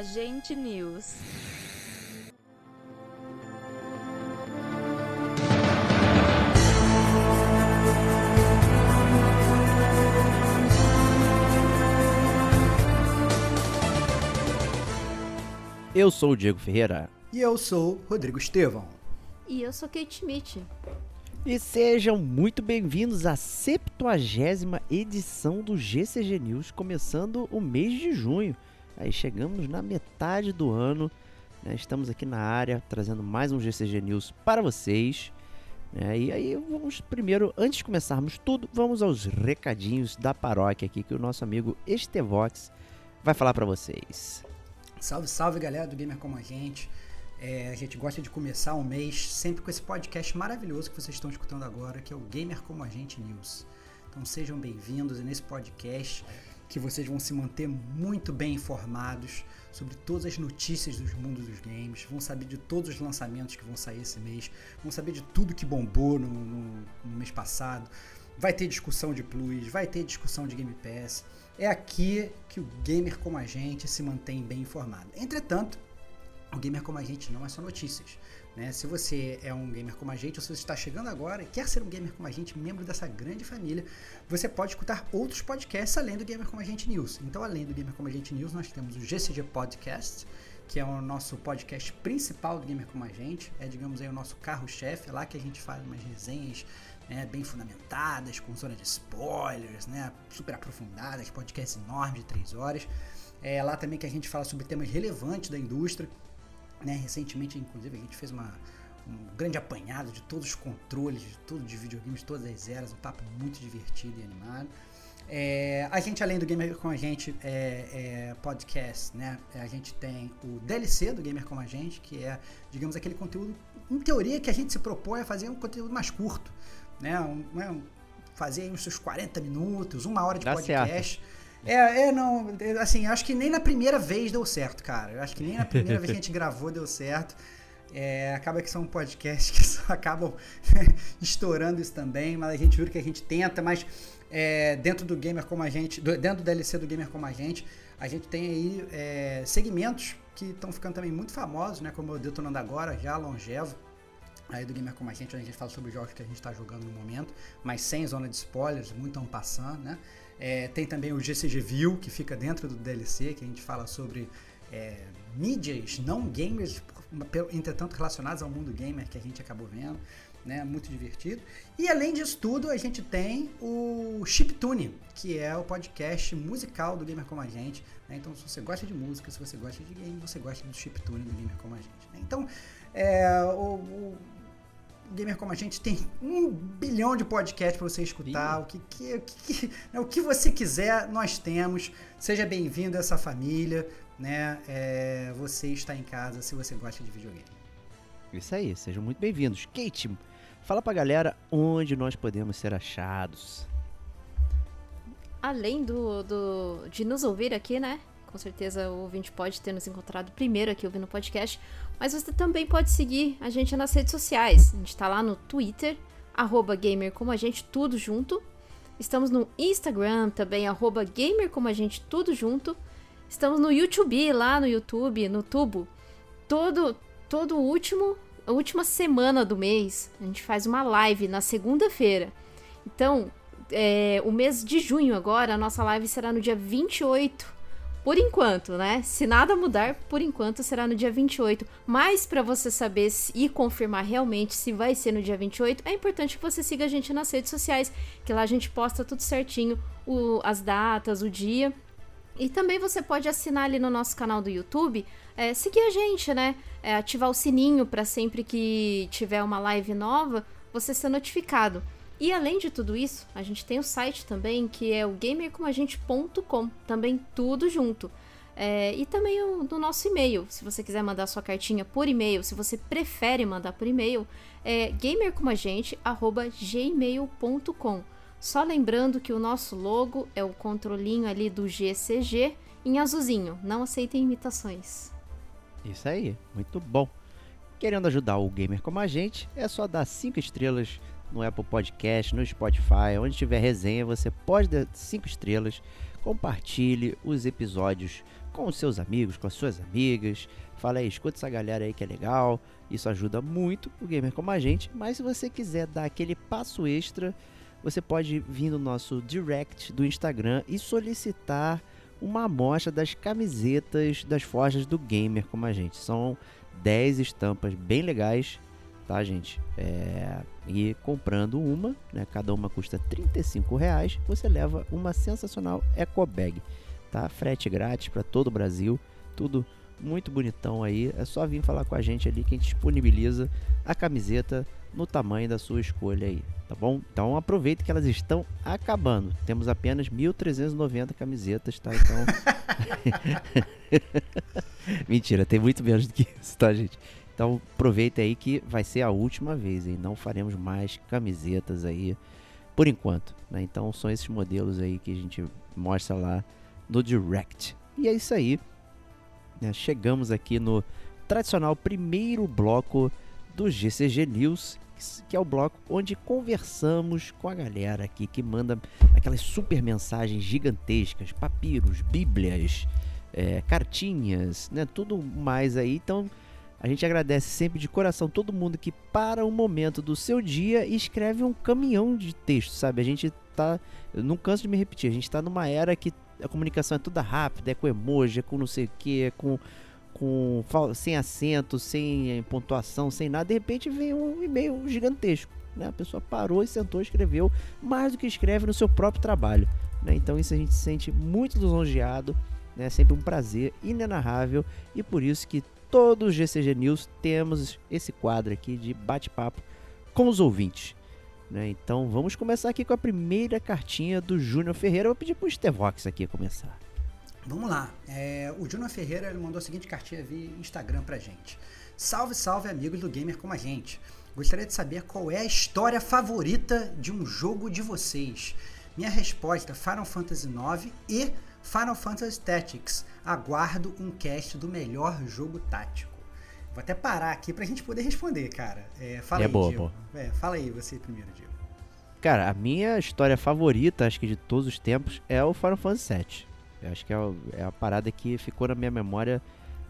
Agente News. Eu sou o Diego Ferreira. E eu sou o Rodrigo Estevão. E eu sou Kate Schmidt. E sejam muito bem-vindos à 70 edição do GCG News, começando o mês de junho. Aí chegamos na metade do ano, né? estamos aqui na área trazendo mais um GCG News para vocês. Né? E aí vamos primeiro, antes de começarmos tudo, vamos aos recadinhos da paróquia aqui que o nosso amigo Estevox vai falar para vocês. Salve, salve galera do Gamer Como a Gente. É, a gente gosta de começar o mês sempre com esse podcast maravilhoso que vocês estão escutando agora, que é o Gamer Como a Gente News. Então sejam bem-vindos nesse podcast que vocês vão se manter muito bem informados sobre todas as notícias dos mundos dos games, vão saber de todos os lançamentos que vão sair esse mês, vão saber de tudo que bombou no, no, no mês passado. Vai ter discussão de plus, vai ter discussão de Game Pass. É aqui que o gamer como a gente se mantém bem informado. Entretanto, o gamer como a gente não é só notícias. Né? Se você é um gamer como a gente, ou se você está chegando agora e quer ser um gamer como a gente, membro dessa grande família, você pode escutar outros podcasts além do Gamer Como a Gente News. Então, além do Gamer Como a Gente News, nós temos o GCG Podcast, que é o nosso podcast principal do Gamer Como a Gente. É, digamos aí, o nosso carro-chefe, é lá que a gente faz umas resenhas né, bem fundamentadas, com zona de spoilers, né, super aprofundadas, podcast enorme de 3 horas. É lá também que a gente fala sobre temas relevantes da indústria. Né? Recentemente, inclusive, a gente fez uma, um grande apanhado de todos os controles, de tudo de videogames, todas as eras, um papo muito divertido e animado. É, a gente, além do Gamer com a gente, é, é, podcast, né? A gente tem o DLC do Gamer com a gente, que é, digamos, aquele conteúdo, em teoria, que a gente se propõe a fazer um conteúdo mais curto, né? Um, um, fazer uns seus 40 minutos, uma hora de Dá podcast. Certo. É, é, não. Assim, acho que nem na primeira vez deu certo, cara. Eu acho que nem na primeira vez que a gente gravou deu certo. É, acaba que são podcasts que só acabam estourando isso também, mas a gente viu que a gente tenta, mas é, dentro do gamer como a gente, do, dentro do DLC do gamer como a gente, a gente tem aí é, segmentos que estão ficando também muito famosos, né? Como o Detonando Agora, já longevo, aí do Gamer Como a Gente, onde a gente fala sobre os jogos que a gente está jogando no momento, mas sem zona de spoilers, muito um passando, né? É, tem também o GCG View, que fica dentro do DLC, que a gente fala sobre é, mídias não gamers, entretanto relacionadas ao mundo gamer que a gente acabou vendo. Né, muito divertido. E além disso tudo, a gente tem o Chiptune, que é o podcast musical do Gamer Como a Gente. Né? Então, se você gosta de música, se você gosta de game, você gosta do Chiptune do Gamer Como a Gente. Né? Então, é, o, o gamer como a gente tem um bilhão de podcasts para você escutar. O que, que, o, que, né, o que você quiser, nós temos. Seja bem-vindo a essa família. Né? É, você está em casa se você gosta de videogame. Isso aí, sejam muito bem-vindos. Kate, fala pra galera onde nós podemos ser achados. Além do, do de nos ouvir aqui, né? Com certeza o ouvinte pode ter nos encontrado primeiro aqui ouvindo o podcast. Mas você também pode seguir a gente nas redes sociais. A gente tá lá no Twitter, arroba gamer como a gente, tudo junto. Estamos no Instagram também, arroba gamer como a gente, tudo junto. Estamos no YouTube, lá no YouTube, no Tubo. Todo, todo último, a última semana do mês, a gente faz uma live na segunda-feira. Então, é, o mês de junho agora, a nossa live será no dia 28 por enquanto, né? Se nada mudar, por enquanto será no dia 28. Mas para você saber e confirmar realmente se vai ser no dia 28, é importante que você siga a gente nas redes sociais, que lá a gente posta tudo certinho, o, as datas, o dia. E também você pode assinar ali no nosso canal do YouTube, é, seguir a gente, né? É, ativar o sininho para sempre que tiver uma live nova, você ser notificado. E além de tudo isso, a gente tem o site também, que é o gamercomagente.com, também tudo junto. É, e também o nosso e-mail, se você quiser mandar sua cartinha por e-mail, se você prefere mandar por e-mail, é gamercomagente.gmail.com. Só lembrando que o nosso logo é o controlinho ali do GCG em azulzinho. Não aceitem imitações. Isso aí, muito bom. Querendo ajudar o gamer como a gente, é só dar 5 estrelas no Apple Podcast, no Spotify, onde tiver resenha, você pode dar 5 estrelas, compartilhe os episódios com os seus amigos, com as suas amigas. Fala aí, escuta essa galera aí que é legal. Isso ajuda muito o gamer como a gente. Mas se você quiser dar aquele passo extra, você pode vir no nosso direct do Instagram e solicitar uma amostra das camisetas das forjas do gamer como a gente. São 10 estampas bem legais tá, gente? É, e comprando uma, né, cada uma custa 35 reais, você leva uma sensacional eco bag, tá? Frete grátis para todo o Brasil, tudo muito bonitão aí. É só vir falar com a gente ali que a gente disponibiliza a camiseta no tamanho da sua escolha aí, tá bom? Então aproveite que elas estão acabando. Temos apenas 1.390 camisetas, tá? Então. Mentira, tem muito menos do que isso, tá, gente? Então aproveita aí que vai ser a última vez, e não faremos mais camisetas aí por enquanto. Né? Então são esses modelos aí que a gente mostra lá no Direct. E é isso aí. Né? Chegamos aqui no tradicional primeiro bloco do GCG News, que é o bloco onde conversamos com a galera aqui que manda aquelas super mensagens gigantescas, papiros, bíblias, é, cartinhas, né? Tudo mais aí. Então a gente agradece sempre de coração todo mundo que para um momento do seu dia e escreve um caminhão de texto, sabe? A gente tá. Eu não canso de me repetir, a gente tá numa era que a comunicação é toda rápida, é com emoji, é com não sei o que, é com, com sem acento, sem pontuação, sem nada. De repente vem um e-mail gigantesco. Né? A pessoa parou e sentou e escreveu mais do que escreve no seu próprio trabalho. Né? Então isso a gente se sente muito lisonjeado. Né? É sempre um prazer inenarrável e por isso que todo o GCG News temos esse quadro aqui de bate-papo com os ouvintes. Né? Então vamos começar aqui com a primeira cartinha do Júnior Ferreira. Eu vou pedir para o Stevox aqui começar. Vamos lá. É, o Júnior Ferreira ele mandou a seguinte cartinha via Instagram pra gente. Salve, salve amigos do Gamer como a gente. Gostaria de saber qual é a história favorita de um jogo de vocês. Minha resposta: Final Fantasy IX e Final Fantasy Tactics. Aguardo um cast do melhor jogo tático. Vou até parar aqui pra gente poder responder, cara. É, fala é aí, boa. É, fala aí você primeiro, Diego. Cara, a minha história favorita, acho que de todos os tempos, é o Final Fantasy VII. Eu acho que é, o, é a parada que ficou na minha memória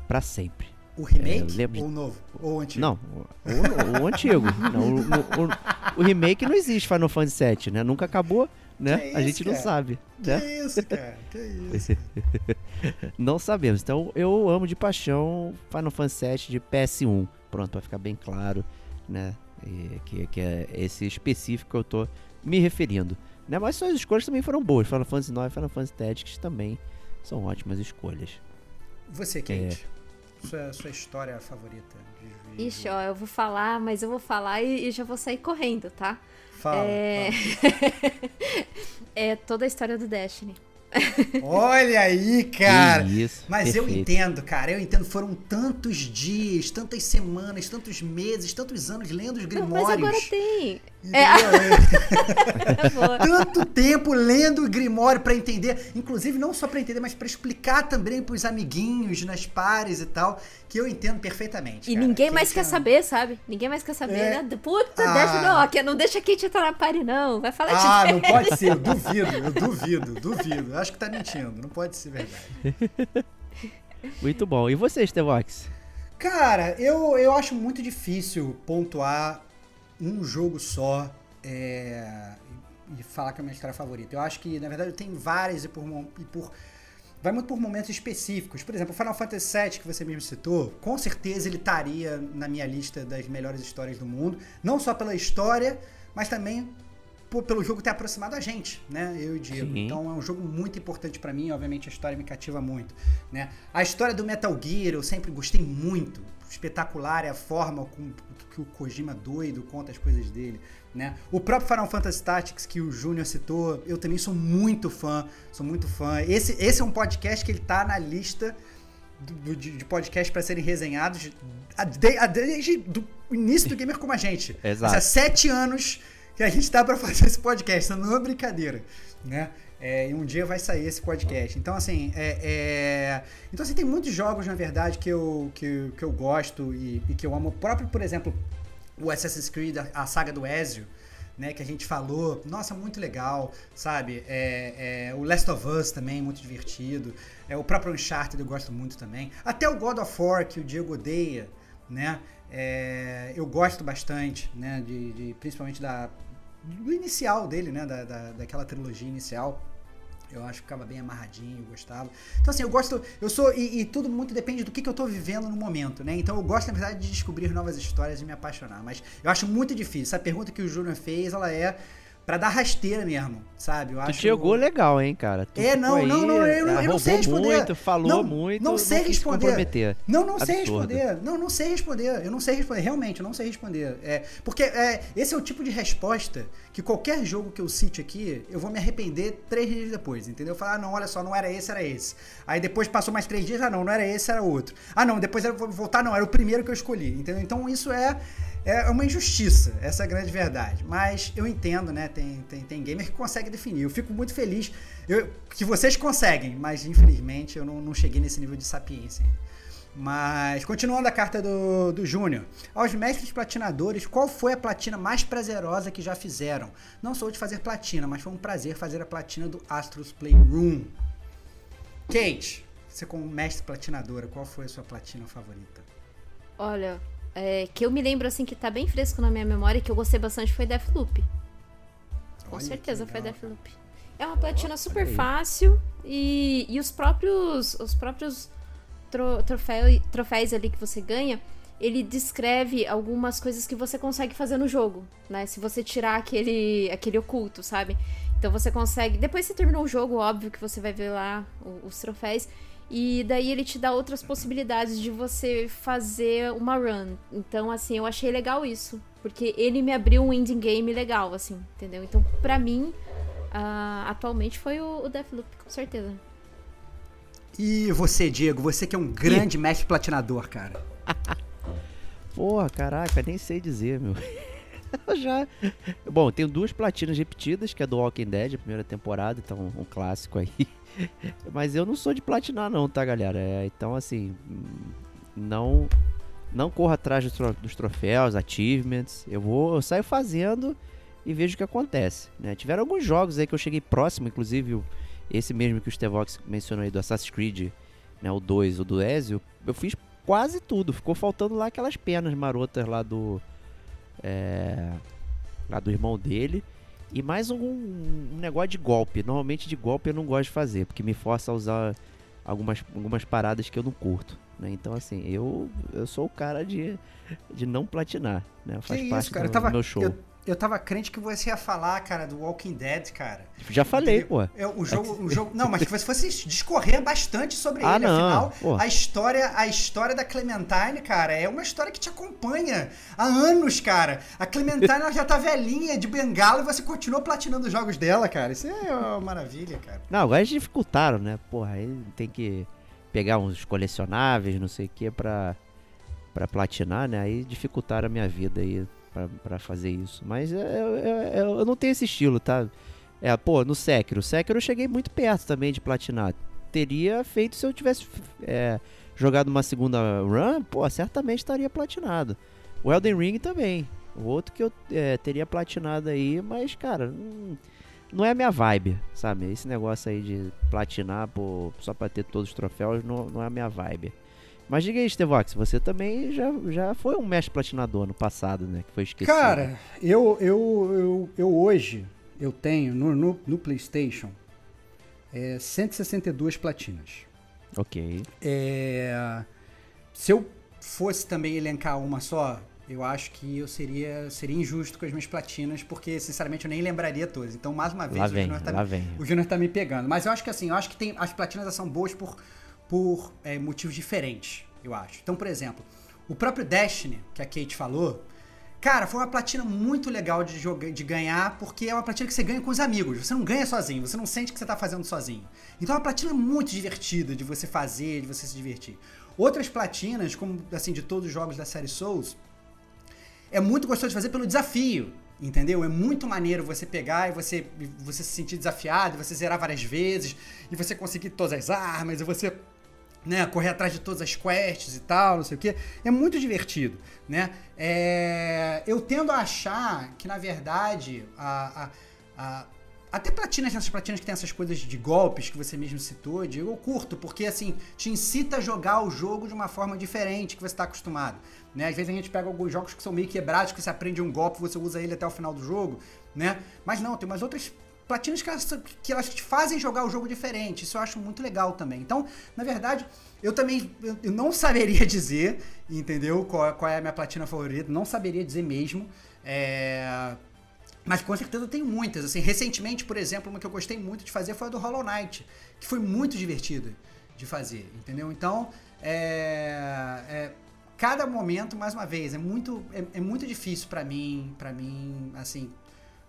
para sempre. O remake É, lembro de- ou o novo? Ou o antigo? Não, o, o- o antigo. Não, o- o remake não existe Final Fantasy VII, né? Nunca acabou, né? Que a isso, gente não cara? sabe, Que né? isso, cara? Que isso? Não sabemos. Então eu amo de paixão Final Fantasy VII de PS1. Pronto, pra ficar bem claro, né? E que, que é esse específico que eu tô me referindo. Né? Mas suas escolhas também foram boas. Final Fantasy IX e Final Fantasy Tactics também são ótimas escolhas. Você, Kate. Sua, sua história favorita? de- Ixi, ó, eu vou falar, mas eu vou falar e, e já vou sair correndo, tá? Fala, é... fala. é toda a história do Destiny. Olha aí, cara. Isso, Mas eu perfeito. entendo, cara. Eu entendo. Foram tantos dias, tantas semanas, tantos meses, tantos anos lendo os Não, grimórios. mas agora tem. Entendeu? É boa. tanto tempo lendo o Grimório pra entender, inclusive não só pra entender, mas pra explicar também pros amiguinhos nas pares e tal, que eu entendo perfeitamente. E cara. ninguém Que mais quer é- saber, sabe? Ninguém mais quer saber, É. né? Puta, Ah. Death Nokia, não deixa a Kate entrar na party, não. Vai falar Ah, de não pode ser, eu duvido, eu duvido, duvido. Eu Acho que tá mentindo, não pode ser verdade. Muito bom. E você, Stevox? Cara, eu, eu acho muito difícil pontuar um jogo só é, e falar que é a minha história favorita. Eu acho que, na verdade, tem várias e por, e por. Vai muito por momentos específicos. Por exemplo, o Final Fantasy VII, que você mesmo citou, com certeza ele estaria na minha lista das melhores histórias do mundo. Não só pela história, mas também pelo jogo ter aproximado a gente, né? Eu e o Diego. Sim. Então é um jogo muito importante pra mim, obviamente a história me cativa muito, né? A história do Metal Gear eu sempre gostei muito. Espetacular é a forma com que o Kojima doido conta as coisas dele, né? O próprio Final Fantasy Tactics que o Júnior citou, eu também sou muito fã, sou muito fã. Esse, esse é um podcast que ele tá na lista do- do- de, de podcast para serem resenhados a- de- a- desde o início do Gamer Como a Gente. Exato. Há sete anos que a gente tá para fazer esse podcast, isso não é brincadeira, né? É, e um dia vai sair esse podcast. Então, assim, é, é- então, assim, tem muitos jogos, na verdade, que eu, que, que eu gosto e, e que eu amo. O próprio, por exemplo, o Assassin's Creed, a, a saga do Ezio, né, que a gente falou, nossa, muito legal, sabe? É, é, o Last of Us também, muito divertido. É, o próprio Uncharted eu gosto muito também. Até o God of War, que o Diego odeia, né? É, eu gosto bastante, né? De, de- principalmente da, do inicial dele, né? Da, da, daquela trilogia inicial. Eu acho que ficava bem amarradinho, eu gostava. Então, assim, eu gosto. Eu sou. E, e tudo muito depende do que, que eu tô vivendo no momento, né? Então, eu gosto, na verdade, de descobrir novas histórias e me apaixonar. Mas eu acho muito difícil. Essa pergunta que o Júnior fez, ela é pra dar rasteira mesmo, sabe? Eu Tu acho. jogou legal, hein, cara? Tu É, não, não, não, eu, não- eu não sei responder. muito, falou não, muito, Não sei se responder. Não, não sei Absurdo. responder. Não, não sei responder. Eu não sei responder. Realmente, eu não sei responder. É, porque é, esse é o tipo de resposta que qualquer jogo que eu cite aqui, eu vou me arrepender três dias depois, entendeu? Falar, ah, não, olha só, não era esse, era esse. Aí depois passou mais três dias, ah, não, não era esse, era outro. Ah, não, depois eu vou voltar, não, era o primeiro que eu escolhi, entendeu? Então isso é, é uma injustiça, essa é a grande verdade. Mas eu entendo, né? Tem, tem, tem gamer que consegue definir. Eu fico muito feliz eu- que vocês conseguem, mas infelizmente eu não, não cheguei nesse nível de sapiência. Mas, continuando a carta do, do Júnior. Aos mestres platinadores, qual foi a platina mais prazerosa que já fizeram? Não sou de fazer platina, mas foi um prazer fazer a platina do Astros Playroom. Kate, você como mestre platinadora, qual foi a sua platina favorita? Olha, é, que eu me lembro assim que tá bem fresco na minha memória e que eu gostei bastante foi Deathloop. Com Olha que certeza foi Deathloop. É uma platina super fácil e, e os próprios os próprios tro, troféu, troféus ali que você ganha, ele descreve algumas coisas que você consegue fazer no jogo, né? Se você tirar aquele aquele oculto, sabe? Então você consegue, depois você terminou o jogo, óbvio que você vai ver lá o- os troféus e daí ele te dá outras possibilidades de você fazer uma run. Então, assim, eu achei legal isso. Porque ele me abriu um ending game legal, assim, entendeu? Então, pra mim, ah, atualmente foi o, o Deathloop, com certeza. E você, Diego, você que é um grande mestre platinador, cara. Porra, caraca, nem sei dizer, meu. Eu já. Bom, tenho duas platinas repetidas, que é do Walking Dead, a primeira temporada, então um clássico aí. Mas eu não sou de platinar não, tá, galera? É, então, assim, não não corro atrás dos, tro- dos troféus, achievements. Eu vou, eu saio fazendo e vejo o que acontece, né? Tiveram alguns jogos aí que eu cheguei próximo, inclusive esse mesmo que o Stevox mencionou aí do Assassin's Creed, né, o 2, o do Ezio, eu fiz quase tudo. Ficou faltando lá aquelas penas marotas lá do. É, lá do irmão dele. E mais um, um negócio de golpe. Normalmente de golpe eu não gosto de fazer, porque me força a usar algumas, algumas paradas que eu não curto. Né? Então, assim, eu, eu sou o cara de, de não platinar. Né? Faz que parte isso, cara. do, Eu tava, meu show. Eu, eu tava crente que você ia falar, cara, do Walking Dead, cara. Já falei, pô. É, o jogo, o jogo, não, mas que você fosse discorrer bastante sobre Ah, ele. não, Afinal, pô. a história, a história da Clementine, cara, é uma história que te acompanha há anos, cara. A Clementine ela já tá velhinha de bengala e você continua platinando os jogos dela, cara. Isso é uma maravilha, cara. Não, agora eles dificultaram, né? Porra, aí tem que pegar uns colecionáveis, não sei o que, pra, pra platinar, né? Aí dificultaram a minha vida aí pra, pra fazer isso. Mas é, é- é- eu não tenho esse estilo, tá? É, pô, no Sekiro. Sekiro eu cheguei muito perto também de platinar. Teria feito se eu tivesse é, jogado uma segunda run, pô, certamente estaria platinado. O Elden Ring também. O outro que eu é, teria platinado aí, mas, cara, hum, não é a minha vibe, sabe? Esse negócio aí de platinar pô, só pra ter todos os troféus não, não é a minha vibe. Mas diga aí, Stevox, você também já, já foi um mestre platinador no passado, né? Que foi esquecido. Cara, eu, eu, eu, eu hoje eu tenho no, no, no PlayStation é, 162 platinas. Ok. É, se eu fosse também elencar uma só, eu acho que eu seria, seria injusto com as minhas platinas, porque sinceramente eu nem lembraria todas. Então, mais uma vez, Lá o vem, Júnior tá, lá o Júnior tá me pegando. Mas eu acho que assim, eu acho que tem, as platinas são boas por, por é, motivos diferentes, eu acho. Então, por exemplo, o próprio Destiny, que a Kate falou, cara, foi uma platina muito legal de, jogar, de ganhar, porque é uma platina que você ganha com os amigos. Você não ganha sozinho, você não sente que você tá fazendo sozinho. Então é uma platina muito divertida de você fazer, de você se divertir. Outras platinas, como assim, de todos os jogos da série Souls, é muito gostoso de fazer pelo desafio, entendeu? É muito maneiro você pegar e você, você se sentir desafiado, você zerar várias vezes, e você conseguir todas as armas, e você né, correr atrás de todas as quests e tal, não sei o que. É muito divertido, né? É, eu tendo a achar que, na verdade, a, a, a- até platinas, essas platinas que tem essas coisas de golpes que você mesmo citou, eu curto, porque assim, te incita a jogar o jogo de uma forma diferente que você está acostumado. Né? Às vezes a gente pega alguns jogos que são meio quebrados, que você aprende um golpe, você usa ele até o final do jogo, né? Mas não, tem umas outras platinas que elas, que elas te fazem jogar o jogo diferente. Isso eu acho muito legal também. Então, na verdade, eu também eu, não saberia dizer, entendeu? Qual, qual é a minha platina favorita, não saberia dizer mesmo. É, mas com certeza tenho muitas. Assim, recentemente, por exemplo, uma que eu gostei muito de fazer foi a do Hollow Knight, que foi muito divertida de fazer, entendeu? Então, é, é, cada momento, mais uma vez, é muito, é, é muito difícil pra mim, para mim, assim,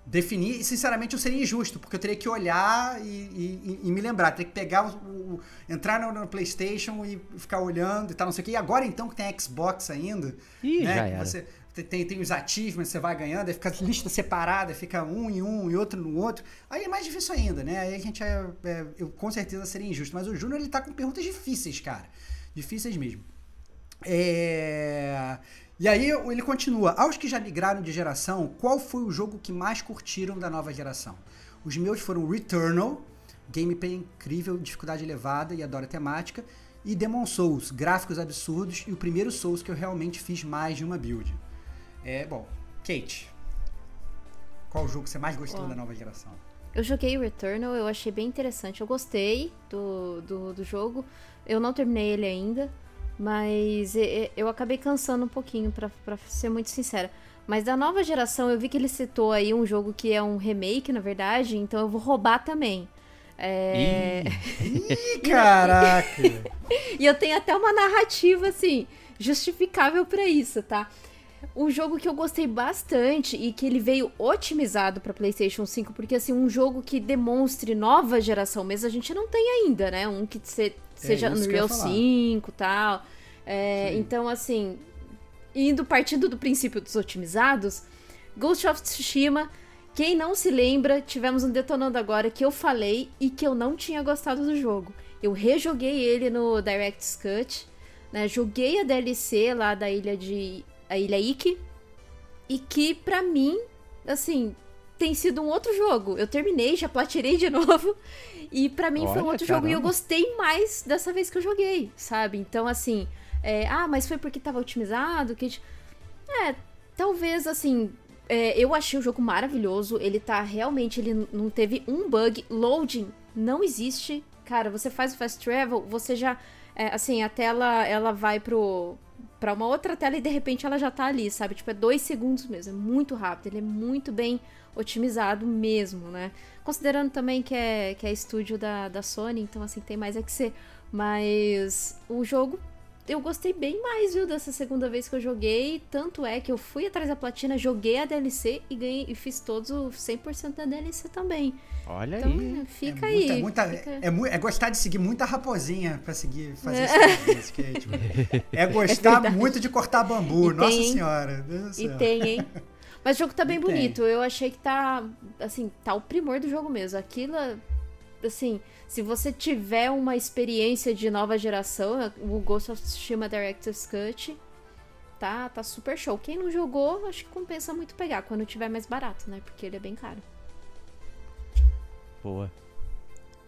definir. E sinceramente eu seria injusto, porque eu teria que olhar e, e- e me lembrar, teria que pegar o, o- entrar no, no PlayStation e ficar olhando e tal, não sei o que. E agora então que tem Xbox ainda, Ih, né? já era. Você tem, tem, tem os achievements, você vai ganhando, aí fica lista separada, fica um em um e outro no outro. Aí é mais difícil ainda, né? Aí a gente é, é- eu com certeza seria injusto. Mas o Júnior ele tá com perguntas difíceis, cara. Difíceis mesmo. É... E aí ele continua. Aos que já migraram de geração, qual foi o jogo que mais curtiram da nova geração? Os meus foram Returnal, gameplay incrível, dificuldade elevada e adoro a temática, e Demon Souls, gráficos absurdos e o primeiro Souls que eu realmente fiz mais de uma build. É, bom, Kate, qual o jogo que você mais gostou Ó. da nova geração? Eu joguei o Returnal, eu achei bem interessante. Eu gostei do, do, do jogo. Eu não terminei ele ainda, mas eu acabei cansando um pouquinho, pra, pra ser muito sincera. Mas da nova geração, eu vi que ele citou aí um jogo que é um remake, na verdade, então eu vou roubar também. É... Ih, caraca! E eu tenho até uma narrativa, assim, justificável pra isso, tá? O jogo que eu gostei bastante e que ele veio otimizado pra PlayStation 5, porque assim, um jogo que demonstre nova geração mesmo, a gente não tem ainda, né? Um que se- seja que eu ia Unreal falar. 5 e tal. É, então, assim, indo partindo do princípio dos otimizados, Ghost of Tsushima, quem não se lembra, tivemos um detonando agora que eu falei e que eu não tinha gostado do jogo. Eu rejoguei ele no Director's Cut, né? Joguei a DLC lá da ilha de a ilha Ikki e que pra mim, assim, tem sido um outro jogo. Eu terminei, já platinei de novo e pra mim foi um Olha, outro jogo e eu caramba. gostei mais dessa vez que eu joguei, sabe? Então assim, é, ah, mas foi porque tava otimizado, que é, talvez assim, é, eu achei o jogo maravilhoso. Ele tá realmente, ele não teve um bug. Loading não existe. Cara, você faz o fast travel, você já, é, assim, a tela ela vai pro pra uma outra tela e de repente ela já tá ali, sabe? Tipo, é dois segundos mesmo. É muito rápido. Ele é muito bem otimizado mesmo, né? Considerando também que é, que é estúdio da, da Sony, então assim, tem mais a que ser. Mas o jogo eu gostei bem mais, viu, dessa segunda vez que eu joguei. Tanto é que eu fui atrás da platina, joguei a DLC e ganhei e fiz todos o 100% da DLC também. Olha Então, aí. fica é aí. Muita, muita- fica- é, mu- é gostar de seguir muita raposinha pra seguir fazer É. que é, tipo, é gostar verdade. muito de cortar bambu. E Nossa tem, senhora. Deus E céu. tem, hein? Mas o jogo tá bem E tem. bonito. Eu achei que tá, assim, tá o primor do jogo mesmo. Aquilo, assim, se você tiver uma experiência de nova geração, o Ghost of Tsushima Director's Cut tá, tá super show. Quem não jogou, acho que compensa muito pegar quando tiver mais barato, né? Porque ele é bem caro. Boa.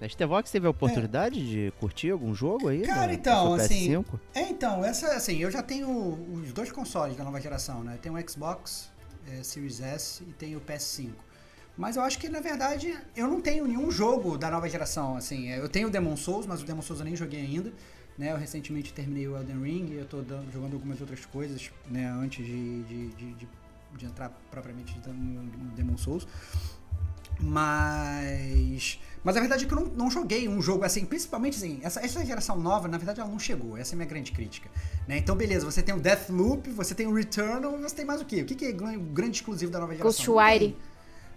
A Stevox teve a oportunidade de curtir algum jogo aí? Cara, da- então, assim, PS5? É, então, essa, assim, eu já tenho os dois consoles da nova geração, né? Tem o Xbox é, Series S e tem o PS5. Mas eu acho que, na verdade, eu não tenho nenhum jogo da nova geração, assim. Eu tenho o Demon Souls, mas o Demon Souls eu nem joguei ainda. Né, eu recentemente terminei o Elden Ring e eu tô dando- jogando algumas outras coisas, né, antes de, de, de, de- entrar propriamente no Demon Souls. Mas. Mas a verdade é que eu não, não joguei um jogo assim, principalmente assim, essa, essa geração nova, na verdade, ela não chegou. Essa é a minha grande crítica. Né? Então, beleza, você tem o Deathloop, você tem o Returnal, você tem mais o quê? O que, que é o grande exclusivo da nova geração? Ghostwire.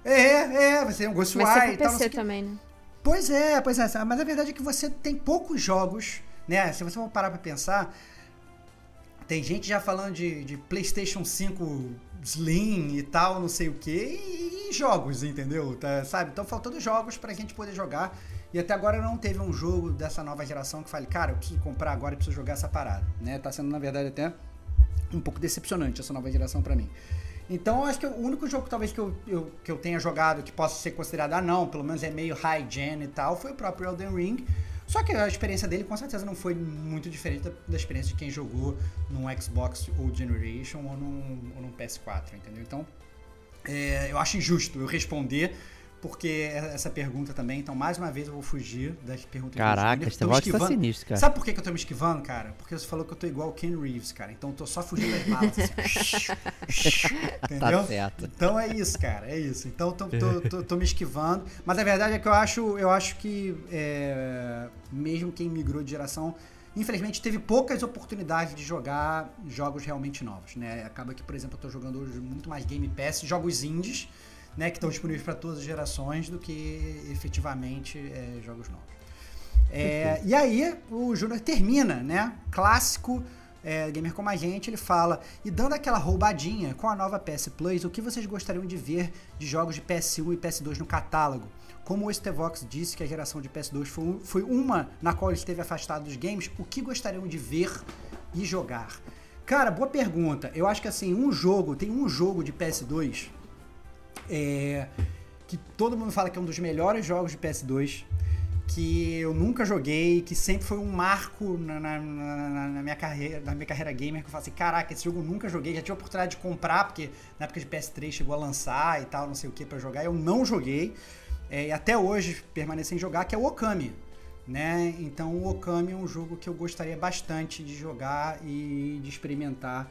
É, é, você tem o Ghostwire ser e tal. PC também, né? Pois é, pois é. Mas a verdade é que você tem poucos jogos, né? Se você for parar pra pensar, tem gente já falando de, de PlayStation 5 Slim e tal, não sei o que, e, e jogos, entendeu? Tá, sabe? Estão faltando jogos pra gente poder jogar. E até agora não teve um jogo dessa nova geração que fale, cara, eu preciso comprar agora e preciso jogar essa parada, né? Tá sendo, na verdade, até um pouco decepcionante essa nova geração pra mim. Então, acho que o único jogo talvez que eu, eu- que eu tenha jogado que possa ser considerado, ah não, pelo menos é meio high gen e tal, foi o próprio Elden Ring. Só que a experiência dele com certeza não foi muito diferente da, da experiência de quem jogou num Xbox Old Generation ou num, ou num PS4, entendeu? Então, é, eu acho injusto eu responder, porque essa pergunta também, então mais uma vez eu vou fugir das perguntas Caraca, esse Stevox tá sinistro, cara. Sabe por que, que eu tô me esquivando, cara? Porque você falou que eu tô igual o Ken Reeves, cara. Então eu tô só fugindo das balas. Assim. Entendeu? Tá certo. Então é isso, cara, é isso. Então tô, tô, tô- tô me esquivando. Mas a verdade é que eu acho, eu acho que é, mesmo quem migrou de geração, infelizmente teve poucas oportunidades de jogar jogos realmente novos, né? Acaba que, por exemplo, eu tô jogando hoje muito mais Game Pass, jogos indies, né, que estão disponíveis para todas as gerações, do que efetivamente é, jogos novos. É, e aí o Júnior termina, né? Clássico é, gamer como a gente, ele fala e dando aquela roubadinha com a nova PS Plus, o que vocês gostariam de ver de jogos de PS1 e PS2 no catálogo? Como o Estevox disse que a geração de PS2 foi, foi uma na qual ele esteve afastado dos games, o que gostariam de ver e jogar? Cara, boa pergunta. Eu acho que assim, um jogo, tem um jogo de PS2 é, que todo mundo fala que é um dos melhores jogos de PS2, que eu nunca joguei, que sempre foi um marco na, na- na- na minha, carreira, na minha carreira gamer, que eu falo assim, caraca, esse jogo eu nunca joguei, já tive a oportunidade de comprar, porque na época de PS3 chegou a lançar e tal, não sei o que, pra jogar, eu não joguei, é, e até hoje permaneci sem jogar, que é o Okami. Né? Então o Okami é um jogo que eu gostaria bastante de jogar e de experimentar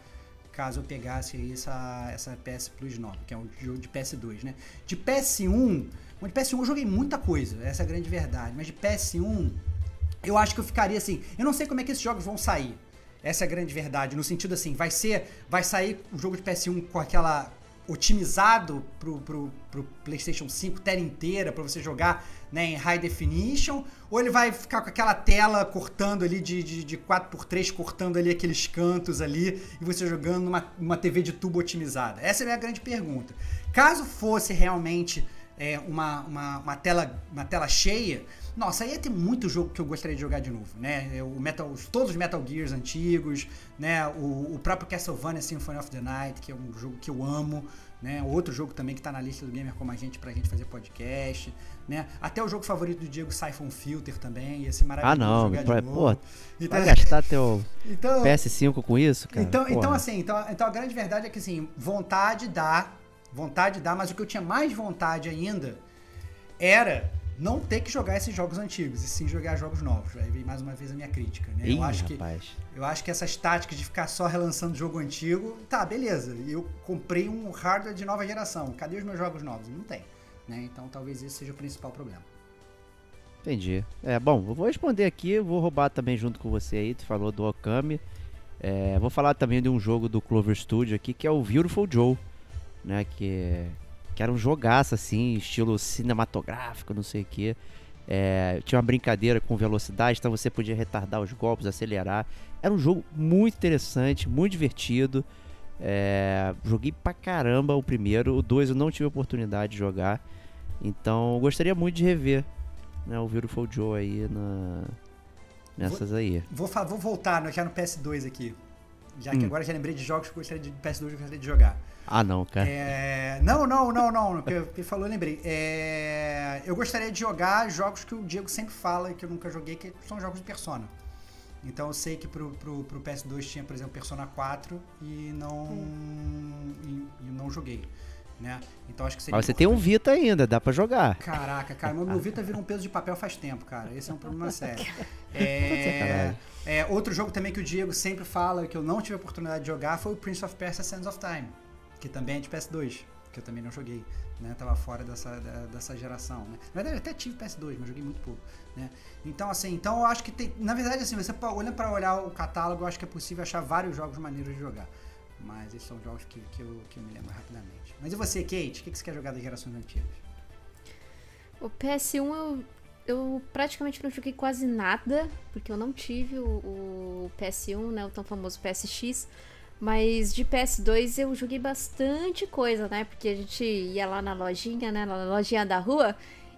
caso eu pegasse essa, essa PS Plus nova, que é um jogo de PS2, né? De PS1, bom, de PS1 eu joguei muita coisa, essa é a grande verdade, mas de PS1 eu acho que eu ficaria assim, eu não sei como é que esses jogos vão sair. Essa é a grande verdade, no sentido assim, vai ser, vai sair o jogo de PS1 com aquela otimizado pro, pro, pro PlayStation 5 tela inteira para você jogar né, em high definition, ou ele vai ficar com aquela tela cortando ali de, de, de 4x3, cortando ali aqueles cantos ali, e você jogando numa, numa TV de tubo otimizada? Essa é a minha grande pergunta. Caso fosse realmente é, uma, uma, uma, tela, uma tela cheia, nossa, aí ia ter muito jogo que eu gostaria de jogar de novo, né? O Metal, todos os Metal Gears antigos, né? O, o próprio Castlevania Symphony of the Night, que é um jogo que eu amo, né? Outro jogo também que tá na lista do Gamer como a gente pra gente fazer podcast, né? Até o jogo favorito do Diego, Siphon Filter também, ia ser maravilhoso Ah, não, jogar de pô, novo. pô, Então- vai gastar teu então, PS5 com isso, cara? então, então assim, então, então a grande verdade é que assim, vontade dá, vontade dá, mas o que eu tinha mais vontade ainda era não ter que jogar esses jogos antigos, e sim jogar jogos novos. Aí vem mais uma vez a minha crítica, né? Ih, eu acho que rapaz. eu acho que essas táticas de ficar só relançando jogo antigo, tá, beleza. Eu comprei um hardware de nova geração. Cadê os meus jogos novos? Não tem, né? Então talvez esse seja o principal problema. Entendi. É, bom, eu vou responder aqui, vou roubar também junto com você aí, tu falou do Okami. É, vou falar também de um jogo do Clover Studio aqui, que é o Beautiful Joe, né, que, que era um jogaço assim, estilo cinematográfico, não sei o que. tinha uma brincadeira com velocidade, então você podia retardar os golpes, acelerar. Era um jogo muito interessante, muito divertido. É, joguei pra caramba o primeiro, o dois eu não tive oportunidade de jogar. Então gostaria muito de rever né, o Beautiful Joe aí na, nessas aí. Vou, vou voltar no- já no PS2 aqui. Já que Hum. agora já lembrei de jogos que eu gostaria de PS2 que eu gostaria de jogar. Ah não, cara. É, não, não, não, não. O que ele falou, eu lembrei. É, eu gostaria de jogar jogos que o Diego sempre fala e que eu nunca joguei, que são jogos de Persona. Então eu sei que pro, pro, pro PS2 tinha, por exemplo, Persona 4 e não. E, e não joguei. Né? Então acho que seria. Mas você tem um importante. Vita ainda, dá pra jogar. Caraca, cara, mas meu Vita virou um peso de papel faz tempo, cara. Esse é um problema sério. É, é, outro jogo também que o Diego sempre fala que eu não tive a oportunidade de jogar foi o Prince of Persia Sands of Time, que também é de PS2, que eu também não joguei, né? Tava fora dessa, da- dessa geração, né? Na verdade, eu até tive PS2, mas joguei muito pouco, né? Então, assim, então eu acho que tem... Na verdade, assim, você olhando para olhar o catálogo, eu acho que é possível achar vários jogos maneiros de jogar. Mas esses são jogos que, que, eu, que eu me lembro rapidamente. Mas e você, Kate? O que, que você quer jogar das gerações antigas? O PS1 eu, eu praticamente não joguei quase nada, porque eu não tive o, o PS1, né? O tão famoso PSX. Mas de PS2 eu joguei bastante coisa, né? Porque a gente ia lá na lojinha, né? Na lojinha da rua.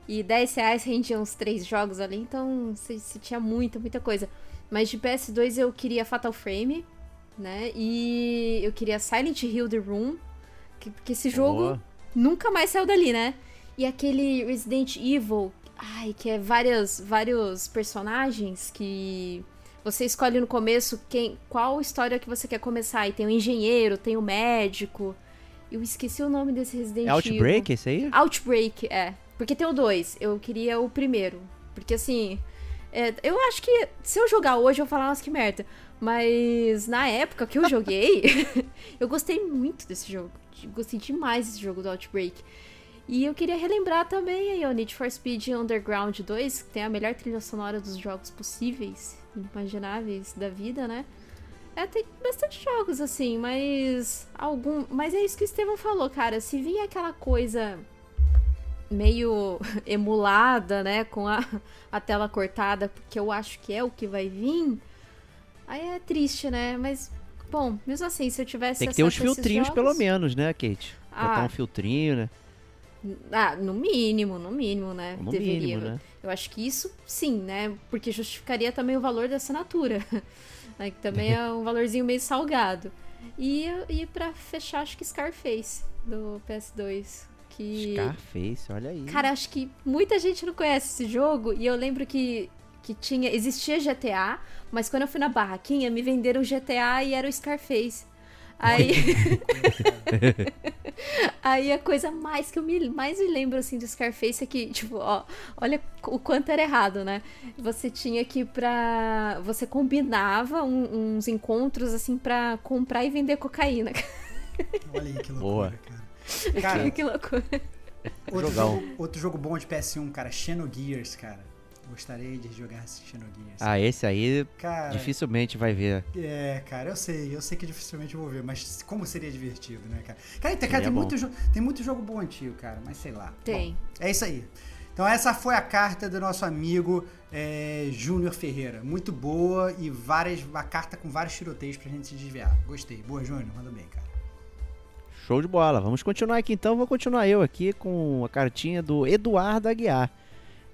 E 10 reais rendia uns três jogos ali, então você você tinha muita, muita coisa. Mas de PS2 eu queria Fatal Frame, né? E eu queria Silent Hill The Room. que- Porque esse jogo Boa. nunca mais saiu dali, né? E aquele Resident Evil, ai, que é várias, vários personagens que você escolhe no começo quem, qual história que você quer começar. E tem o engenheiro, tem o médico. Eu esqueci o nome desse Resident É Evil. Outbreak esse aí? Outbreak, é. Porque tem o dois. Eu queria o primeiro. Porque assim. é, eu acho que se eu jogar hoje eu vou falar, nossa, que merda. Mas na época que eu joguei, eu gostei muito desse jogo. Gostei demais desse jogo do Outbreak. E eu queria relembrar também aí o Need for Speed Underground 2, que tem a melhor trilha sonora dos jogos possíveis, imagináveis da vida, né? É, tem bastante jogos assim, mas algum, mas é isso que o Estevão falou, cara, se vir aquela coisa meio emulada, né, com a, a tela cortada, porque eu acho que é o que vai vir, aí é triste, né? Mas bom, mesmo assim, se eu tivesse Tem que ter uns filtrinhos pelo jogos- menos, né, Kate? Botar Ah. um filtrinho, né? Ah, no mínimo, no mínimo, né? No Deveria. mínimo, né? Eu acho que isso sim, né? Porque justificaria também o valor da assinatura. né? Que também é um valorzinho meio salgado. E, e pra fechar, acho que Scarface, do PS2. Que. Scarface, olha aí. Cara, acho que muita gente não conhece esse jogo. E eu lembro que, que tinha. Existia GTA, mas quando eu fui na barraquinha, me venderam GTA e era o Scarface. Aí. Aí a coisa mais que eu me, mais me lembro assim do Scarface é que, tipo, ó, olha o quanto era errado, né? Você tinha que ir pra. Você combinava um- uns encontros assim pra comprar e vender cocaína. Olha aí que Boa. loucura, cara. Cara, que loucura. outro jogo, outro jogo bom de PS1, cara, Xenogears, cara. Gostaria de jogar esse Xenogears. Ah, esse aí cara, dificilmente vai ver. É, cara, eu sei, eu sei que dificilmente eu vou ver, mas como seria divertido, né, cara? Cara, tem, cara, tem, bom. muito, jo- tem muito jogo bom antigo, cara, mas sei lá. Tem. Bom, é isso aí. Então essa foi a carta do nosso amigo é, Júnior Ferreira. Muito boa e várias, uma carta com vários tiroteios pra gente se desviar. Gostei. Boa, Júnior, manda bem, cara. Show de bola. Vamos continuar aqui então. Vou continuar eu aqui com a cartinha do Eduardo Aguiar.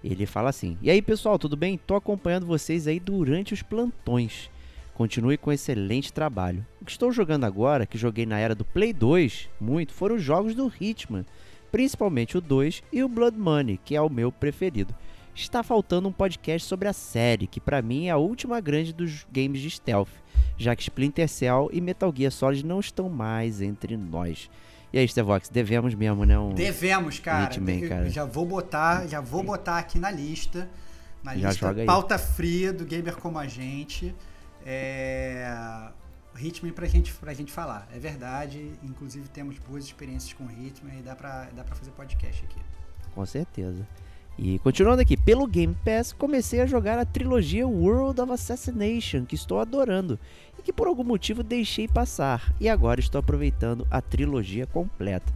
Ele fala assim: E aí pessoal, tudo bem? Tô acompanhando vocês aí durante os plantões. Continue com excelente trabalho. O que estou jogando agora, que joguei na era do Play 2 muito, foram os jogos do Hitman, principalmente o 2 e o Blood Money, que é o meu preferido. Está faltando um podcast sobre a série, que pra mim é a última grande dos games de stealth, já que Splinter Cell e Metal Gear Solid não estão mais entre nós. E aí, Stevox, devemos mesmo, né? Um... Devemos, cara. Cara. Já vou botar, já vou botar aqui na lista. Na Já lista joga aí. pauta fria do Gamer Como a Gente. É... Hitman pra gente, pra gente falar. É verdade. Inclusive temos boas experiências com Hitman e dá pra, dá pra fazer podcast aqui. Com certeza. E continuando aqui, pelo Game Pass, comecei a jogar a trilogia World of Assassination, que estou adorando e que por algum motivo deixei passar, e agora estou aproveitando a trilogia completa.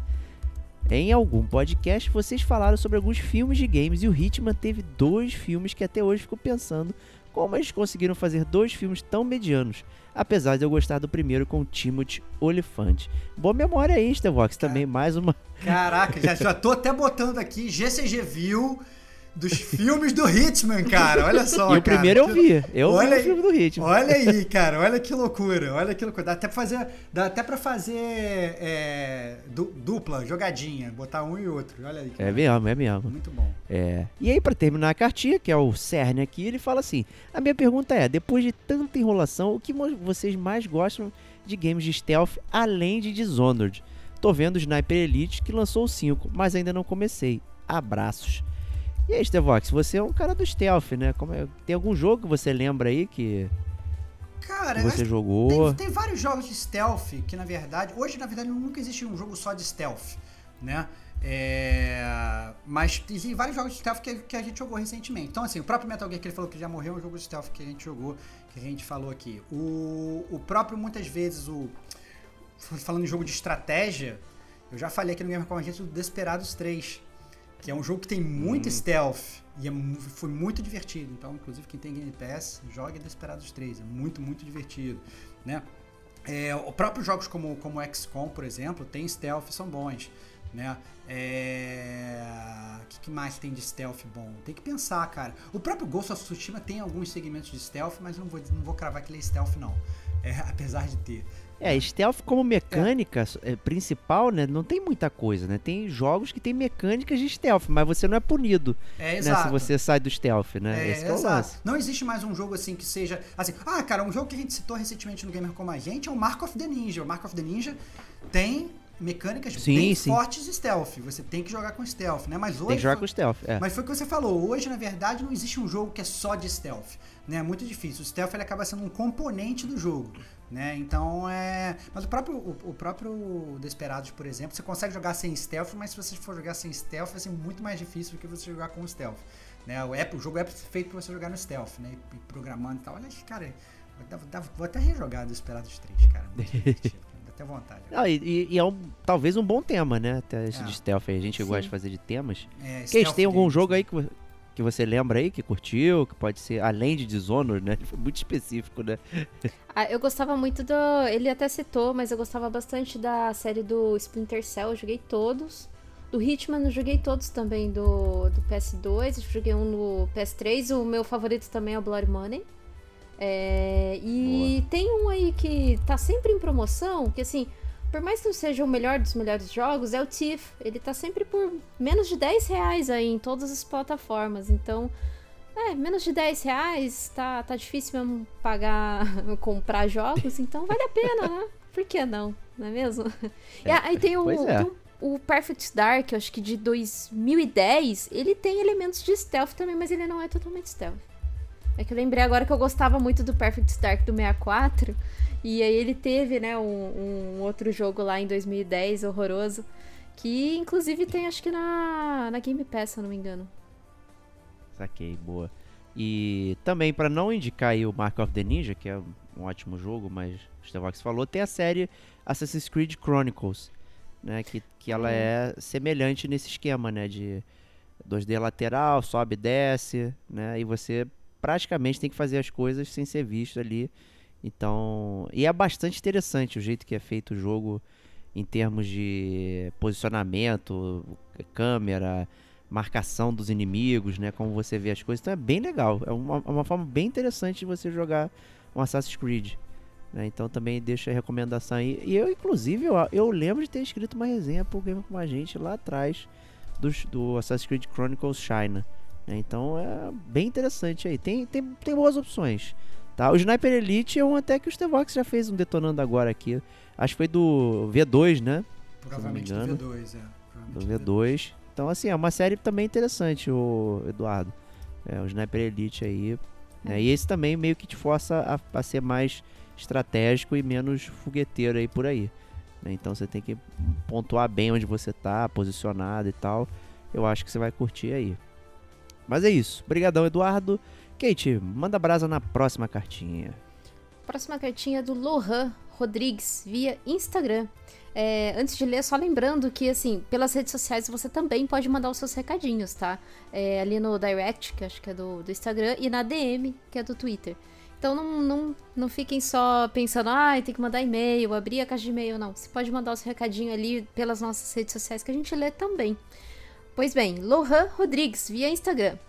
Em algum podcast, vocês falaram sobre alguns filmes de games e o Hitman teve dois filmes que até hoje fico pensando como eles conseguiram fazer dois filmes tão medianos, apesar de eu gostar do primeiro com Timothy Olyphant. Boa memória aí, Stevox, também mais uma Caraca, já, já tô até botando aqui GCG View dos filmes do Hitman, cara. Olha só, E o cara. primeiro eu vi, eu Olha vi aí. o filme do Hitman. Olha aí, cara, olha que loucura, olha que loucura. Dá até pra fazer, dá até pra fazer é, du- dupla, jogadinha, botar um e outro. Olha aí. É mesmo, é mesmo. Muito bom. É. E aí, pra terminar a cartinha, que é o cerne aqui, ele fala assim: A minha pergunta é: depois de tanta enrolação, o que vocês mais gostam de games de stealth além de Dishonored? Tô vendo o Sniper Elite que lançou o 5, mas ainda não comecei. Abraços. E aí, Stevox, você é um cara do stealth, né? É- Tem algum jogo que você lembra aí que Cara, você jogou? tem, tem vários jogos de stealth que, na verdade, hoje, na verdade, nunca existe um jogo só de stealth, né? É, mas existem vários jogos de stealth que, que a gente jogou recentemente. Então, assim, o próprio Metal Gear que ele falou que já morreu é um jogo de stealth que a gente jogou, que a gente falou aqui. O, o próprio, muitas vezes, o falando em jogo de estratégia, eu já falei aqui no Gamer com a gente do Desperados 3, que é um jogo que tem muito stealth e é foi muito divertido. Então, inclusive, quem tem Game Pass, jogue Desperados 3, é muito, muito divertido, né? É, o próprios jogos como, como XCOM, por exemplo, tem stealth e são bons, né? É... O que, que mais tem de stealth bom? Tem que pensar, cara. O próprio Ghost of Tsushima tem alguns segmentos de stealth, mas não vou, não vou cravar que ele é stealth, não. É, apesar de ter. É, stealth como mecânica é, principal, né? Não tem muita coisa, né? Tem jogos que tem mecânicas de stealth, mas você não é punido É, né, se você sai do stealth, né? É, Esse que é o exato. lance. Não existe mais um jogo assim que seja. Assim, ah, cara, um jogo que a gente citou recentemente no Gamer Como a Gente é o Mark of the Ninja. O Mark of the Ninja tem mecânicas Sim, bem sim. fortes de stealth. Você tem que jogar com stealth, né? Mas hoje. Tem que jogar foi- com stealth, é. Mas foi o que você falou. Hoje, na verdade, não existe um jogo que é só de stealth. Né? É muito difícil. O stealth ele acaba sendo um componente do jogo. Né? Então é. Mas o próprio, o, o próprio Desperados, por exemplo, você consegue jogar sem stealth, mas se você for jogar sem stealth, vai ser muito mais difícil do que você jogar com stealth. Né? O, app, o jogo é feito para você jogar no stealth, né? E programando e tal. Olha, cara, vou, até rejogar Desperados 3, cara. Muito divertido. Vontade. Ah, e, e- é um, talvez um bom tema, né? Até esse É. de stealth aí. A gente Sim. gosta de fazer de temas. É, Case, tem algum jogo né? aí que, que você lembra aí, que curtiu, que pode ser além de Dishonored, né? Foi muito específico, né? Ah, eu gostava muito do. Ele até citou, mas eu gostava bastante da série do Splinter Cell. Eu joguei todos. Do Hitman eu joguei todos também do, do PS2. Eu joguei um no PS3. O meu favorito também é o Blood Money. É, e tem um aí que tá sempre em promoção, que assim, por mais que não seja o melhor dos melhores jogos, é o Thief. Ele tá sempre por menos de 10 reais aí em todas as plataformas. Então, é, menos de 10 reais, tá, tá difícil mesmo pagar, comprar jogos, então vale a pena, né? Por que não? Não é mesmo? E aí tem o, é. tem o, o Perfect Dark, eu acho que de 2010, ele tem elementos de stealth também, mas ele não é totalmente stealth. É que eu lembrei agora que eu gostava muito do Perfect Dark do 64, e aí ele teve, né, um, um outro jogo lá em 2010, horroroso, que inclusive tem acho que na, na Game Pass, se eu não me engano. Saquei, boa. E também, pra não indicar aí o Mark of the Ninja, que é um ótimo jogo, mas o Stevox falou, tem a série Assassin's Creed Chronicles, né? Que, que ela é semelhante nesse esquema, né? De 2D lateral, sobe e desce, né? E você praticamente tem que fazer as coisas sem ser visto ali. Então, e é bastante interessante o jeito que é feito o jogo em termos de posicionamento, câmera, marcação dos inimigos, né? Como você vê as coisas. Então é bem legal. É uma, é uma forma bem interessante de você jogar um Assassin's Creed. né? Então também deixa a recomendação aí. E eu, inclusive, eu, eu lembro de ter escrito uma resenha pro Game com a gente lá atrás do, Assassin's Creed Chronicles China. Né? Então é bem interessante aí. Tem, tem, tem boas opções. Tá? O Sniper Elite é um até que o Stevox já fez um detonando agora aqui. Acho que foi do V2, né? Provavelmente do V2, é. do Provavelmente V2. Então, assim, é uma série também interessante, o Eduardo. É, o Sniper Elite aí. né? E esse também meio que te força a, a ser mais estratégico e menos fogueteiro aí por aí. né? Então você tem que pontuar bem onde você tá, posicionado e tal. Eu acho que você vai curtir aí. Mas é isso. Obrigadão, Eduardo. Kate, manda brasa na próxima cartinha. Próxima cartinha é do Lohan Rodrigues, via Instagram. É, antes de ler, só lembrando que, assim, pelas redes sociais você também pode mandar os seus recadinhos, tá? É, ali no direct, que acho que é do, do Instagram, e na DM, que é do Twitter. Então não, não, não fiquem só pensando, ah, tem que mandar e-mail, abrir a caixa de e-mail, não. Você pode mandar os recadinhos ali pelas nossas redes sociais que a gente lê também. Pois bem, Lohan Rodrigues, via Instagram.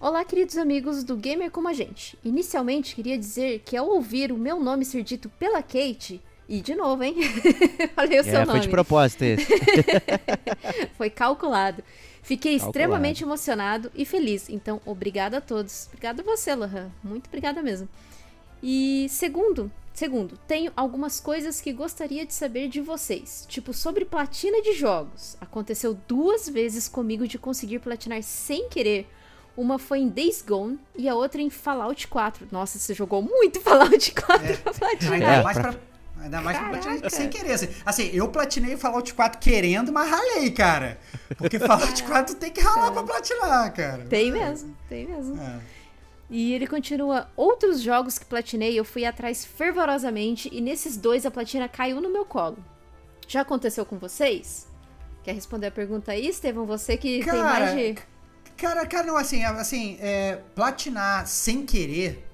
Olá, queridos amigos do Gamer Como a Gente. Inicialmente, queria dizer que ao ouvir o meu nome ser dito pela Kate, e de novo, hein? Falei o seu É, nome. foi de propósito esse. Foi calculado. Fiquei Calculado. extremamente emocionado e feliz. Então, obrigada a todos. Obrigada a você, Lohan. Muito obrigada mesmo. E segundo, segundo, tenho algumas coisas que gostaria de saber de vocês. Tipo, sobre platina de jogos. Aconteceu duas vezes comigo de conseguir platinar sem querer. Uma foi em Days Gone e a outra em Fallout 4. Nossa, você jogou muito Fallout 4 pra platinar. Ainda É, mais pra-. Ainda mais pra platinar Caraca. sem querer. Assim, assim, eu platinei o Fallout 4 querendo, mas ralei, cara. Porque Fallout 4 tem que ralar pra platinar, cara. Tem mesmo, tem mesmo. É. E ele continua: Outros jogos que platinei eu fui atrás fervorosamente e nesses dois a platina caiu no meu colo. Já aconteceu com vocês? Quer responder a pergunta aí, Estevão? Você que tem Cara, mais de. Cara, cara, não, assim, assim, é, platinar sem querer,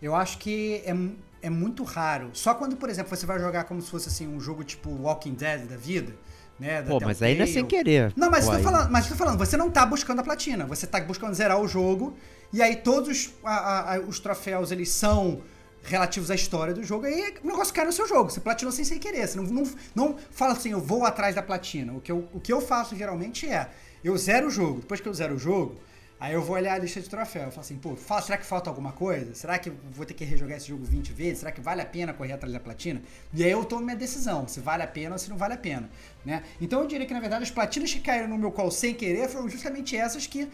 eu acho que é, é muito raro. Só quando, por exemplo, você vai jogar como se fosse assim um jogo tipo Walking Dead da vida, né? Pô, mas aí não é sem querer. Não, mas Pô, eu tô falando, mas eu tô falando, você não tá buscando a platina, você tá buscando zerar o jogo, e aí todos os, a- a- a- os troféus, eles são relativos à história do jogo, aí o negócio cai no seu jogo, você platinou sem sem querer, você não, não, não fala assim, eu vou atrás da platina. O que, eu, o que eu faço geralmente é, eu zero o jogo, depois que eu zero o jogo, aí eu vou olhar a lista de troféus, eu falo assim, pô, será que falta alguma coisa? Será que vou ter que rejogar esse jogo 20 vezes? Será que vale a pena correr atrás da platina? E aí eu tomo minha decisão, se vale a pena ou se não vale a pena, né? Então eu diria que, na verdade, as platinas que caíram no meu colo sem querer foram justamente essas que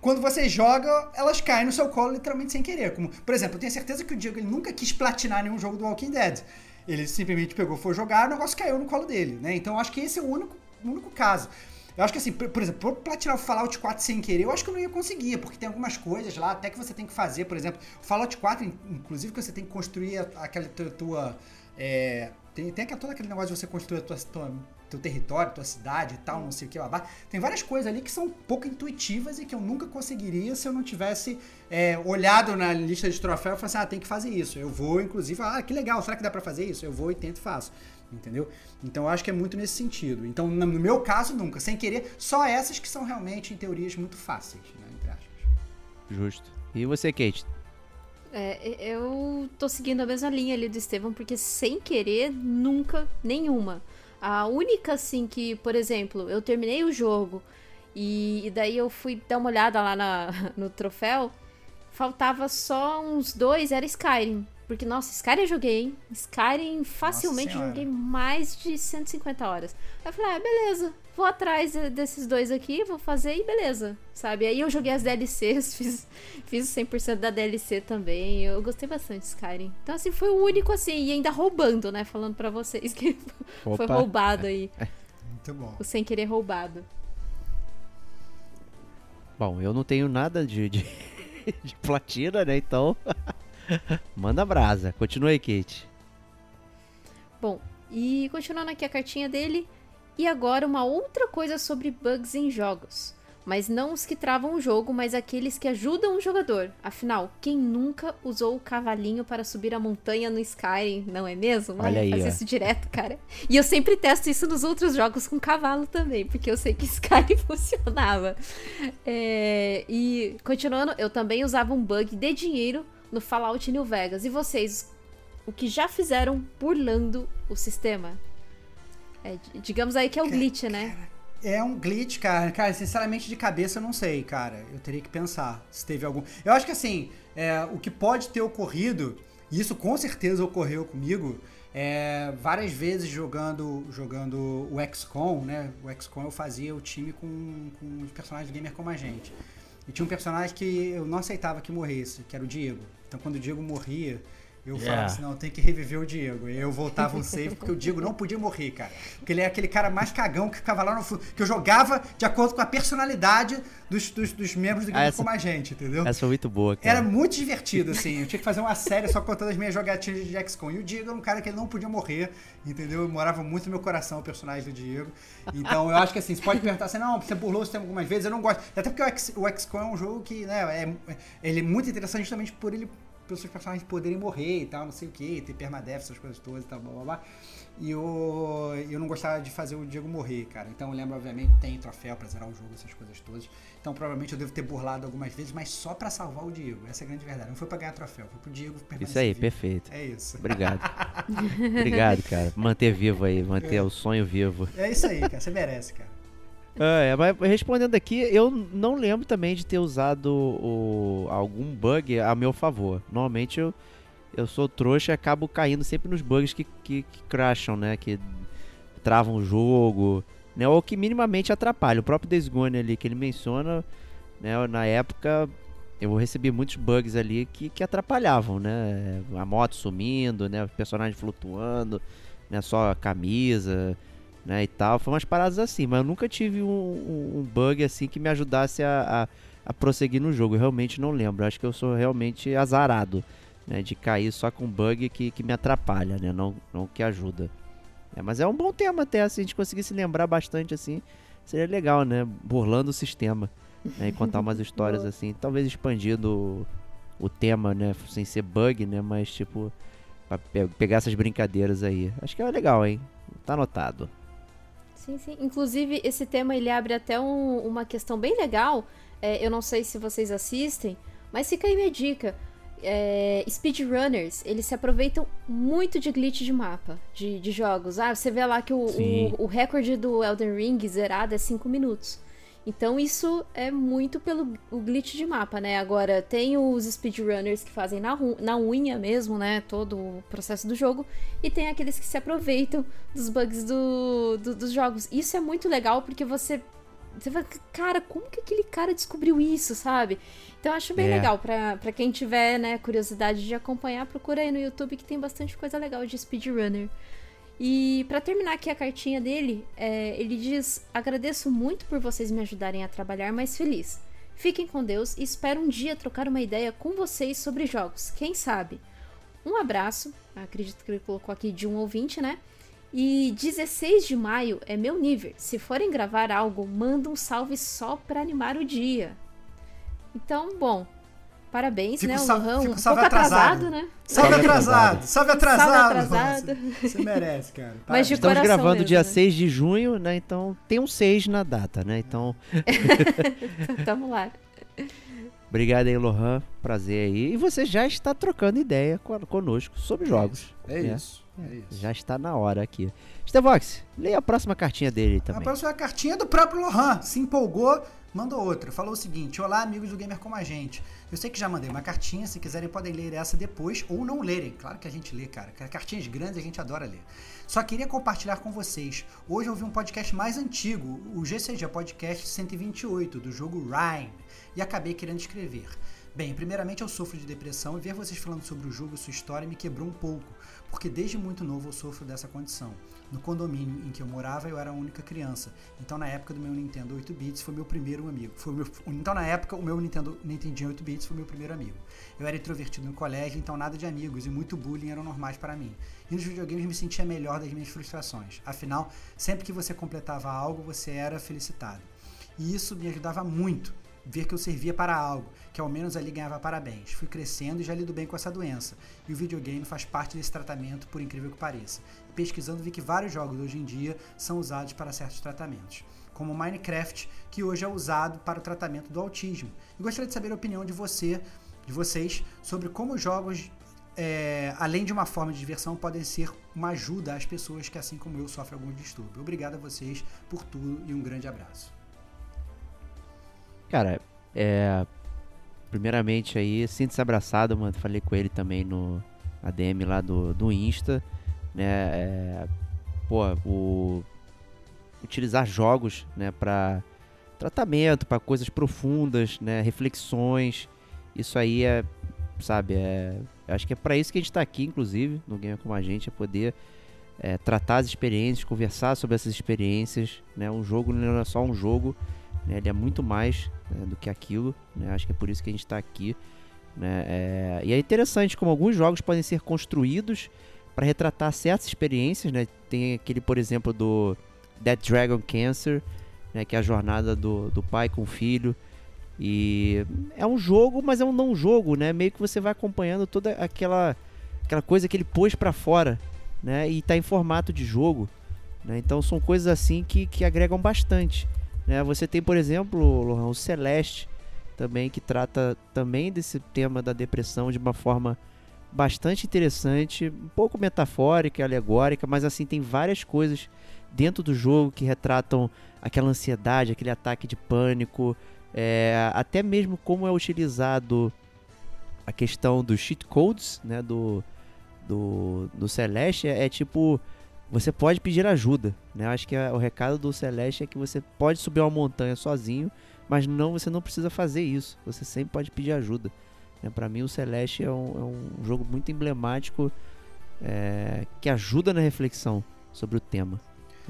quando você joga, elas caem no seu colo literalmente sem querer. Como, por exemplo, eu tenho certeza que o Diego ele nunca quis platinar nenhum jogo do Walking Dead. Ele simplesmente pegou, foi jogar, o negócio caiu no colo dele, né? Então acho que esse é o único, único caso. Eu acho que assim, por, exemplo, pra platinar o Fallout 4 sem querer, eu acho que eu não ia conseguir, porque tem algumas coisas lá, até que você tem que fazer, por exemplo, o Fallout 4, in- inclusive, que você tem que construir aquela tua. tua, é, tem, tem todo aquele negócio de você construir a tua, tua- teu território, tua cidade e tal, não sei o que, babá. Tem várias coisas ali que são pouco intuitivas e que eu nunca conseguiria se eu não tivesse é, olhado na lista de troféu e falasse, ah, tem que fazer isso. Eu vou, inclusive, ah, que legal, será que dá pra fazer isso? Eu vou e tento e faço. Entendeu? Então eu acho que é muito nesse sentido. Então, no meu caso, nunca. Sem querer, só essas que são realmente, em teorias, muito fáceis, né? Entre aspas. Justo. E você, Kate? É, eu tô seguindo a mesma linha ali do Estevão, porque sem querer, nunca, nenhuma. A única, assim, que, por exemplo, eu terminei o jogo e, e daí eu fui dar uma olhada lá na- no troféu, faltava só uns dois, era Skyrim. Porque, nossa, Skyrim eu joguei, hein? Skyrim facilmente joguei mais de 150 horas. Aí eu falei, ah, beleza, vou atrás de- desses dois aqui, vou fazer e beleza, sabe? Aí eu joguei as DLCs, fiz, fiz o 100% da DLC também, eu gostei bastante de Skyrim. Então, assim, foi o único, assim, e ainda roubando, né? Falando pra vocês que foi Opa. roubado aí, Muito bom. o sem querer roubado. Bom, eu não tenho nada de, de, de platina, né? Então, manda brasa. Continua aí, Kate. Bom, e continuando aqui a cartinha dele. E agora uma outra coisa sobre bugs em jogos. Mas não os que travam o jogo, mas aqueles que ajudam o jogador. Afinal, quem nunca usou o cavalinho para subir a montanha no Skyrim, não é mesmo? Olha aí, Faz ó. isso direto, cara. E eu sempre testo isso nos outros jogos com cavalo também, porque eu sei que Skyrim funcionava. É, e continuando, eu também usava um bug de dinheiro no Fallout New Vegas. E vocês, o que já fizeram burlando o sistema? É, digamos aí que é o glitch, né? É um glitch, cara. Cara, sinceramente, de cabeça eu não sei, cara. Eu teria que pensar se teve algum. Eu acho que assim, é, o que pode ter ocorrido E isso com certeza ocorreu comigo é, várias vezes jogando jogando o XCOM, né? O XCOM eu fazia o time com, com os personagens gamer como a gente. E tinha um personagem que eu não aceitava que morresse, que era o Diego. Então quando o Diego morria, eu Yeah. falava assim, não, tem que reviver o Diego. E eu voltava um save, porque o Diego não podia morrer, cara. Porque ele é aquele cara mais cagão que ficava lá no fundo. Que eu jogava de acordo com a personalidade dos, dos, dos membros do Ah, Gamer essa- como a gente, entendeu? Essa foi muito boa, cara. Era muito divertido, assim. Eu tinha que fazer uma série só contando as minhas jogatinhas de XCOM. E o Diego era um cara que ele não podia morrer, entendeu? Eu morava muito no meu coração o personagem do Diego. Então eu acho que assim, você pode perguntar assim, não, você burlou esse tema algumas vezes, eu não gosto. Até porque o, o XCOM é um jogo que, né, é, ele é muito interessante justamente por ele pelos seus personagens poderem morrer e tal, não sei o que, ter permadeath, essas coisas todas e tal, blá blá blá. E eu, eu não gostava de fazer o Diego morrer, cara. Então eu lembro, obviamente, tem troféu pra zerar o jogo, essas coisas todas. Então provavelmente eu devo ter burlado algumas vezes, mas só pra salvar o Diego. Essa é a grande verdade. Não foi pra ganhar troféu, foi pro Diego permanecer Isso aí, vivo. perfeito. É isso. Obrigado. Obrigado, cara. Manter vivo aí, manter o sonho vivo. É isso aí, cara. Você merece, cara. É, mas respondendo aqui, eu não lembro também de ter usado o- algum bug a meu favor. Normalmente eu, eu sou trouxa e acabo caindo sempre nos bugs que, que, que crasham, né? Que travam o jogo, né? Ou que minimamente atrapalham. O próprio Days Gone ali que ele menciona, né? Na época eu recebi muitos bugs ali que, que atrapalhavam, né? A moto sumindo, né? O personagem flutuando, né? Só a camisa, né? E tal. Foi umas paradas assim, mas eu nunca tive um, um- um bug assim que me ajudasse a, a, a prosseguir no jogo. Eu realmente não lembro. Acho que eu sou realmente azarado, né? De cair só com bug que, que me atrapalha, né? Não, não que ajuda. É, mas é um bom tema até, se a gente conseguisse lembrar bastante assim, seria legal, né? Burlando o sistema. Né? E contar umas histórias assim, talvez expandindo o, o tema, né? Sem ser bug, né? Mas tipo, pra pe- pegar essas brincadeiras aí. Acho que é legal, hein? Tá anotado. Sim, sim. Inclusive, esse tema ele abre até um- uma questão bem legal. É, eu não sei se vocês assistem, mas fica aí minha dica. É, speedrunners, eles se aproveitam muito de glitch de mapa, de, de jogos. Ah, você vê lá que o, o, o recorde do Elden Ring zerado é 5 minutos. Então isso é muito pelo o glitch de mapa, né? Agora, tem os speedrunners que fazem na, na unha mesmo, né? Todo o processo do jogo. E tem aqueles que se aproveitam dos bugs do, do- dos jogos. Isso é muito legal porque você. Você fala, cara, como que aquele cara descobriu isso, sabe? Então eu acho bem É. legal. Pra quem tiver, né, curiosidade de acompanhar, procura aí no YouTube que tem bastante coisa legal de speedrunner. E pra terminar aqui a cartinha dele, é, ele diz: Agradeço muito por vocês me ajudarem a trabalhar mais feliz. Fiquem com Deus e espero um dia trocar uma ideia com vocês sobre jogos. Quem sabe? Um abraço, acredito que ele colocou aqui de um ouvinte, né? E 16 de maio é meu nível. Se forem gravar algo, manda um salve só pra animar o dia. Então, bom, parabéns, Fico né? Lohan, fico um salve pouco atrasado, atrasado. né? Salve atrasado! Salve atrasado! Salve atrasado. Você, você merece, cara. Mas de. Estamos gravando mesmo, dia né? 6 de junho, né? Então tem um 6 na data, né? Então, Tamo lá. obrigado aí, Lohan. Prazer aí. E você já está trocando ideia co- conosco sobre jogos. É né? isso. É isso. Já está na hora aqui. Stevox, leia a próxima cartinha dele A também. próxima cartinha é do próprio Lohan. Se empolgou, mandou outra. Falou o seguinte: Olá, amigos do Gamer Como a Gente. Eu sei que já mandei uma cartinha, se quiserem podem ler essa depois ou não lerem. Claro que a gente lê, cara. Cartinhas grandes a gente adora ler. Só queria compartilhar com vocês. Hoje eu ouvi um podcast mais antigo, o GCG Podcast 128, do jogo Rhyme, e acabei querendo escrever. Bem, primeiramente eu sofro de depressão e ver vocês falando sobre o jogo e sua história me quebrou um pouco, porque desde muito novo eu sofro dessa condição. No condomínio em que eu morava, eu era a única criança. Então, na época do meu Nintendo 8 bits, foi meu primeiro amigo. Foi meu- então, na época, o meu Nintendo Nintendinho 8 bits foi meu primeiro amigo. Eu era introvertido no colégio, então nada de amigos e muito bullying eram normais para mim. E nos videogames me sentia melhor das minhas frustrações. Afinal, sempre que você completava algo, você era felicitado. E isso me ajudava muito, ver que eu servia para algo, que ao menos ali ganhava parabéns. Fui crescendo e já lido bem com essa doença. E o videogame faz parte desse tratamento, por incrível que pareça. Pesquisando, vi que vários jogos hoje em dia são usados para certos tratamentos. Como Minecraft, que hoje é usado para o tratamento do autismo. E gostaria de saber a opinião de você, de vocês, sobre como os jogos, é, além de uma forma de diversão, podem ser uma ajuda às pessoas que, assim como eu, sofrem algum distúrbio. Obrigado a vocês por tudo e um grande abraço. Cara, é. Primeiramente aí, sinta-se abraçado, mano. Falei com ele também no, a DM lá do, do Insta, né? É, pô, o utilizar jogos, né, para tratamento, para coisas profundas, né, reflexões. Isso aí é, sabe, é, acho que é para isso que a gente está aqui, inclusive, no Game com a gente, é poder é, tratar as experiências, conversar sobre essas experiências, né? Um jogo não é só um jogo, né? Ele é muito mais né, do que aquilo, né? Acho que é por isso que a gente está aqui, né? É, e é interessante como alguns jogos podem ser construídos para retratar certas experiências, né? Tem aquele, por exemplo, do Dead Dragon Cancer, né? Que é a jornada do, do pai com o filho. E é um jogo, mas é um não jogo, né? Meio que você vai acompanhando toda aquela aquela coisa que ele pôs para fora, né? E está em formato de jogo, né? Então são coisas assim que, que agregam bastante, né? Você tem, por exemplo, Lohan, o Celeste também que trata também desse tema da depressão de uma forma bastante interessante, um pouco metafórica, alegórica, mas assim tem várias coisas dentro do jogo que retratam aquela ansiedade, aquele ataque de pânico, é, até mesmo como é utilizado a questão dos cheat codes, né, do, do, do Celeste é, é, tipo você pode pedir ajuda, né? Acho que a, o recado do Celeste é que você pode subir uma montanha sozinho, mas não você não precisa fazer isso. Você sempre pode pedir ajuda. Né? Para mim o Celeste é um, é um jogo muito emblemático é, que ajuda na reflexão sobre o tema.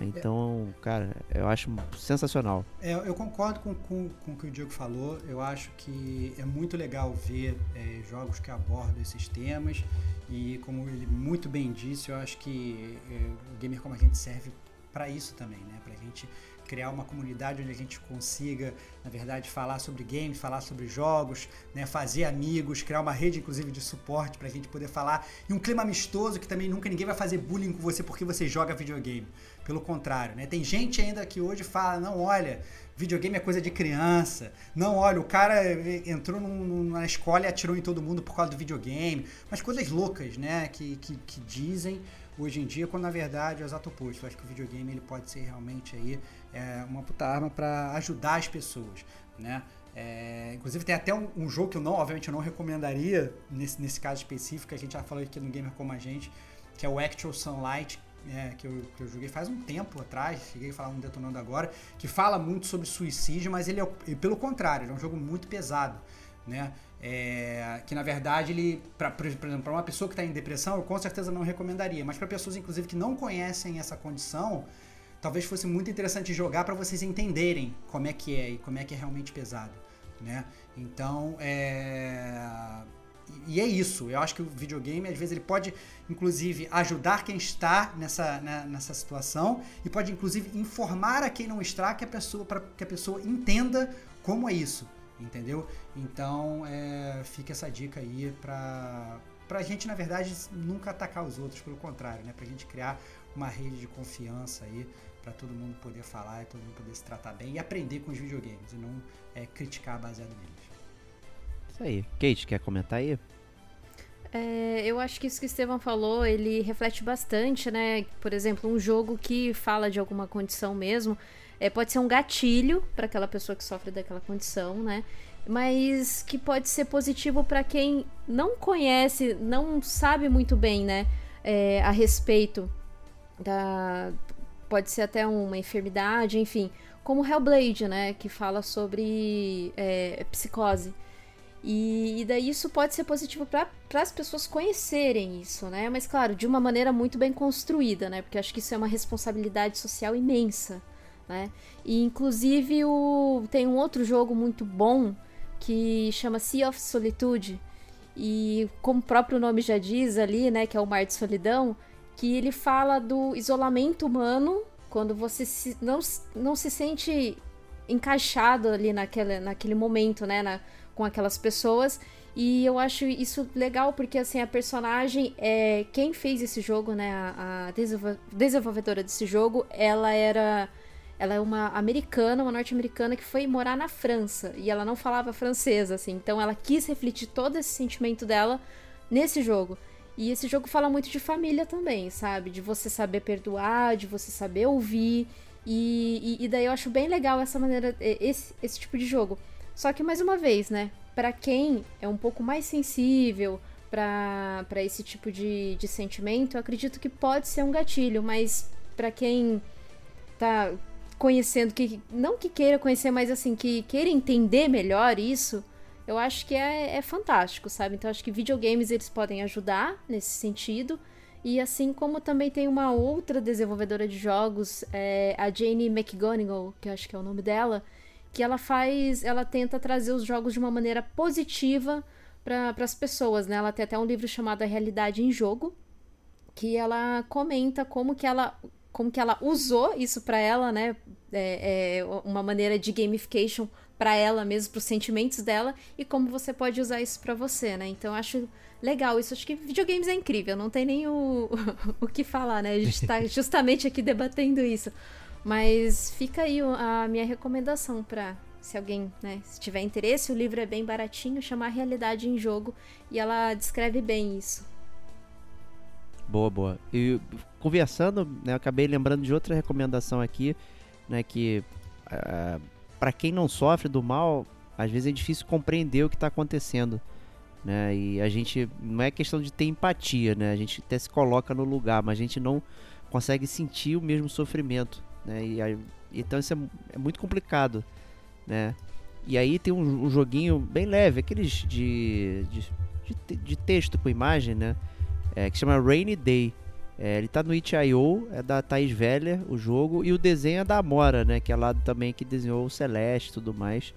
Então, cara, eu acho sensacional. É, eu concordo com, com, com, o que o Diego falou. Eu acho que é muito legal ver é, jogos que abordam esses temas. E como ele muito bem disse, eu acho que é, o Gamer Como a gente serve para isso também, né? Pra gente criar uma comunidade onde a gente consiga, na verdade, falar sobre games, falar sobre jogos, né, fazer amigos, criar uma rede, inclusive, de suporte para a gente poder falar. E um clima amistoso que também nunca ninguém vai fazer bullying com você porque você joga videogame. Pelo contrário, né? Tem gente ainda que hoje fala, não, olha, videogame é coisa de criança. Não, olha, o cara entrou na escola e atirou em todo mundo por causa do videogame. Mas coisas loucas, né? Que, que, que dizem hoje em dia, quando na verdade é o exato oposto. Eu acho que o videogame ele pode ser realmente aí é, uma puta arma para ajudar as pessoas, né? É, inclusive tem até um, um, jogo que eu não, obviamente, eu não recomendaria nesse, nesse caso específico, a gente já falou aqui no Gamer Como a Gente, que é o Actual Sunlight, é, que, eu, que eu joguei faz um tempo atrás, cheguei a falar um detonando agora, que fala muito sobre suicídio, mas ele é, pelo contrário, ele é um jogo muito pesado, né? É, que na verdade ele, pra, por exemplo, para uma pessoa que está em depressão, eu com certeza não recomendaria, mas para pessoas inclusive que não conhecem essa condição, talvez fosse muito interessante jogar para vocês entenderem como é que é e como é que é realmente pesado, né? Então, é... e é isso. Eu acho que o videogame às vezes ele pode, inclusive, ajudar quem está nessa, né, nessa situação e pode inclusive informar a quem não está que a pessoa para que a pessoa entenda como é isso entendeu? Então, é, fica essa dica aí para pra gente, na verdade, nunca atacar os outros, pelo contrário, né? Pra gente criar uma rede de confiança aí para todo mundo poder falar e todo mundo poder se tratar bem e aprender com os videogames e não é, criticar baseado neles. Isso aí. Kate, quer comentar aí? É, eu acho que isso que o Estevão falou, ele reflete bastante, né? Por exemplo, um jogo que fala de alguma condição mesmo, é, pode ser um gatilho para aquela pessoa que sofre daquela condição, né? Mas que pode ser positivo para quem não conhece, não sabe muito bem, né? É, a respeito da. Pode ser até uma enfermidade, enfim. Como Hellblade, né? Que fala sobre é, psicose. E, e, daí isso pode ser positivo para as pessoas conhecerem isso, né? Mas claro, de uma maneira muito bem construída, né? Porque acho que isso é uma responsabilidade social imensa né? E inclusive o, tem um outro jogo muito bom que chama Sea of Solitude. E como o próprio nome já diz ali, né, que é o Mar de Solidão, que ele fala do isolamento humano quando você se, não, não se sente encaixado ali naquele, naquele momento, né, na, com aquelas pessoas. E eu acho isso legal porque assim a personagem é quem fez esse jogo, né, a, a desenvolvedora desse jogo, ela era ela é uma americana, uma norte-americana que foi morar na França e ela não falava francês, assim. Então ela quis refletir todo esse sentimento dela nesse jogo. E esse jogo fala muito de família também, sabe? De você saber perdoar, de você saber ouvir. E, e, e daí eu acho bem legal essa maneira, esse, esse tipo de jogo. Só que, mais uma vez, né? Para quem é um pouco mais sensível, para esse tipo de, de sentimento, eu acredito que pode ser um gatilho, mas para quem tá conhecendo, que não que queira conhecer, mas assim, que queira entender melhor isso, eu acho que é, é fantástico, sabe? Então acho que videogames eles podem ajudar nesse sentido. E assim como também tem uma outra desenvolvedora de jogos, é, a Jane McGonigal, que acho que é o nome dela, que ela faz, ela tenta trazer os jogos de uma maneira positiva para as pessoas, né? Ela tem até um livro chamado A Realidade em Jogo, que ela comenta como que ela como que ela usou isso para ela, né? É, é, uma maneira de gamification para ela mesmo, para os sentimentos dela e como você pode usar isso para você, né? Então acho legal isso. Acho que videogames é incrível, não tem nem o, o que falar, né? A gente está justamente aqui debatendo isso. Mas fica aí a minha recomendação para se alguém né, se tiver interesse, o livro é bem baratinho, chama a Realidade em Jogo e ela descreve bem isso. Boa, boa. E conversando, né, eu acabei lembrando de outra recomendação aqui, né, que uh, eh, para quem não sofre do mal, às vezes é difícil compreender o que está acontecendo, né? E a gente não é questão de ter empatia, né? A gente até se coloca no lugar, mas a gente não consegue sentir o mesmo sofrimento, né? E então isso é, é, muito complicado, né? E aí tem um, um joguinho bem leve, aqueles de, de, de, de texto com imagem, né? É, que chama Rainy Day. É, ele tá no itch.io, é da Thaís Velha, o jogo, e o desenho é da Amora, né? Que é lá também que desenhou o Celeste e tudo mais.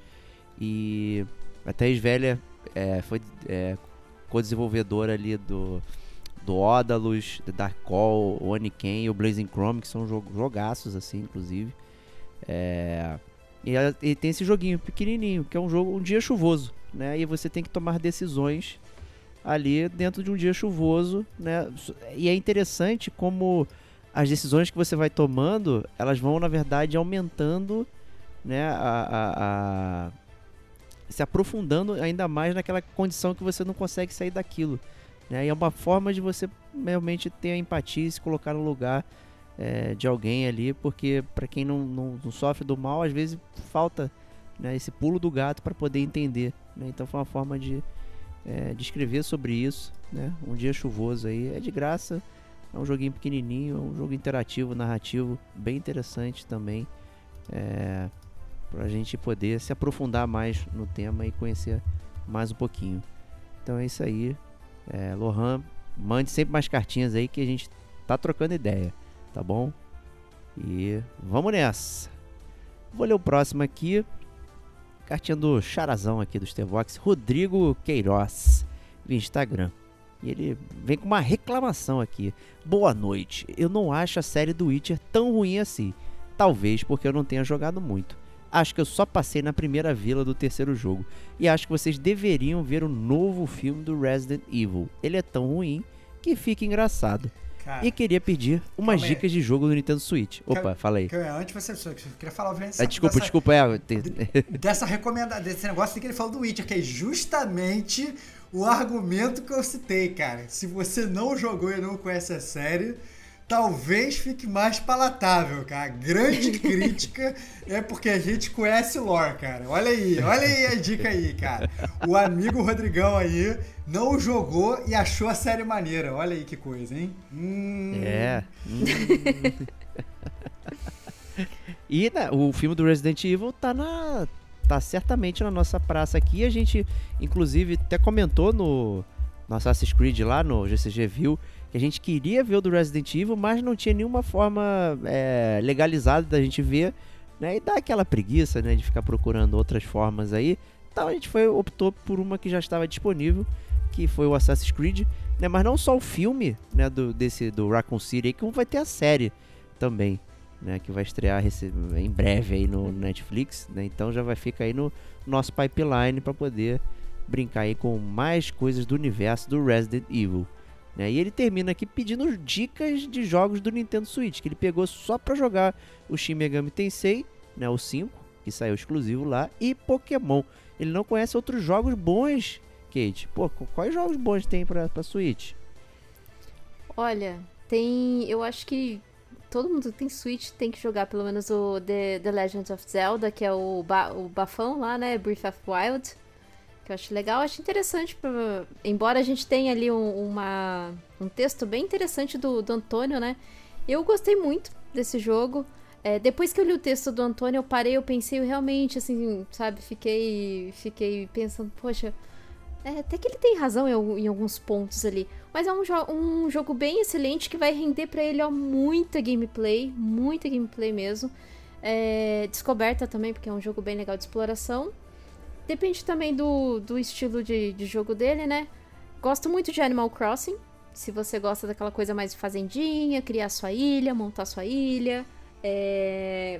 E a Thaís Velha é, foi é, co-desenvolvedora ali do, do Odalus, The Dark Call, o Oniken e o Blazing Chrome, que são jogaços, assim, inclusive. É, e, e, tem esse joguinho pequenininho, que é um jogo, um dia chuvoso, né? E você tem que tomar decisões ali dentro de um dia chuvoso, né? E é interessante como as decisões que você vai tomando, elas vão na verdade aumentando, né? A, a, a, se aprofundando ainda mais naquela condição que você não consegue sair daquilo, né? E é uma forma de você realmente ter a empatia e se colocar no lugar é, de alguém ali, porque para quem não, não, não, sofre do mal, às vezes falta né, esse pulo do gato para poder entender. Né? Então foi uma forma de é, de escrever sobre isso, né? Um dia chuvoso aí, é de graça, é um joguinho pequenininho, é um jogo interativo, narrativo, bem interessante também, é, para a gente poder se aprofundar mais no tema e conhecer mais um pouquinho. Então é isso aí, é, Lohan, mande sempre mais cartinhas aí que a gente tá trocando ideia, tá bom? E vamos nessa. Vou ler o próximo aqui. Cartinha do charazão aqui do Stevox, Rodrigo Queiroz, via Instagram. E ele vem com uma reclamação aqui. Boa noite. Eu não acho a série do Witcher tão ruim assim. Talvez porque eu não tenha jogado muito. Acho que eu só passei na primeira vila do terceiro jogo. E acho que vocês deveriam ver o novo filme do Resident Evil. Ele é tão ruim que fica engraçado. Cara, e queria pedir umas dicas de jogo do Nintendo Switch. Opa, fala aí. Antes você, queria falar ah, desculpa, dessa, desculpa, é. Dessa recomendação, desse negócio que ele falou do Witcher, que é justamente o argumento que eu citei, cara. Se você não jogou e não conhece a série, talvez fique mais palatável, cara. A grande crítica é porque a gente conhece o lore, cara. Olha aí, olha aí a dica aí, cara. O amigo Rodrigão aí não jogou e achou a série maneira. Olha aí que coisa, hein? Hum. É. Hum. e né, o filme do Resident Evil tá na tá certamente na nossa praça aqui. A gente inclusive até comentou no, no Assassin's Creed lá no GCG View que a gente queria ver o do Resident Evil, mas não tinha nenhuma forma é, legalizada da gente ver, né? E dá aquela preguiça, né, de ficar procurando outras formas aí. Então a gente foi optou por uma que já estava disponível, que foi o Assassin's Creed, né? Mas não só o filme, né, do desse do Raccoon City, aí, como vai ter a série também, né, que vai estrear em breve aí no Netflix, né? Então já vai ficar aí no nosso pipeline para poder brincar aí com mais coisas do universo do Resident Evil. Né? E ele termina aqui pedindo dicas de jogos do Nintendo Switch, que ele pegou só para jogar o Shin Megami Tensei, né, o 5, que saiu exclusivo lá, e Pokémon. Ele não conhece outros jogos bons, Kate. Pô, quais jogos bons tem pra, pra Switch? Olha, tem. Eu acho que todo mundo que tem Switch tem que jogar pelo menos o The, The Legend of Zelda, que é o, ba, o bafão lá, né? Breath of Wild. Que eu acho legal, acho interessante, pra, embora a gente tenha ali um, uma, um texto bem interessante do, do Antônio, né? Eu gostei muito desse jogo. É, depois que eu li o texto do Antônio, eu parei, eu pensei, eu realmente, assim, sabe, fiquei, fiquei pensando, poxa, é, até que ele tem razão em, em, alguns pontos ali. Mas é um, jo um jogo bem excelente que vai render para ele ó, muita gameplay, muita gameplay mesmo. É, descoberta também, porque é um jogo bem legal de exploração. Depende também do, do estilo de, de jogo dele, né? Gosto muito de Animal Crossing. Se você gosta daquela coisa mais fazendinha, criar sua ilha, montar sua ilha, é...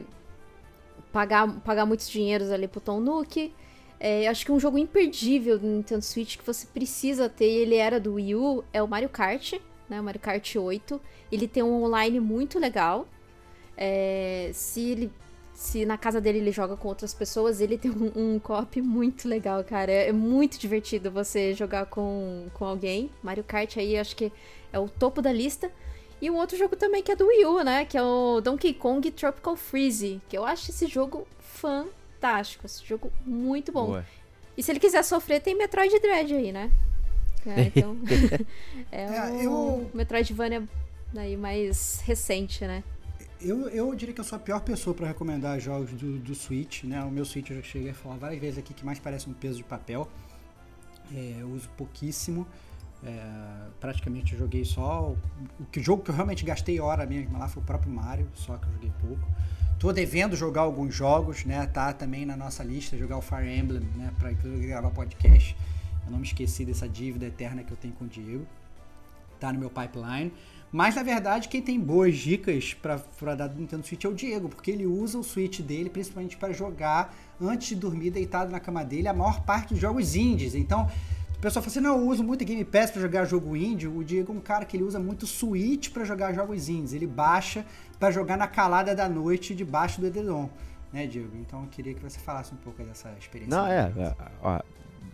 pagar, pagar muitos dinheiros ali pro Tom Nook. É, acho que um jogo imperdível do Nintendo Switch que você precisa ter, ele era do Wii U, é o Mario Kart, né? O Mario Kart 8. Ele tem um online muito legal. É, se ele se na casa dele ele joga com outras pessoas, ele tem um, um co-op muito legal, cara. É, é, muito divertido você jogar com, com alguém. Mario Kart aí acho que é o topo da lista. E um outro jogo também que é do Wii U, né? Que é o Donkey Kong Tropical Freeze. Que eu acho esse jogo fantástico. Esse jogo muito bom. Boa. E se ele quiser sofrer, tem Metroid Dread aí, né? É, então. é, é o eu... Metroidvania daí mais recente, né? Eu, eu diria que eu sou a pior pessoa para recomendar jogos do, do Switch, né? O meu Switch eu já cheguei a falar várias vezes aqui que mais parece um peso de papel. É, eu uso pouquíssimo. É, praticamente joguei só. O, o jogo que eu realmente gastei hora mesmo lá foi o próprio Mario, só que eu joguei pouco. Tô devendo jogar alguns jogos, né? Tá também na nossa lista jogar o Fire Emblem, né? Pra gravar podcast. Eu não me esqueci dessa dívida eterna que eu tenho com o Diego. Tá no meu pipeline. Mas na verdade, quem tem boas dicas para dar do Nintendo Switch é o Diego, porque ele usa o Switch dele principalmente para jogar antes de dormir deitado na cama dele a maior parte dos jogos indies. Então, o pessoal fala assim: não, eu uso muito Game Pass para jogar jogo indie. O Diego é um cara que ele usa muito Switch para jogar jogos indies. Ele baixa para jogar na calada da noite debaixo do edredom, né, Diego? Então, eu queria que você falasse um pouco dessa experiência. Não, é, é ó,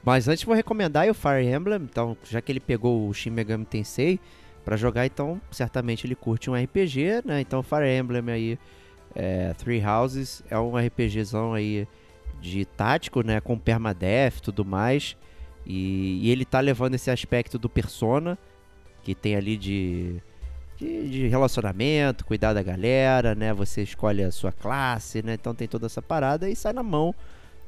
mas antes vou recomendar o Fire Emblem, então, já que ele pegou o Shin Megami Tensei para jogar, então certamente ele curte um RPG, né? Então Fire Emblem aí, é, Three Houses é um RPGzão aí de tático, né? Com permadeath e tudo mais. E, e, ele tá levando esse aspecto do Persona, que tem ali de, de, de, relacionamento, cuidar da galera, né? Você escolhe a sua classe, né? Então tem toda essa parada e sai na mão,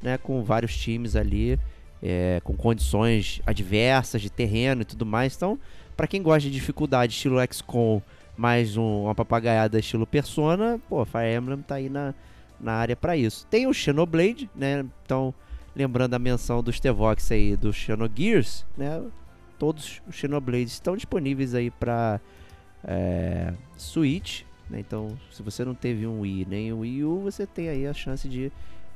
né? Com vários times ali, é, com condições adversas de terreno e tudo mais. Então para quem gosta de dificuldade estilo XCOM, mais um, uma papagaiada estilo Persona, pô, Fire Emblem tá aí na, na área para isso. Tem o Xenoblade, né? Então, lembrando a menção dos Tevox aí do Xenogears, né? Todos os Xenoblades estão disponíveis aí para é, Switch, né? Então, se você não teve um Wii nem um Wii U, você tem aí a chance de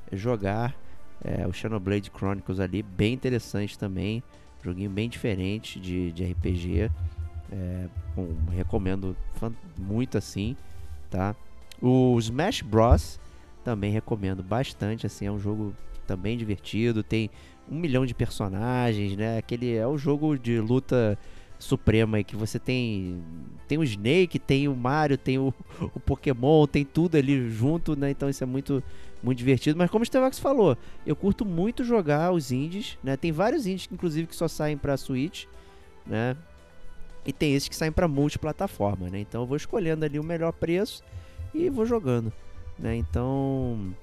jogar é, o Xenoblade Chronicles ali, bem interessante também. Joguinho bem diferente de, de RPG. É, bom, recomendo muito assim, tá? O Smash Bros. também recomendo bastante, assim, é um jogo também divertido, tem um milhão de personagens, né? Aquele é o jogo de luta suprema aí que você tem tem o Snake, tem o Mario, tem o, o Pokémon, tem tudo ali junto, né? Então isso é muito muito divertido. Mas como o Stevox falou, eu curto muito jogar os indies, né? Tem vários indies, inclusive, que só saem para Switch, né? E tem esses que saem para multiplataforma, né? Então eu vou escolhendo ali o melhor preço e vou jogando, né? Então,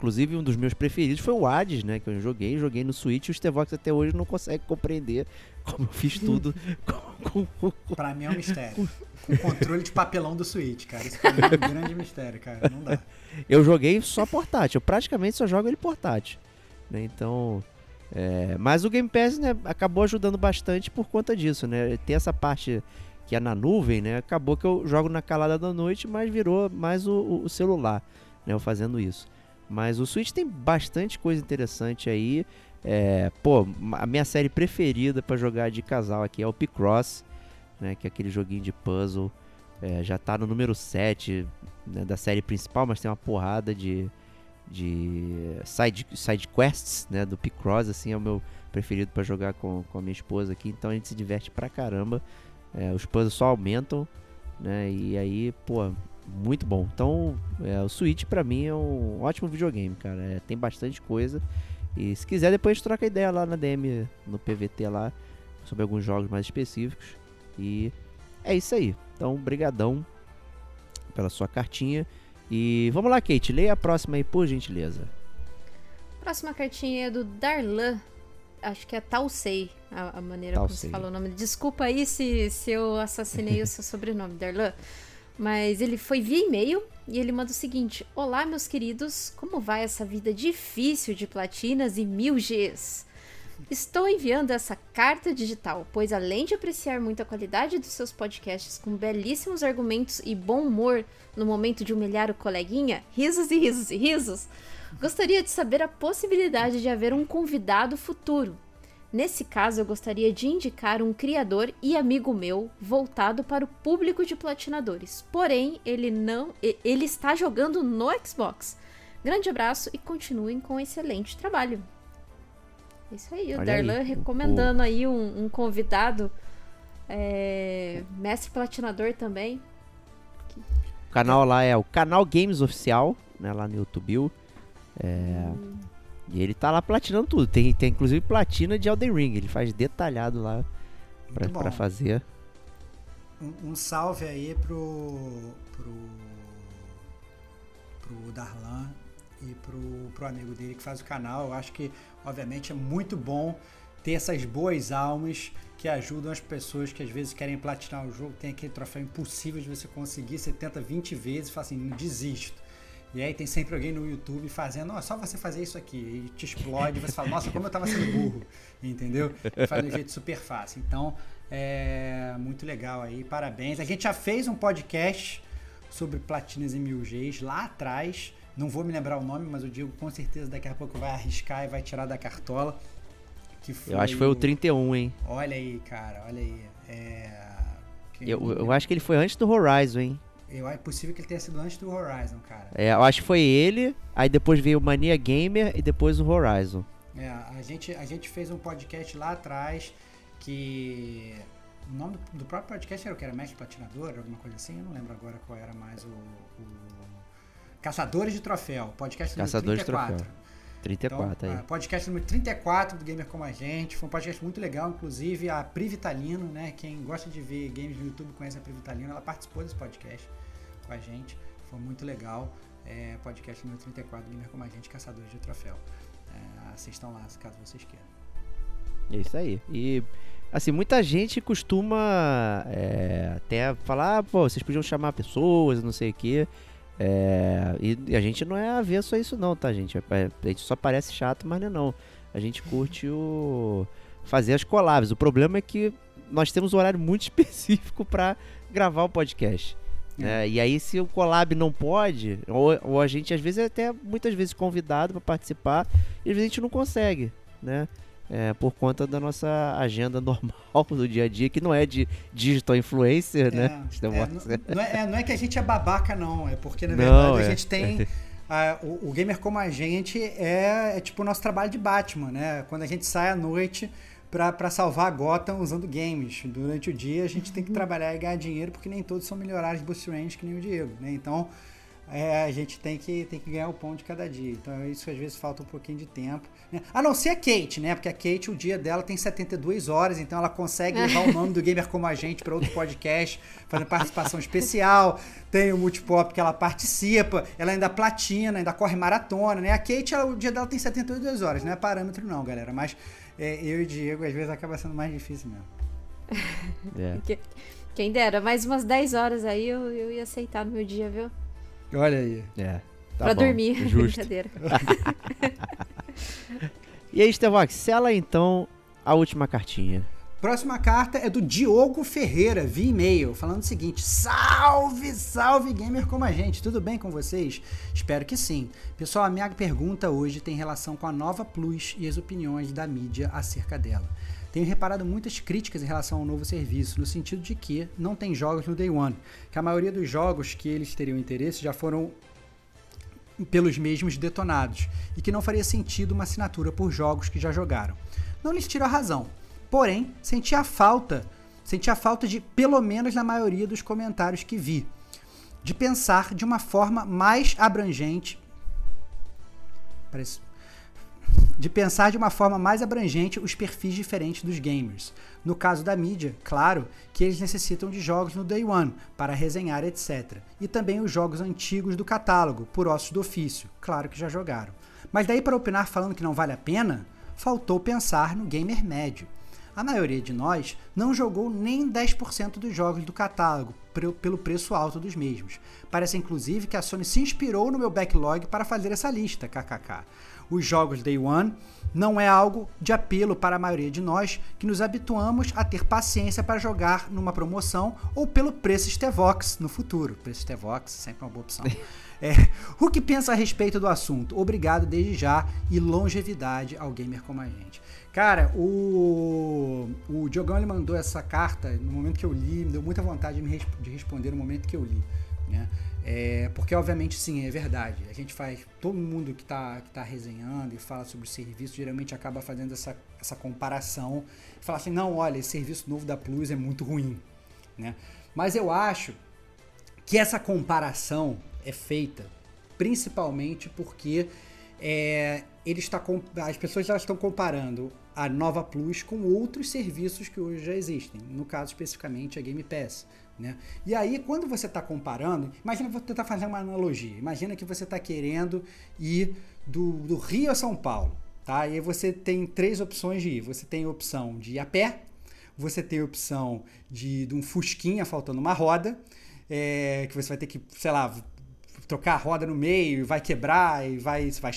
inclusive um dos meus preferidos foi o Hades, né? Que eu joguei, joguei no Switch. E o Stevox até hoje não consegue compreender como eu fiz tudo. com, com, pra mim é um mistério. Com controle de papelão do Switch, cara. Isso pra mim é um grande mistério, cara. Não dá. Eu joguei só portátil. Eu praticamente só jogo ele portátil. Né? Então. É... Mas o Game Pass né, acabou ajudando bastante por conta disso, né? Tem essa parte que é na nuvem, né? Acabou que eu jogo na calada da noite, mas virou mais o, o celular, né? Eu fazendo isso. Mas o Switch tem bastante coisa interessante aí. É, pô, a minha série preferida para jogar de casal aqui é o Picross, né, que é aquele joguinho de puzzle. É, já tá no número 7 né, da série principal, mas tem uma porrada de, de side, side quests né, do Picross, assim, é o meu preferido para jogar com, com a minha esposa aqui. Então a gente se diverte pra caramba. É, os puzzles só aumentam, né, e aí, pô, muito bom. Então, é, o Switch para mim é um ótimo videogame, cara. É, tem bastante coisa E se quiser, depois a gente troca ideia lá na DM, no PVT lá, sobre alguns jogos mais específicos. E é isso aí. Então, brigadão pela sua cartinha. E vamos lá, Kate, leia a próxima aí, por gentileza. Próxima cartinha é do Darlan. Acho que é Talsei, a, a maneira como Talsei. se fala o nome. Desculpa aí se, se eu assassinei o seu sobrenome, Darlan. Mas ele foi via e-mail e ele manda o seguinte: Olá, meus queridos, como vai essa vida difícil de platinas e mil Gs? Estou enviando essa carta digital, pois além de apreciar muito a qualidade dos seus podcasts com belíssimos argumentos e bom humor no momento de humilhar o coleguinha, risos e risos e risos, gostaria de saber a possibilidade de haver um convidado futuro. Nesse caso, eu gostaria de indicar um criador e amigo meu voltado para o público de platinadores. Porém, ele não, ele está jogando no Xbox. Grande abraço e continuem com um excelente trabalho. É Isso aí, o Olha aí, Darlan o- recomendando aí um, um convidado, é, mestre platinador também. O canal lá é o canal Games Oficial, né, lá no YouTube. É, E ele tá lá platinando tudo. Tem, tem inclusive platina de Elden Ring. Ele faz detalhado lá pra, pra fazer. Um, um salve aí pro, pro, pro Darlan e pro, pro amigo dele que faz o canal. Eu acho que, obviamente, é muito bom ter essas boas almas que ajudam as pessoas que às vezes querem platinar o jogo. Tem aquele troféu impossível de você conseguir, você tenta 20 vezes e fala assim, não desisto. E aí tem sempre alguém no YouTube fazendo, ó, só você fazer isso aqui. E te explode, você fala, nossa, como eu tava sendo burro. Entendeu? E faz de um jeito super fácil. Então, é muito legal aí, parabéns. A gente já fez um podcast sobre platinas e mil Gs lá atrás. Não vou me lembrar o nome, mas o Diego com certeza daqui a pouco vai arriscar e vai tirar da cartola. Que Eu acho que foi o 31, hein? Olha aí, cara, olha aí. É... Eu, eu acho que ele foi antes do Horizon, hein? Eu- é possível que ele tenha sido antes do Horizon, cara. É, eu acho que foi ele, aí depois veio o Mania Gamer e depois o Horizon. É, a gente, a gente fez um podcast lá atrás que. O nome do, do próprio podcast era o que? Era Mestre Platinador, alguma coisa assim? Eu não lembro agora qual era mais o. o- Caçadores de Troféu, podcast número Caçadores de 34. Troféu. 34 Então, aí. ah, podcast número 34 do Gamer Como a Gente. Foi um podcast muito legal, inclusive a Pri Vitalino, né? Quem gosta de ver games no YouTube conhece a Pri Vitalino. Ela participou desse podcast com a gente. Foi muito legal. É, podcast número 34 do Gamer Como a Gente, Caçadores de Troféu. É, assistam lá, caso vocês queiram. É isso aí. E, assim, muita gente costuma é, até falar, ah, pô, vocês podiam chamar pessoas, não sei o quê. É, e, a gente não é avesso a isso não, tá, gente? É, A gente só parece chato, mas não é não. A gente curte o fazer as collabs. O problema é que nós temos um horário muito específico pra gravar o podcast. Né? E aí, se o collab não pode, ou, ou a gente às vezes é até muitas vezes convidado pra participar, e às vezes a gente não consegue, né? É, por conta da nossa agenda normal do dia a dia, que não é de digital influencer, né? É, Então, é, não, não é, é, não é que a gente é babaca, não. É porque, na verdade, é. a gente tem. ah, o, o gamer como a gente é, é tipo o nosso trabalho de Batman, né? Quando a gente sai à noite pra, pra salvar Gotham usando games. Durante o dia a gente tem que trabalhar e ganhar dinheiro, porque nem todos são milionários Boost Range que nem o Diego, né? Então. é, a gente tem que, tem que ganhar o pão de cada dia. Então, isso às vezes falta um pouquinho de tempo. Né? A não ser a Kate, né? Porque a Kate, o dia dela tem 72 horas, então ela consegue levar o nome do Gamer Como a Gente para outro podcast, fazendo participação especial. Tem o Multipop que ela participa, ela ainda platina, ainda corre maratona, né? A Kate, ela- o dia dela tem 72 horas, não é parâmetro não, galera. Mas é, eu e o Diego, às vezes, acaba sendo mais difícil mesmo. é. Que- Quem dera, mais umas 10 horas aí eu, eu ia aceitar no meu dia, viu? Olha aí. É, tá pra bom, dormir. Justo. Brincadeira. E aí, Stevox, sela então a última cartinha. Próxima carta é do Diogo Ferreira, via e-mail, falando o seguinte: Salve, salve gamer como a gente, tudo bem com vocês? Espero que sim. Pessoal, a minha pergunta hoje tem relação com a nova Plus e as opiniões da mídia acerca dela. Tenho reparado muitas críticas em relação ao novo serviço, no sentido de que não tem jogos no Day One, que a maioria dos jogos que eles teriam interesse já foram pelos mesmos detonados e que não faria sentido uma assinatura por jogos que já jogaram. Não lhes tiro a razão, porém senti a falta, senti a falta de, pelo menos na maioria dos comentários que vi, de pensar de uma forma mais abrangente. Parece. de pensar de uma forma mais abrangente os perfis diferentes dos gamers. No caso da mídia, claro que eles necessitam de jogos no Day One para resenhar, etc. E também os jogos antigos do catálogo, por ossos do ofício, claro que já jogaram. Mas daí para opinar falando que não vale a pena, faltou pensar no gamer médio. A maioria de nós não jogou nem 10% dos jogos do catálogo pelo preço alto dos mesmos. Parece inclusive que a Sony se inspirou no meu backlog para fazer essa lista, kkk. Os jogos Day One não é algo de apelo para a maioria de nós que nos habituamos a ter paciência para jogar numa promoção ou pelo preço Stevox no futuro. Preço Stevox sempre uma boa opção. É, o que pensa a respeito do assunto? Obrigado desde já e longevidade ao gamer como a gente. Cara, o, o Diogão ele mandou essa carta no momento que eu li, me deu muita vontade de, resp de responder no momento que eu li. Né? É, porque, obviamente, sim, é verdade. A gente faz. Todo mundo que está que tá resenhando e fala sobre o serviço geralmente acaba fazendo essa, essa comparação. Fala assim: não, olha, esse serviço novo da Plus é muito ruim. Né? Mas eu acho que essa comparação é feita principalmente porque é, ele está as pessoas já estão comparando a Nova Plus com outros serviços que hoje já existem, no caso especificamente a Game Pass. Né? E aí, quando você está comparando, imagina, vou tentar fazer uma analogia. Imagina que você está querendo ir do, do Rio a São Paulo. Tá? E aí você tem três opções de ir. Você tem a opção de ir a pé, você tem a opção de, de um Fusquinha faltando uma roda, é, que você vai ter que, sei lá, trocar a roda no meio, vai quebrar e vai, vai,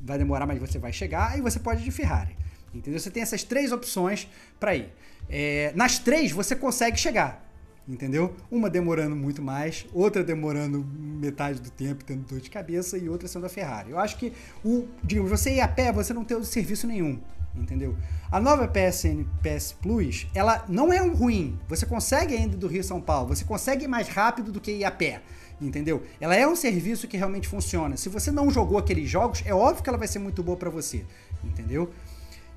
vai demorar, mas você vai chegar, e você pode ir de Ferrari. Entendeu? Você tem essas três opções para ir. É, nas três você consegue chegar entendeu? Uma demorando muito mais, outra demorando metade do tempo, tendo dor de cabeça, e outra sendo a Ferrari. Eu acho que, o, digamos, você ir a pé, você não tem serviço nenhum, entendeu? A nova PSN PS Plus, ela não é um ruim. Você consegue ainda do Rio São Paulo, você consegue ir mais rápido do que ir a pé. Entendeu? Ela é um serviço que realmente funciona. Se você não jogou aqueles jogos, é óbvio que ela vai ser muito boa para você. Entendeu?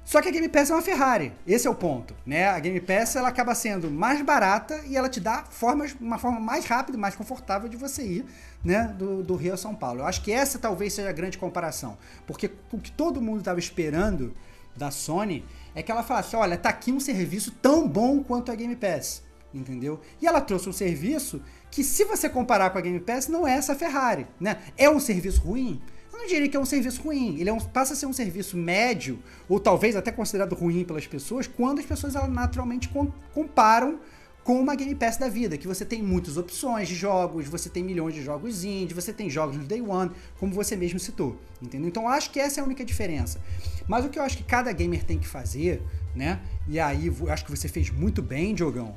Só que a Game Pass é uma Ferrari. Esse é o ponto, né? A Game Pass ela acaba sendo mais barata e ela te dá formas, uma forma mais rápida, mais confortável de você ir, né, do, do Rio a São Paulo. Eu acho que essa talvez seja a grande comparação, porque o que todo mundo estava esperando da Sony é que ela falasse, olha, tá aqui um serviço tão bom quanto a Game Pass, entendeu? E ela trouxe um serviço que se você comparar com a Game Pass não é essa Ferrari, né? É um serviço ruim? eu não diria que é um serviço ruim. Ele é um, passa a ser um serviço médio, ou talvez até considerado ruim pelas pessoas, quando as pessoas naturalmente com, comparam com uma Game Pass da vida, que você tem muitas opções de jogos, você tem milhões de jogos indie, você tem jogos no Day One, como você mesmo citou, entendeu? Então acho que essa é a única diferença. Mas o que eu acho que cada gamer tem que fazer, né? E aí acho que você fez muito bem, Diogão,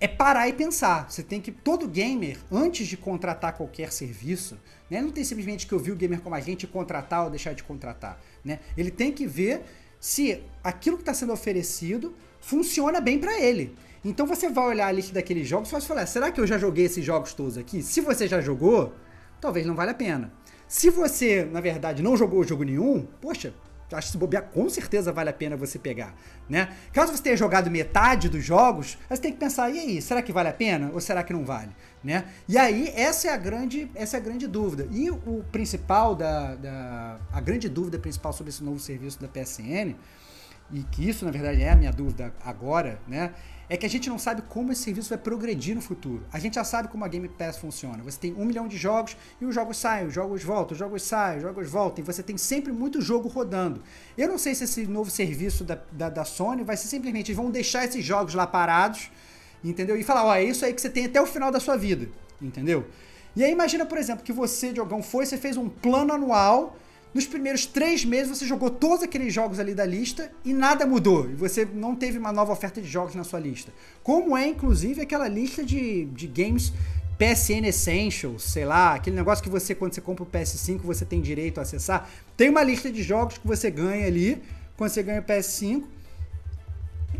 é parar e pensar. Você tem que. Todo gamer, antes de contratar qualquer serviço, né, não tem simplesmente que ouvir o gamer como a gente contratar ou deixar de contratar. Né? Ele tem que ver se aquilo que está sendo oferecido funciona bem para ele. Então você vai olhar a lista daqueles jogos e vai falar: será que eu já joguei esses jogos todos aqui? Se você já jogou, talvez não valha a pena. Se você, na verdade, não jogou jogo nenhum, poxa, acho que se bobear, com certeza vale a pena você pegar, né? Caso você tenha jogado metade dos jogos, você tem que pensar, e aí, será que vale a pena ou será que não vale, né? E aí, essa é a grande, essa é a grande dúvida. E o principal da, da a grande dúvida principal sobre esse novo serviço da PSN, e que isso, na verdade, é a minha dúvida agora, né? É que a gente não sabe como esse serviço vai progredir no futuro. A gente já sabe como a Game Pass funciona. Você tem um milhão de jogos e os jogos saem, os jogos voltam, os jogos saem, os jogos voltam. E você tem sempre muito jogo rodando. Eu não sei se esse novo serviço da, da, da Sony vai ser simplesmente, eles vão deixar esses jogos lá parados, entendeu? E falar, ó, é isso aí que você tem até o final da sua vida, entendeu? E aí imagina, por exemplo, que você, Diogão, foi, você fez um plano anual nos primeiros três meses você jogou todos aqueles jogos ali da lista e nada mudou. E você não teve uma nova oferta de jogos na sua lista. Como é, inclusive, aquela lista de, de games PSN Essentials, sei lá, aquele negócio que você, quando você compra o PS5, você tem direito a acessar. Tem uma lista de jogos que você ganha ali quando você ganha o PS5.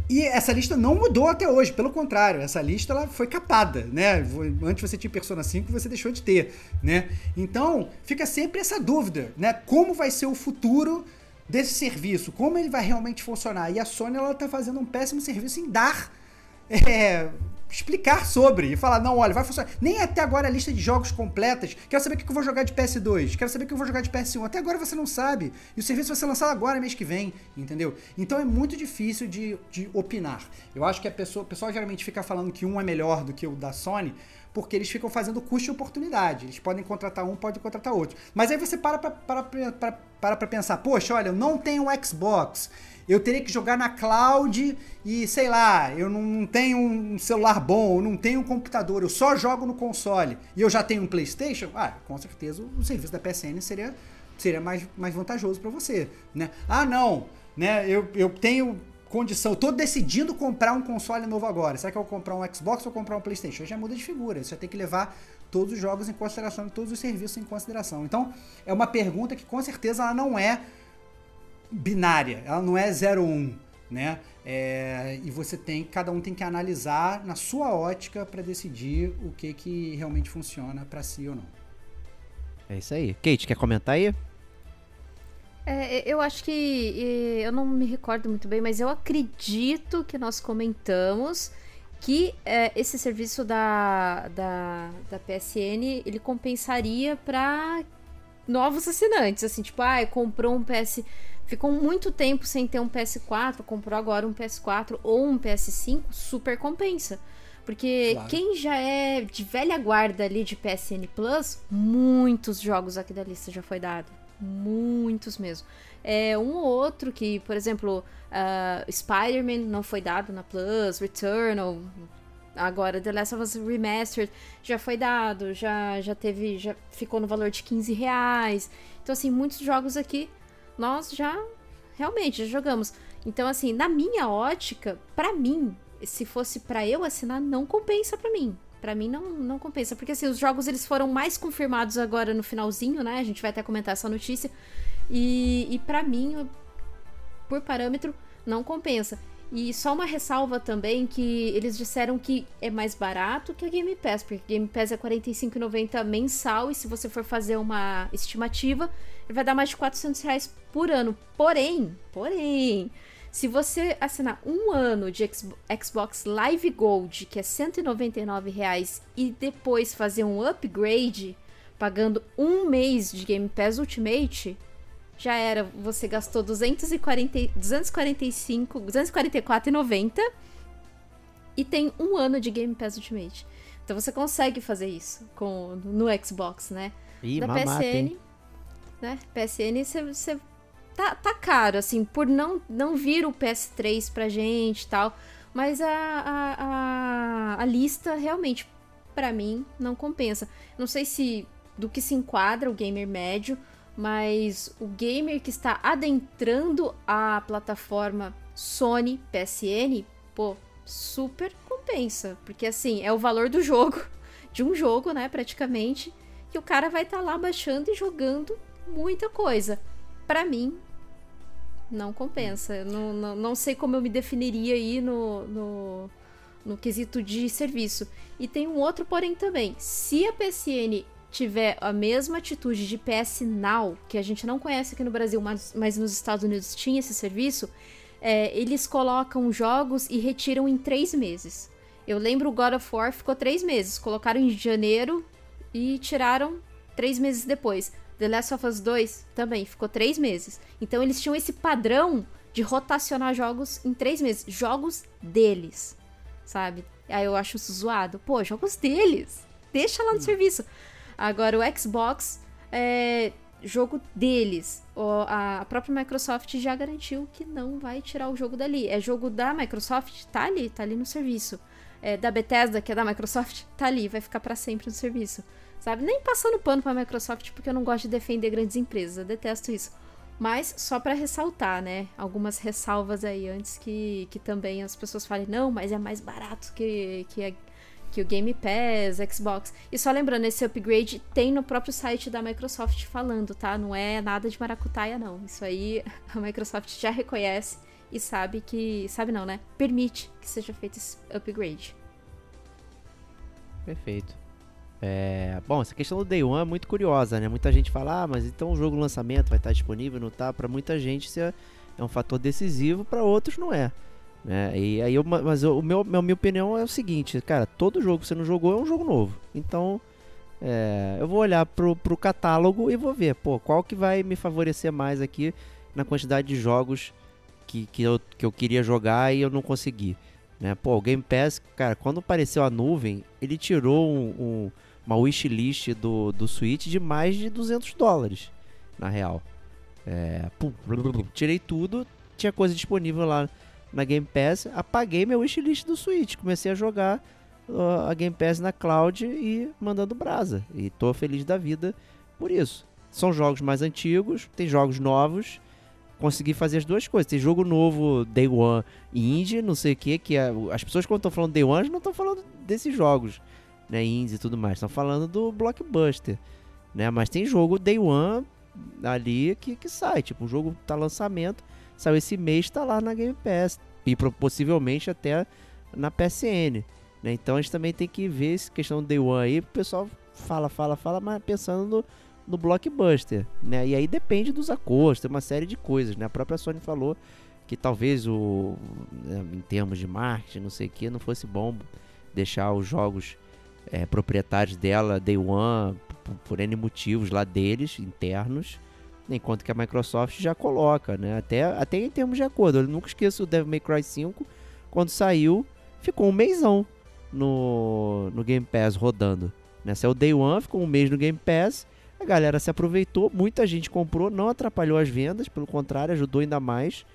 E essa lista não mudou até hoje, pelo contrário, essa lista ela foi capada, né? Antes você tinha Persona 5, você deixou de ter, né? Então, fica sempre essa dúvida, né? Como vai ser o futuro desse serviço? Como ele vai realmente funcionar? E a Sony ela tá fazendo um péssimo serviço em dar é, explicar sobre e falar, não, olha, vai funcionar. Nem até agora a lista de jogos completas. Quero saber o que eu vou jogar de PS2, quero saber o que eu vou jogar de PS1. Até agora você não sabe. E o serviço vai ser lançado agora, mês que vem, entendeu? Então é muito difícil de, de opinar. Eu acho que a pessoa, o pessoal geralmente fica falando que um é melhor do que o da Sony, porque eles ficam fazendo custo e oportunidade. Eles podem contratar um, podem contratar outro. Mas aí você para para, para, para pra pensar, poxa, olha, eu não tenho Xbox, eu teria que jogar na cloud e, sei lá, eu não tenho um celular bom, eu não tenho um computador, eu só jogo no console e eu já tenho um PlayStation, ah, com certeza o serviço da PSN seria, seria mais, mais vantajoso para você, né? Ah, não, né? Eu, eu tenho condição, eu tô decidindo comprar um console novo agora. Será que eu vou comprar um Xbox ou comprar um PlayStation? Já muda de figura, você tem que levar todos os jogos em consideração, todos os serviços em consideração. Então, é uma pergunta que com certeza ela não é binária, ela não é 0 1, um, né? É, e você tem, cada um tem que analisar na sua ótica para decidir o que que realmente funciona para si ou não. É isso aí. Kate, quer comentar aí? É, eu acho que eu não me recordo muito bem, mas eu acredito que nós comentamos que é, esse serviço da, da, da PSN ele compensaria para novos assinantes, assim, tipo, ah, comprou um PS ficou muito tempo sem ter um PS4, comprou agora um PS4 ou um PS5, super compensa. Porque claro. quem já é de velha guarda ali de PSN Plus, muitos jogos aqui da lista já foi dado. Muitos mesmo. É um ou outro que, por exemplo, uh, Spider-Man não foi dado na Plus, Returnal, agora The Last of Us Remastered já foi dado, já, já teve, já ficou no valor de 15 reais. Então, assim, muitos jogos aqui nós já realmente já jogamos. Então, assim, na minha ótica, para mim, se fosse para eu assinar, não compensa para mim. Para mim não, não compensa, porque assim, os jogos eles foram mais confirmados agora no finalzinho, né? A gente vai até comentar essa notícia. E, e para mim, por parâmetro, não compensa. E só uma ressalva também que eles disseram que é mais barato que a Game Pass, porque a Game Pass é R$ 45,90 mensal e se você for fazer uma estimativa, ele vai dar mais de 400 reais por ano. Porém, porém, se você assinar um ano de Xbox Live Gold, que é 199 reais, e depois fazer um upgrade, pagando um mês de Game Pass Ultimate, já era, você gastou 240, 245, 244,90 e tem um ano de Game Pass Ultimate. Então você consegue fazer isso com no Xbox, né? Ih, da mamata, PSN, hein? né? PSN você, você tá, tá caro assim por não não vir o PS3 pra gente e tal, mas a, a, a, a lista realmente para mim não compensa. Não sei se do que se enquadra o gamer médio, mas o gamer que está adentrando a plataforma Sony PSN, pô, super compensa, porque assim, é o valor do jogo, de um jogo, né, praticamente, que o cara vai estar tá lá baixando e jogando muita coisa. Para mim, não compensa. Eu não, não, não sei como eu me definiria aí no, no, no quesito de serviço. E tem um outro porém também. Se a PSN tiver a mesma atitude de PS Now, que a gente não conhece aqui no Brasil, mas, mas nos Estados Unidos tinha esse serviço, é, eles colocam jogos e retiram em três meses. Eu lembro o God of War ficou três meses, colocaram em janeiro e tiraram três meses depois. The Last of Us 2 também ficou três meses. Então eles tinham esse padrão de rotacionar jogos em três meses. Jogos deles, sabe? Aí eu acho isso zoado. Pô, jogos deles. Deixa lá no hum. serviço. Agora, o Xbox é jogo deles. A própria Microsoft já garantiu que não vai tirar o jogo dali. É jogo da Microsoft, tá ali, tá ali no serviço. É, da Bethesda, que é da Microsoft, tá ali, vai ficar para sempre no serviço. Sabe? Nem passando pano pra Microsoft, porque eu não gosto de defender grandes empresas, eu detesto isso. Mas só para ressaltar, né? Algumas ressalvas aí antes que, que também as pessoas falem, não, mas é mais barato que, que que o Game Pass, Xbox. E só lembrando, esse upgrade tem no próprio site da Microsoft falando, tá? Não é nada de maracutaia, não. Isso aí a Microsoft já reconhece e sabe que. Sabe não, né? Permite que seja feito esse upgrade. Perfeito. É, bom, essa questão do Day One é muito curiosa, né? Muita gente fala, ah, mas então o jogo lançamento vai estar disponível, não tá? Para muita gente isso é, é um fator decisivo, para outros não é. Né? E aí eu, mas eu, o meu, minha, minha opinião é o seguinte, cara, todo jogo que você não jogou é um jogo novo. Então, é, eu vou olhar pro, pro catálogo e vou ver, pô, qual que vai me favorecer mais aqui na quantidade de jogos que, que, eu, que eu queria jogar e eu não consegui. Né? Pô, o Game Pass, cara, quando apareceu a nuvem, ele tirou um, um, uma wishlist do, do Switch de mais de 200 dólares, na real. É, pum, tirei tudo, tinha coisa disponível lá na Game Pass, apaguei meu wishlist do Switch, comecei a jogar uh, a Game Pass na cloud e mandando brasa. E tô feliz da vida por isso. São jogos mais antigos, tem jogos novos, consegui fazer as duas coisas. Tem jogo novo, Day One Indie, não sei o que, que é, as pessoas quando estão falando Day One não estão falando desses jogos, né, indies e tudo mais, estão falando do Blockbuster, né, mas tem jogo Day One ali que, que sai, tipo, o jogo tá lançamento, saiu esse mês, tá lá na Game Pass e possivelmente até na PSN, né, então a gente também tem que ver essa questão do Day One aí, o pessoal fala, fala, fala, mas pensando no no blockbuster, né? E aí depende dos acordos, tem uma série de coisas, né? A própria Sony falou que talvez o né, em termos de marketing, não sei o que, não fosse bom deixar os jogos é, proprietários dela day one por, por N motivos lá deles internos, enquanto que a Microsoft já coloca, né? Até até em termos de acordo. Eu nunca esqueço o Devil May Cry 5 quando saiu, ficou um mêsão no no Game Pass rodando. Né? Saiu Day One, ficou um mês no Game Pass a galera se aproveitou, muita gente comprou, não atrapalhou as vendas, pelo contrário, ajudou ainda mais.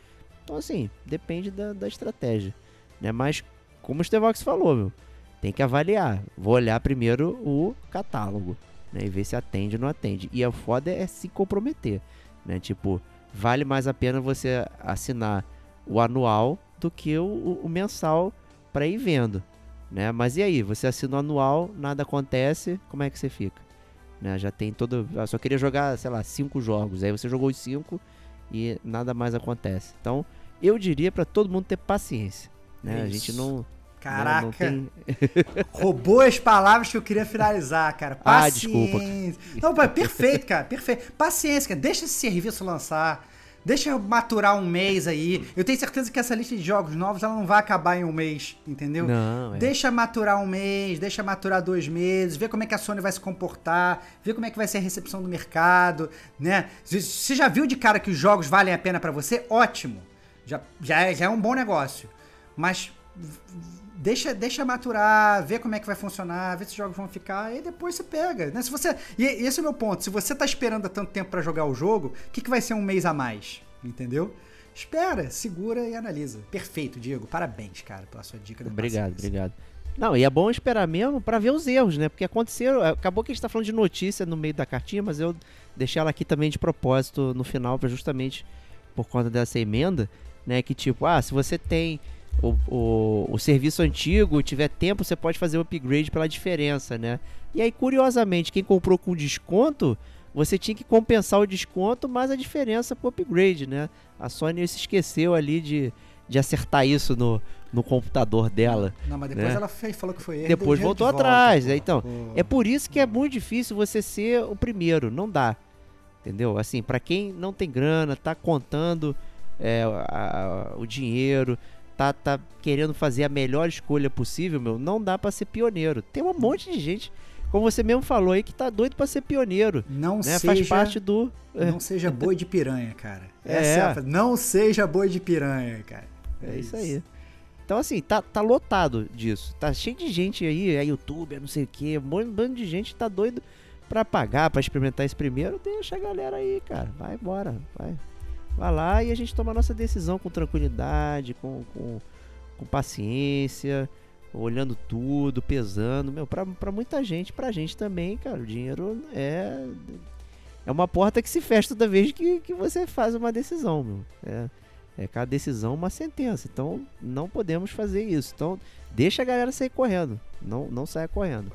Então, assim, depende da, da estratégia. Né? Mas, como o Stevox falou, meu, tem que avaliar. Vou olhar primeiro o catálogo né? e ver se atende ou não atende. E a foda é se comprometer. Né? Tipo, vale mais a pena você assinar o anual do que o, o, o mensal para ir vendo. Né? Mas e aí, você assina o anual, nada acontece, como é que você fica? Né? Já tem todo. Eu só queria jogar, sei lá, cinco jogos. Aí você jogou os cinco e nada mais acontece. Então, eu diria para todo mundo ter paciência. Né? A gente não. Caraca! Não, não tem... Roubou as palavras que eu queria finalizar, cara. Paciência. Ah, desculpa. Não, perfeito, cara. Perfeito. Paciência, cara. Deixa esse serviço lançar. Deixa eu maturar um mês aí. Eu tenho certeza que essa lista de jogos novos ela não vai acabar em um mês, entendeu? Não, é. Deixa maturar um mês, deixa maturar dois meses, ver como é que a Sony vai se comportar, ver como é que vai ser a recepção do mercado, né? Você já viu de cara que os jogos valem a pena para você? Ótimo. Já, já, é, já é um bom negócio. Mas deixa, deixa maturar, ver como é que vai funcionar, ver se os jogos vão ficar, e depois você pega. Né? Se você, e esse é o meu ponto. Se você tá esperando há tanto tempo para jogar o jogo, o que, que vai ser um mês a mais? Entendeu? Espera, segura e analisa. Perfeito, Diego. Parabéns, cara, pela sua dica. obrigado, obrigado. Não, e é bom esperar mesmo para ver os erros, né? Porque aconteceu. Acabou que a gente tá falando de notícia no meio da cartinha, mas eu deixei ela aqui também de propósito no final, justamente por conta dessa emenda, né? Que tipo, ah, se você tem o, o, o, serviço antigo tiver tempo, você pode fazer o upgrade pela diferença, né? E aí, curiosamente, quem comprou com desconto, você tinha que compensar o desconto mais a diferença pro upgrade, né? A Sony se esqueceu ali de, de acertar isso no, no computador dela. Não, mas depois né? ela fez, falou que foi erro. Depois voltou de atrás. Volta, então, pô. é por isso que é muito difícil você ser o primeiro. Não dá. Entendeu? Assim, para quem não tem grana, tá contando é, a, a, o dinheiro, tá, tá querendo fazer a melhor escolha possível, meu, não dá para ser pioneiro. Tem um monte de gente, como você mesmo falou aí, que tá doido para ser pioneiro. Não né? seja. Faz parte do. É. Não seja boi de piranha, cara. Essa é. é. Não seja boi de piranha, cara. É, é isso aí. Então, assim, tá, tá lotado disso. Tá cheio de gente aí, é YouTube, é não sei o que. Um bando de gente tá doido pra pagar, pra experimentar esse primeiro. Deixa a galera aí, cara. Vai embora, vai. Vai lá e a gente toma a nossa decisão com tranquilidade, com, com, com paciência, olhando tudo, pesando. Meu, pra, pra muita gente, pra gente também, cara, o dinheiro é. É uma porta que se fecha toda vez que, que você faz uma decisão, meu. É, é cada decisão uma sentença. Então não podemos fazer isso. Então deixa a galera sair correndo. Não, não saia correndo.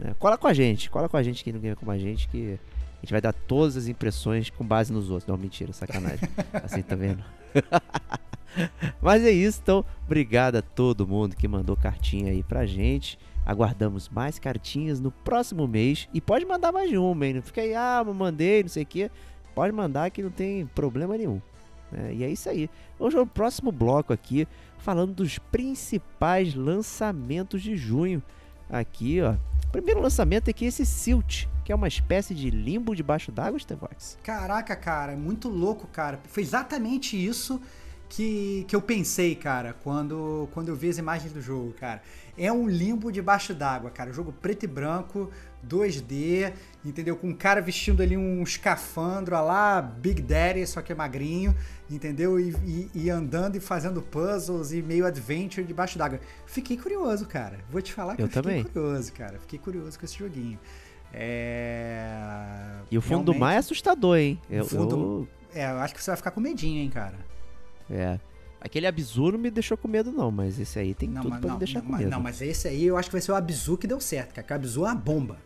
É, cola com a gente, cola com a gente aqui no Game com a gente que a gente vai dar todas as impressões com base nos outros. Não, mentira, sacanagem. assim, tá vendo? Mas é isso, então, obrigado a todo mundo que mandou cartinha aí pra gente. Aguardamos mais cartinhas no próximo mês. E pode mandar mais de uma, hein? Não fica aí, ah, mandei, não sei o quê. Pode mandar que não tem problema nenhum. né? E é isso aí. Hoje é o próximo bloco aqui, falando dos principais lançamentos de junho. Aqui, ó. Primeiro lançamento é esse Silt, que é uma espécie de limbo debaixo d'água, Stevox. Caraca, cara, é muito louco, cara. Foi exatamente isso que, que eu pensei, cara, quando, quando eu vi as imagens do jogo, cara. É um limbo debaixo d'água, cara. jogo preto e branco, 2D, entendeu? Com um cara vestindo ali um escafandro lá, Big Daddy, só que é magrinho, entendeu? E, e, e andando e fazendo puzzles e meio adventure debaixo d'água. Fiquei curioso, cara. Vou te falar que eu, eu fiquei também. curioso, cara. Fiquei curioso com esse joguinho. É... E o fundo Realmente, do mar é assustador, hein? Eu, fundo... eu... É, eu acho que você vai ficar com medinho, hein, cara. É. Aquele Abzu não me deixou com medo, não, mas esse aí tem não, tudo pra não, me deixar não, com medo. Não, mas esse aí eu acho que vai ser o Abzu que deu certo, cara. Porque o Abzu é uma bomba.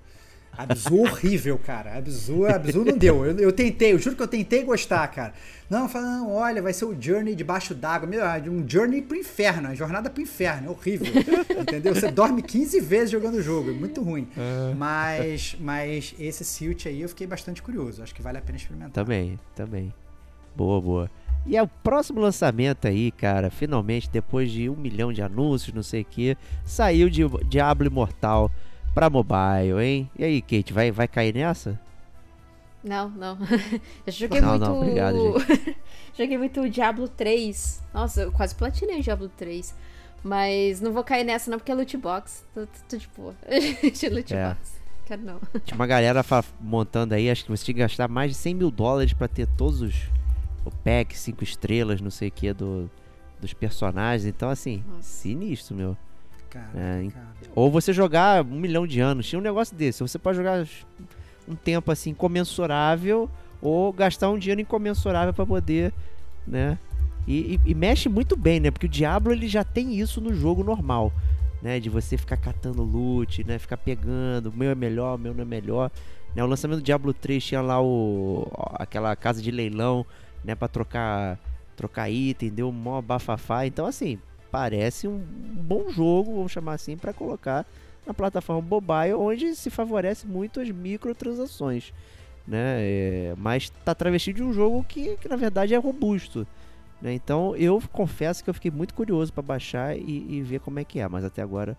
Abzu horrível, cara. Abzu, Abzu não deu. Eu, eu, tentei, eu juro que eu tentei gostar, cara. Não, falando, olha, vai ser o Journey debaixo d'água. Meu, um Journey pro inferno, uma jornada pro inferno. É horrível. entendeu? Você dorme 15 vezes jogando o jogo. É muito ruim. É. Mas, mas esse Silt aí eu fiquei bastante curioso. Acho que vale a pena experimentar. Também, também. Boa, boa. E é o próximo lançamento aí, cara, finalmente, depois de um milhão de anúncios, não sei o que, saiu de Diablo Imortal pra mobile, hein? E aí, Kate, vai, vai cair nessa? Não, não. Eu joguei não, muito. Não, obrigado, joguei muito Diablo 3. Nossa, eu quase platinei Diablo 3. Mas não vou cair nessa, não, porque é loot box. Tô, tô, tô de boa. de loot é. box. Quero não. Tinha uma galera montando aí, acho que você tinha que gastar mais de 100 mil dólares pra ter todos os. O pack, 5 estrelas, não sei o que, do, dos personagens. Então, assim, Nossa. sinistro, meu. É, ou você jogar um milhão de anos. Tinha um negócio desse. Você pode jogar um tempo assim comensurável ou gastar um dinheiro incomensurável para poder, né? E, e, e, mexe muito bem, né? Porque o Diablo ele já tem isso no jogo normal, né? De você ficar catando loot, né? Ficar pegando, o meu é melhor, o meu não é melhor. Né? O lançamento do Diablo 3 tinha lá o aquela casa de leilão, né? Para trocar trocar item, deu mó bafafá. Então assim, parece um bom jogo, vamos chamar assim, para colocar na plataforma mobile, onde se favorece muito as microtransações. Né? É, mas está travestido de um jogo que, que na verdade é robusto. Né? Então eu confesso que eu fiquei muito curioso para baixar e, e, ver como é que é, mas até agora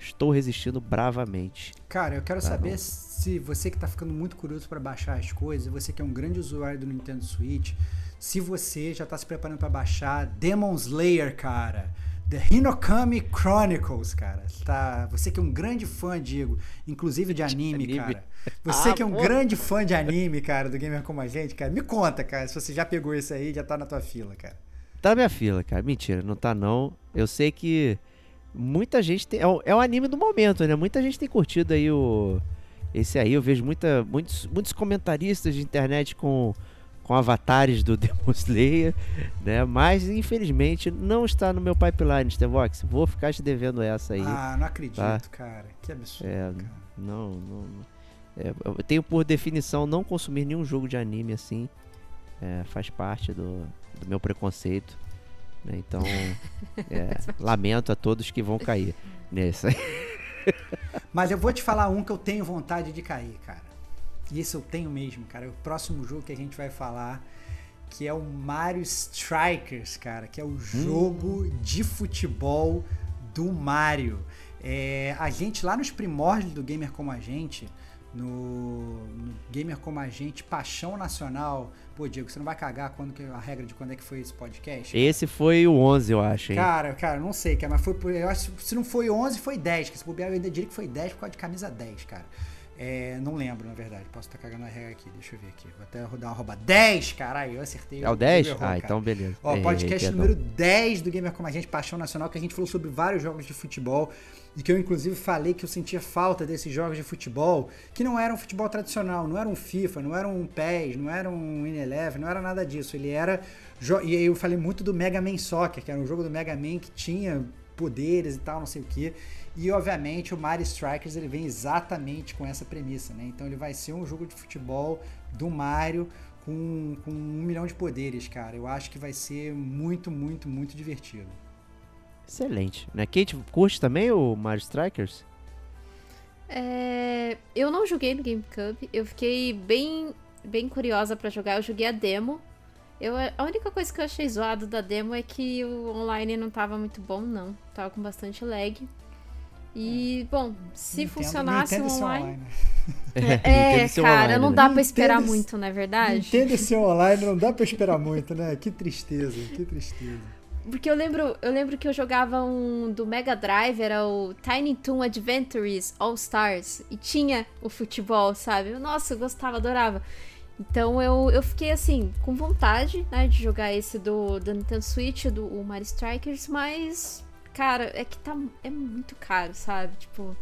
estou resistindo bravamente. Cara, eu quero tá saber se você que está ficando muito curioso para baixar as coisas, você que é um grande usuário do Nintendo Switch, se você já está se preparando para baixar Demon Slayer, cara. The Hinokami Chronicles, cara. Tá, você que é um grande fã, Diego, inclusive de anime, anime. cara. Você ah, que é um pô. grande fã de anime, cara, do Gamer Como a Gente, cara. Me conta, cara, se você já pegou isso aí, já tá na tua fila, cara. Tá na minha fila, cara. Mentira, não tá não. Eu sei que muita gente tem. É o, é o anime do momento, né? Muita gente tem curtido aí o. Esse aí, eu vejo muita, muitos, muitos comentaristas de internet com com avatares do Demon Slayer, né? Mas infelizmente não está no meu pipeline, Stevox. Vou ficar te devendo essa aí. Ah, não acredito, tá? cara. Que absurdo. É, cara. Não, não. É, eu tenho por definição não consumir nenhum jogo de anime assim. É, faz parte do, do meu preconceito. Né? Então, é, lamento a todos que vão cair nessa. Mas eu vou te falar um que eu tenho vontade de cair, cara. E esse eu tenho mesmo, cara. É o próximo jogo que a gente vai falar, que é o Mario Strikers, cara, que é o jogo hum. de futebol do Mario. É, a gente, lá nos primórdios do Gamer Como a Gente, no, no, Gamer Como a Gente, Paixão Nacional. Pô, Diego, você não vai cagar quando que, a regra de quando é que foi esse podcast? Esse foi o 11, eu acho, hein? Cara, cara, não sei, cara, mas foi, eu acho, se não foi 11, foi 10, que se bobear eu ainda diria que foi 10 por causa de camisa 10, cara. É, não lembro, na verdade. Posso estar cagando a regra aqui. Deixa eu ver aqui. Vou até rodar uma rouba. 10, caralho. Eu acertei. É o 10? Errou, ah, cara. então beleza. Ó, podcast número 10 do Gamer Como a Gente, Paixão Nacional, que a gente falou sobre vários jogos de futebol. E que eu, inclusive, falei que eu sentia falta desses jogos de futebol, que não eram futebol tradicional. Não era um FIFA, não era um PES, não era um In-11, não era nada disso. Ele era... E aí eu falei muito do Mega Man Soccer, que era um jogo do Mega Man que tinha poderes e tal, não sei o que. E obviamente o Mario Strikers ele vem exatamente com essa premissa, né? Então ele vai ser um jogo de futebol do Mario com, com um milhão de poderes, cara. Eu acho que vai ser muito, muito, muito divertido. Excelente. Né? Kate, curte também o Mario Strikers? É, eu não joguei no GameCube. Eu fiquei bem, bem curiosa para jogar. Eu joguei a demo. Eu, a única coisa que eu achei zoado da demo é que o online não tava muito bom, não. Tava com bastante lag. E, bom, se Nintendo- funcionasse Nintendo online. né? É, seu cara, online, não né? dá pra esperar Nintendo- muito, não é verdade? Nintendo esse online não dá pra esperar muito, né? Que tristeza, que tristeza. Porque eu lembro, eu lembro que eu jogava um do Mega Drive, era o Tiny Toon Adventures All Stars. E tinha o futebol, sabe? Nossa, eu gostava, adorava. Então eu, eu fiquei assim, com vontade, né, de jogar esse do, do Nintendo Switch, do Mario Strikers, mas, cara, é que tá. É muito caro, sabe? Tipo.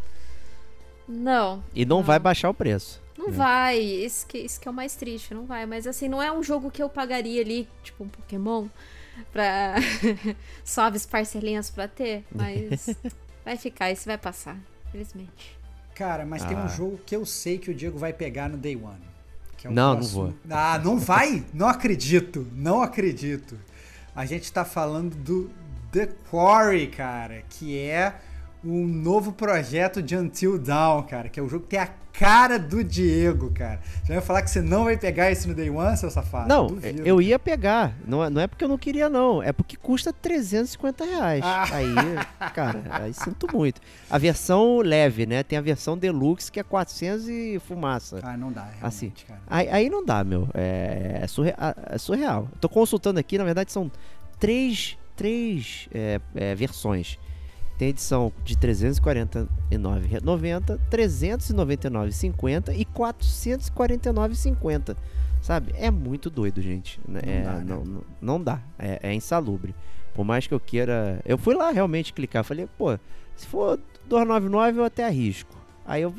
Não. E não Não. vai baixar o preço. Não É. vai, esse que, esse que é o mais triste, não vai. Mas assim, não é um jogo que eu pagaria ali, tipo um Pokémon, pra suaves parcelinhas pra ter, mas vai ficar, esse vai passar, infelizmente. Cara, mas tem Ah. um jogo que eu sei que o Diego vai pegar no Day One. que é Não, não próximo- vou. Ah, não vai? Não acredito, não acredito. A gente tá falando do The Quarry, cara, que é um novo projeto de Until Dawn, cara, que é um jogo que tem a cara do Diego, cara. Você vai falar que você não vai pegar esse no Day One, seu safado? Não, Duvido. eu ia pegar. Não, é- não é porque eu não queria, não. É porque custa 350 reais. Ah. Aí, cara, aí sinto muito. A versão leve, né? Tem a versão deluxe que é 400 e fumaça. Ah, não dá, Assim, cara. Aí, aí não dá, meu. É, é surre- ah, é surreal. Tô consultando aqui, na verdade são três, três é, é, versões. Tem edição de 349,90, 399,50 e 449,50. Sabe? É muito doido, gente. né? Não É, dá, né? não, não, não dá. É, é insalubre. Por mais que eu queira. Eu fui lá realmente clicar. Falei, pô, se for 299 eu até arrisco. Aí eu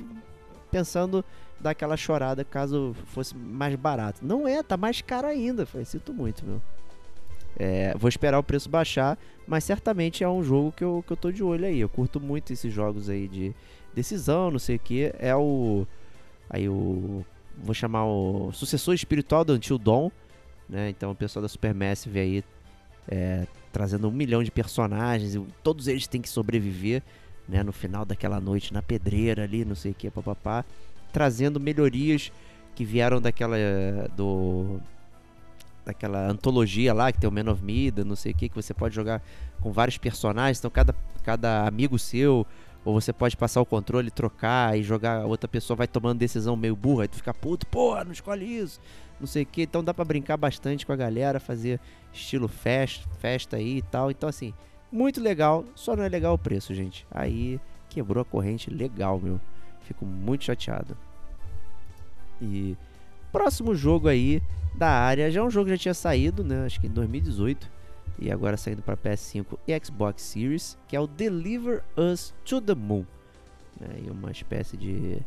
pensando dar aquela chorada caso fosse mais barato. Não é, tá mais caro ainda. Falei, sinto muito, meu. É, vou esperar o preço baixar, mas certamente é um jogo que eu, que eu tô de olho aí. Eu curto muito esses jogos aí de decisão, não sei o que. É o. Aí o. Vou chamar o sucessor espiritual do Until Dawn. Né? Então o pessoal da Supermassive aí é, trazendo um milhão de personagens e todos eles têm que sobreviver né, no final daquela noite na pedreira ali, não sei o que, papapá, trazendo melhorias que vieram daquela do daquela antologia lá que tem o Man of Mida, não sei o que, que você pode jogar com vários personagens, então cada, cada amigo seu, ou você pode passar o controle, trocar e jogar, outra pessoa vai tomando decisão meio burra, aí tu fica puto, porra, não escolhe isso, não sei o que, então dá pra brincar bastante com a galera, fazer estilo festa, festa aí e tal, então assim, muito legal, só não é legal o preço, gente. Aí quebrou a corrente legal, meu. Fico muito chateado. E próximo jogo aí da área, já é um jogo que já tinha saído, né? Acho que em 2018 e agora saindo para PS5 e Xbox Series, que é o Deliver Us to the Moon. Né? E uma espécie de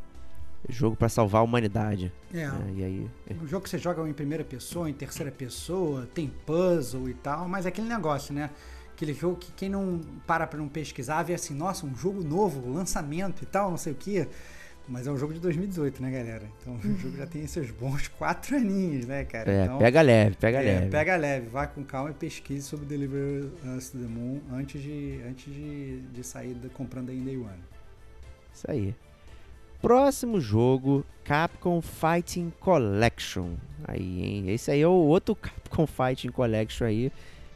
jogo para salvar a humanidade. É, né? E aí, Um jogo que você joga em primeira pessoa, em terceira pessoa, tem puzzle e tal, mas é aquele negócio, né? Aquele jogo que quem não para pra não pesquisar vê assim, nossa, um jogo novo, lançamento e tal, não sei o que. Mas é um jogo de 2018, né, galera? Então o jogo já tem seus bons quatro aninhos, né, cara? é, então, pega leve, pega é, leve. Pega leve, vai com calma e pesquise sobre Deliver Us to the Moon antes de, antes de, de sair da- comprando em Day One. Isso aí. Próximo jogo, Capcom Fighting Collection. Aí, hein? Esse aí é o outro Capcom Fighting Collection aí,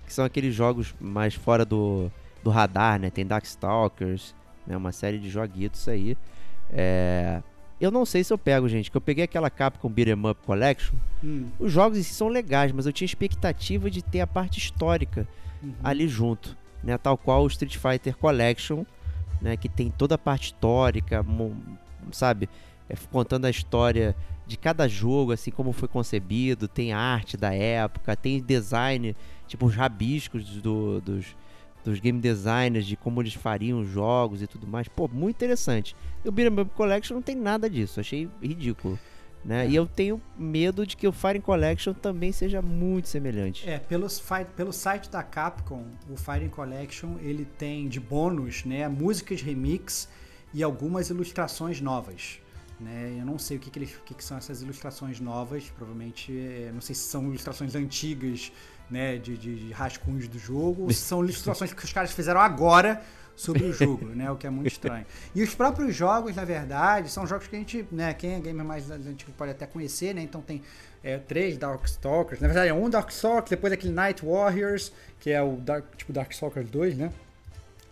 que são aqueles jogos mais fora do, do radar, né? Tem Darkstalkers, né? Uma série de joguitos aí. É... Eu não sei se eu pego, gente, que eu peguei aquela Capcom Beat'em Up Collection. Hum, Os jogos em si são legais, mas eu tinha expectativa de ter a parte histórica uhum. ali junto, né? Tal qual o Street Fighter Collection, né? Que tem toda a parte histórica, sabe? É, contando a história de cada jogo, assim como foi concebido, tem arte da época, tem design, tipo os rabiscos do- dos, dos game designers, de como eles fariam os jogos e tudo mais. Pô, muito interessante. E o Beat'em Up Collection não tem nada disso, achei ridículo. Né? E eu tenho medo de que o Fire Collection também seja muito semelhante. É, pelos, pelo site da Capcom, o Fighting Collection, ele tem de bônus, né, músicas remix e algumas ilustrações novas. Né? Eu não sei o que, que, eles, o que, que são essas ilustrações novas, provavelmente, é, não sei se são ilustrações antigas, né, de, de, de rascunhos do jogo, são ilustrações que os caras fizeram agora sobre o jogo, né? O que é muito estranho. E os próprios jogos, na verdade, são jogos que a gente, né? Quem é gamer mais antigo pode até conhecer, né? Então tem é, três Darkstalkers. Na verdade, é um Darkstalker, depois aquele Night Warriors, que é o Dark, tipo Darkstalkers 2, né?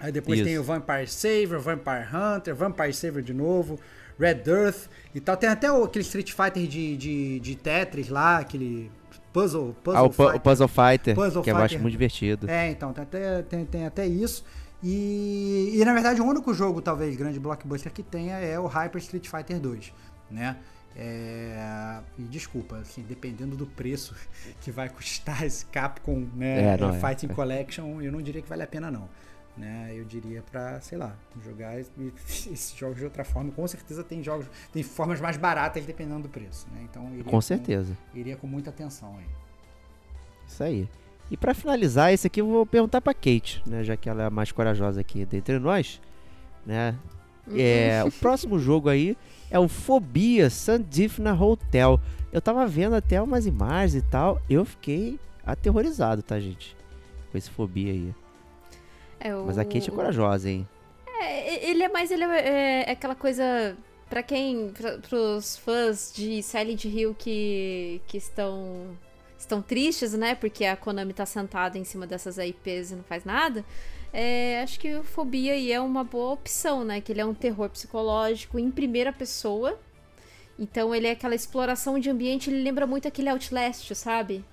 Aí depois Isso. tem o Vampire Saver, Vampire Hunter, Vampire Saver de novo, Red Earth e tal. Tem até o, aquele Street Fighter de, de, de Tetris lá, aquele puzzle, puzzle Ah, o, fighter. o Puzzle Fighter, Puzzle que eu Fighter. acho muito divertido. É, então, tem até, tem, tem até isso. E, e, na verdade o único jogo, talvez, grande blockbuster que tenha é o Hyper Street Fighter 2, né? É, e desculpa, assim, dependendo do preço que vai custar esse Capcom né, É, não, é. Fighting Collection, eu não diria que vale a pena não. Né? Eu diria pra, sei lá, jogar esse- esses jogos de outra forma. Com certeza tem jogos, tem formas mais baratas dependendo do preço, né? Então iria Com certeza. iria com muita atenção aí. Isso aí. E pra finalizar, esse aqui eu vou perguntar pra Kate, né? Já que ela é a mais corajosa aqui dentre nós, né? É, o próximo jogo aí é o Fobia Sandifna Hotel. Eu tava vendo até umas imagens e tal, eu fiquei aterrorizado, tá, gente? Com esse Fobia aí. É, Mas a Kate é o- corajosa, hein? É, ele é mais ele é, é aquela coisa Pra quem pra, pros fãs de Silent Hill que que estão estão tristes, né? Porque a Konami tá sentada em cima dessas IPs e não faz nada. é, acho que o Fobia aí é uma boa opção, né? Que ele é um terror psicológico em primeira pessoa. Então ele é aquela exploração de ambiente, ele lembra muito aquele Outlast, sabe?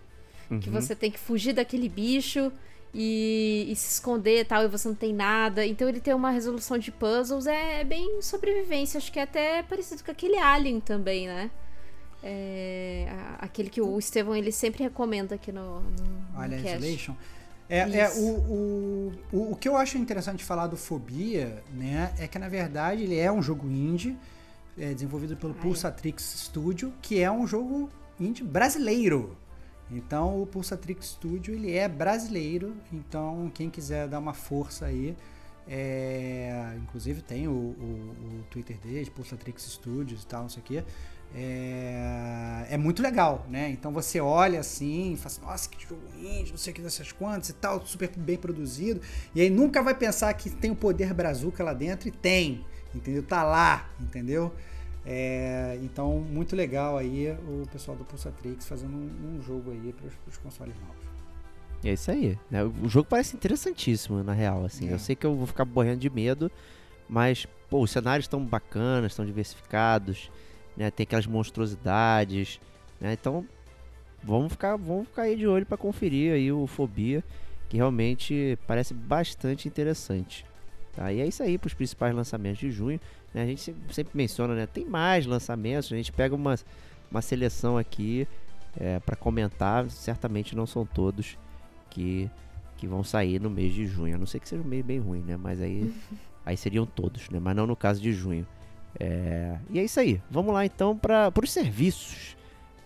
Que Uhum. você tem que fugir daquele bicho e, e se esconder e tal, e você não tem nada. Então ele tem uma resolução de puzzles, é bem sobrevivência. Acho que é até parecido com aquele Alien também, né? É, a- aquele que o Estevão ele sempre recomenda aqui no, no, Alien. Isolation. É, é o, o, o, que eu acho interessante de falar do Fobia, né, é que na verdade ele é um jogo indie, é, desenvolvido pelo Ai. Pulsatrix Studio, que é um jogo indie brasileiro. Então o Pulsatrix Studio ele é brasileiro, então quem quiser dar uma força aí, é, inclusive tem o, o, o Twitter deles, Pulsatrix Studios e tal, não sei o quê. É, é muito legal, né? Então você olha assim, fala assim, nossa, que jogo indie, não sei o que dessas quantas e tal, super bem produzido. E aí nunca vai pensar que tem o poder brazuca lá dentro e tem, entendeu? Tá lá, entendeu? É, então, muito legal aí o pessoal do Pulsatrix fazendo um, um jogo aí para os consoles novos. É isso aí. né? O jogo parece interessantíssimo, na real. Assim. É. Eu sei que eu vou ficar morrendo de medo, mas pô, os cenários estão bacanas, estão diversificados, né? Tem aquelas monstruosidades, né? Então, vamos ficar, vamos ficar aí de olho para conferir aí o Fobia, que realmente parece bastante interessante. Tá? E é isso aí para os principais lançamentos de junho. Né? A gente sempre, menciona, né? Tem mais lançamentos, a gente pega uma, uma seleção aqui para comentar. Certamente não são todos que, que vão sair no mês de junho. A não ser que seja um mês bem ruim, né? Mas aí, aí seriam todos, né? Mas não no caso de junho. É, E é isso aí. Vamos lá então para os serviços.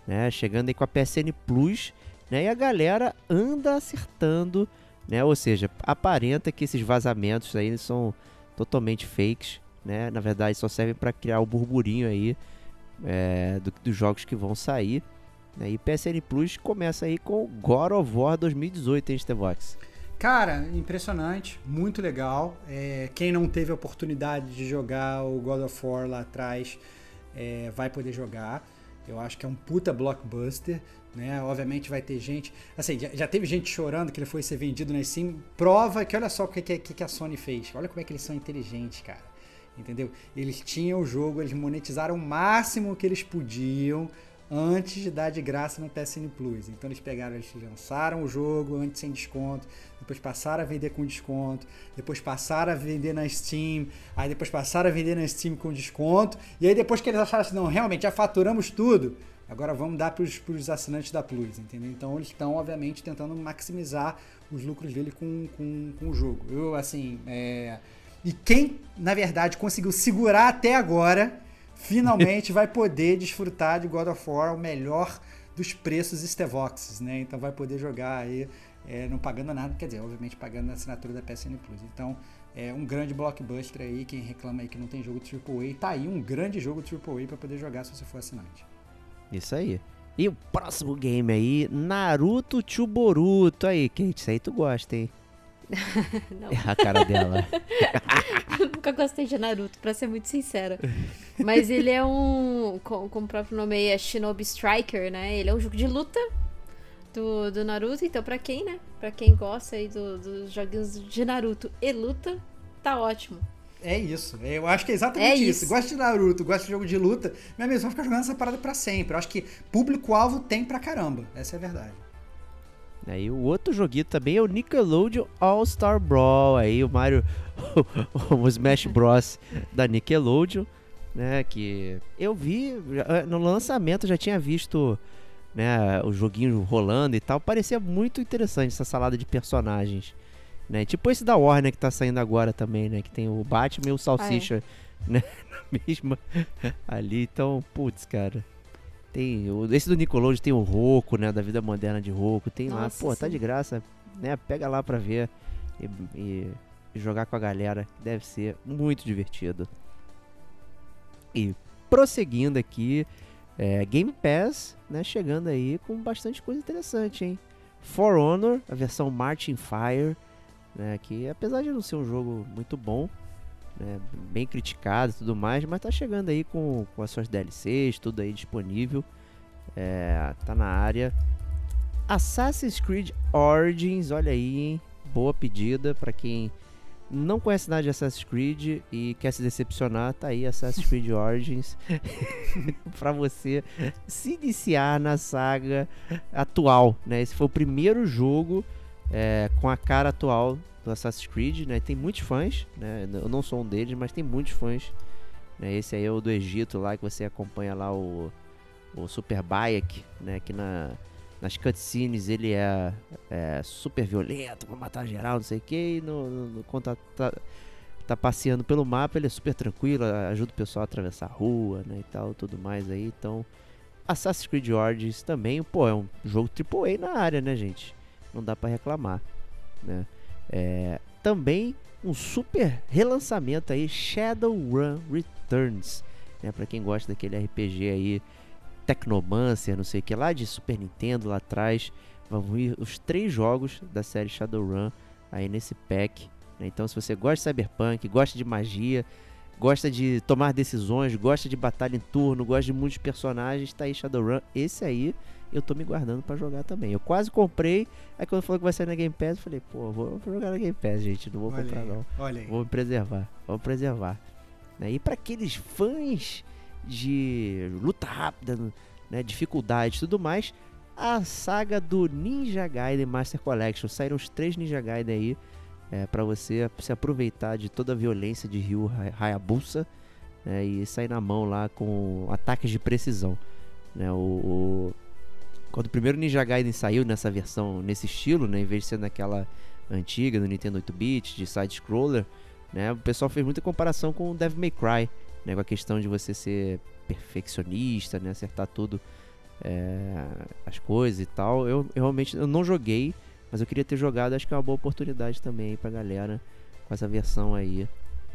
Né? Chegando aí com a PSN Plus. Né? E a galera anda acertando. Né? Ou seja, aparenta que esses vazamentos aí são totalmente fakes. Né? Na verdade, só servem para criar o burburinho aí é, do- dos jogos que vão sair. né? E PSN Plus começa aí com God of War 2018, hein, Stevox? Cara, impressionante, muito legal. É, quem não teve a oportunidade de jogar o God of War lá atrás é, vai poder jogar. Eu acho que é um puta blockbuster, né? Obviamente vai ter gente. Assim, já, já teve gente chorando que ele foi ser vendido na Steam. Prova que olha só o que, que, que a Sony fez. Olha como é que eles são inteligentes, cara. Entendeu? Eles tinham o jogo, eles monetizaram o máximo que eles podiam antes de dar de graça no PSN Plus. Então eles pegaram, eles lançaram o jogo antes sem desconto, depois passaram a vender com desconto, depois passaram a vender na Steam, aí depois passaram a vender na Steam com desconto, e aí depois que eles acharam assim, não, realmente já faturamos tudo, agora vamos dar para os assinantes da Plus, entendeu? Então eles estão, obviamente, tentando maximizar os lucros dele com, com, com o jogo. Eu, assim, é... E quem, na verdade, conseguiu segurar até agora, finalmente vai poder desfrutar de God of War, o melhor dos preços Stevoxes, né? Então vai poder jogar aí é, não pagando nada, quer dizer, obviamente pagando a assinatura da PSN Plus. Então é um grande blockbuster aí, quem reclama aí que não tem jogo AAA, tá aí um grande jogo AAA para poder jogar se você for assinante. Isso aí. E o próximo game aí, Naruto to Boruto. Aí, Kate, isso aí tu gosta, hein? Não, A cara dela. eu nunca gostei de Naruto, pra ser muito sincera. Mas ele é um. com- Como o próprio nome aí é Shinobi Striker, né? Ele é um jogo de luta do, do Naruto. Então, pra quem, né? Pra quem gosta aí do- dos joguinhos de Naruto e luta, tá ótimo. É isso. Eu acho que é exatamente É isso. isso. Gosta de Naruto, gosta de jogo de luta. Meu amigo, você vai ficar jogando essa parada pra sempre. Eu acho que público-alvo tem pra caramba. Essa é a verdade. Aí o outro joguinho também é o Nickelodeon All-Star Brawl. Aí o Mario. o Smash Bros. da Nickelodeon. Né? Que eu vi. já- No lançamento já tinha visto. Né, o joguinho rolando e tal. Parecia muito interessante essa salada de personagens. Né? Tipo esse da Warner que tá saindo agora também, né? Que tem o Batman e o Salsicha, né? Na mesma ali. Então, putz, cara. Tem, o- esse do Nickelodeon tem o Roku, né? Da vida moderna de Roku. Tem lá, Nossa, pô, tá sim. de graça, né? Pega lá pra ver e, e- jogar com a galera. Deve ser muito divertido. E prosseguindo aqui, é, Game Pass, né? Chegando aí com bastante coisa interessante, hein? For Honor, a versão Marching Fire, né? Que apesar de não ser um jogo muito bom, né, bem criticado e tudo mais, mas tá chegando aí com, com as suas DLCs, tudo aí disponível. É, tá na área. Assassin's Creed Origins, olha aí, hein? Boa pedida pra quem não conhece nada de Assassin's Creed e quer se decepcionar, tá aí Assassin's Creed Origins pra você se iniciar na saga atual, né? Esse foi o primeiro jogo é, com a cara atual Assassin's Creed, né? Tem muitos fãs, né? Eu não sou um deles, mas tem muitos fãs. Né? Esse aí é o do Egito lá, que você acompanha lá o, o Super Bayek, né? Que na, nas cutscenes ele é, é super violento, vai matar geral, não sei o que, e no, no, no- quando tá, tá, tá passeando pelo mapa ele é super tranquilo, ajuda o pessoal a atravessar a rua, né? E tal, tudo mais aí, então... Assassin's Creed Origins também, pô, é um jogo AAA na área, né, gente? Não dá pra reclamar, né? É, também um super relançamento aí, Shadowrun Returns, né? Para quem gosta daquele RPG aí, Technomancer, não sei o que lá de Super Nintendo lá atrás, vão vir os três jogos da série Shadowrun aí nesse pack. né? Então, se você gosta de Cyberpunk, gosta de magia, gosta de tomar decisões, gosta de batalha em turno, gosta de muitos personagens, tá aí Shadowrun. Esse aí eu tô me guardando pra jogar também. Eu quase comprei, aí quando falou que vai sair na Game Pass, eu falei, pô, vou jogar na Game Pass, gente, não vou olha comprar aí, não. Olha aí. Vou me preservar, vou preservar. Né? E para aqueles fãs de luta rápida, né, dificuldade e tudo mais, a saga do Ninja Gaiden Master Collection. Saíram os três Ninja Gaiden aí é, para você se aproveitar de toda a violência de Ryu Hay- Hayabusa né, e sair na mão lá com ataques de precisão. Né, o, o- Quando o primeiro Ninja Gaiden saiu nessa versão, nesse estilo, né, em vez de ser naquela antiga do Nintendo 8-bit, de side-scroller, né, o pessoal fez muita comparação com o Devil May Cry, né, com a questão de você ser perfeccionista, né, acertar tudo é, as coisas e tal. Eu, eu realmente eu não joguei, mas eu queria ter jogado, acho que é uma boa oportunidade também pra galera com essa versão aí.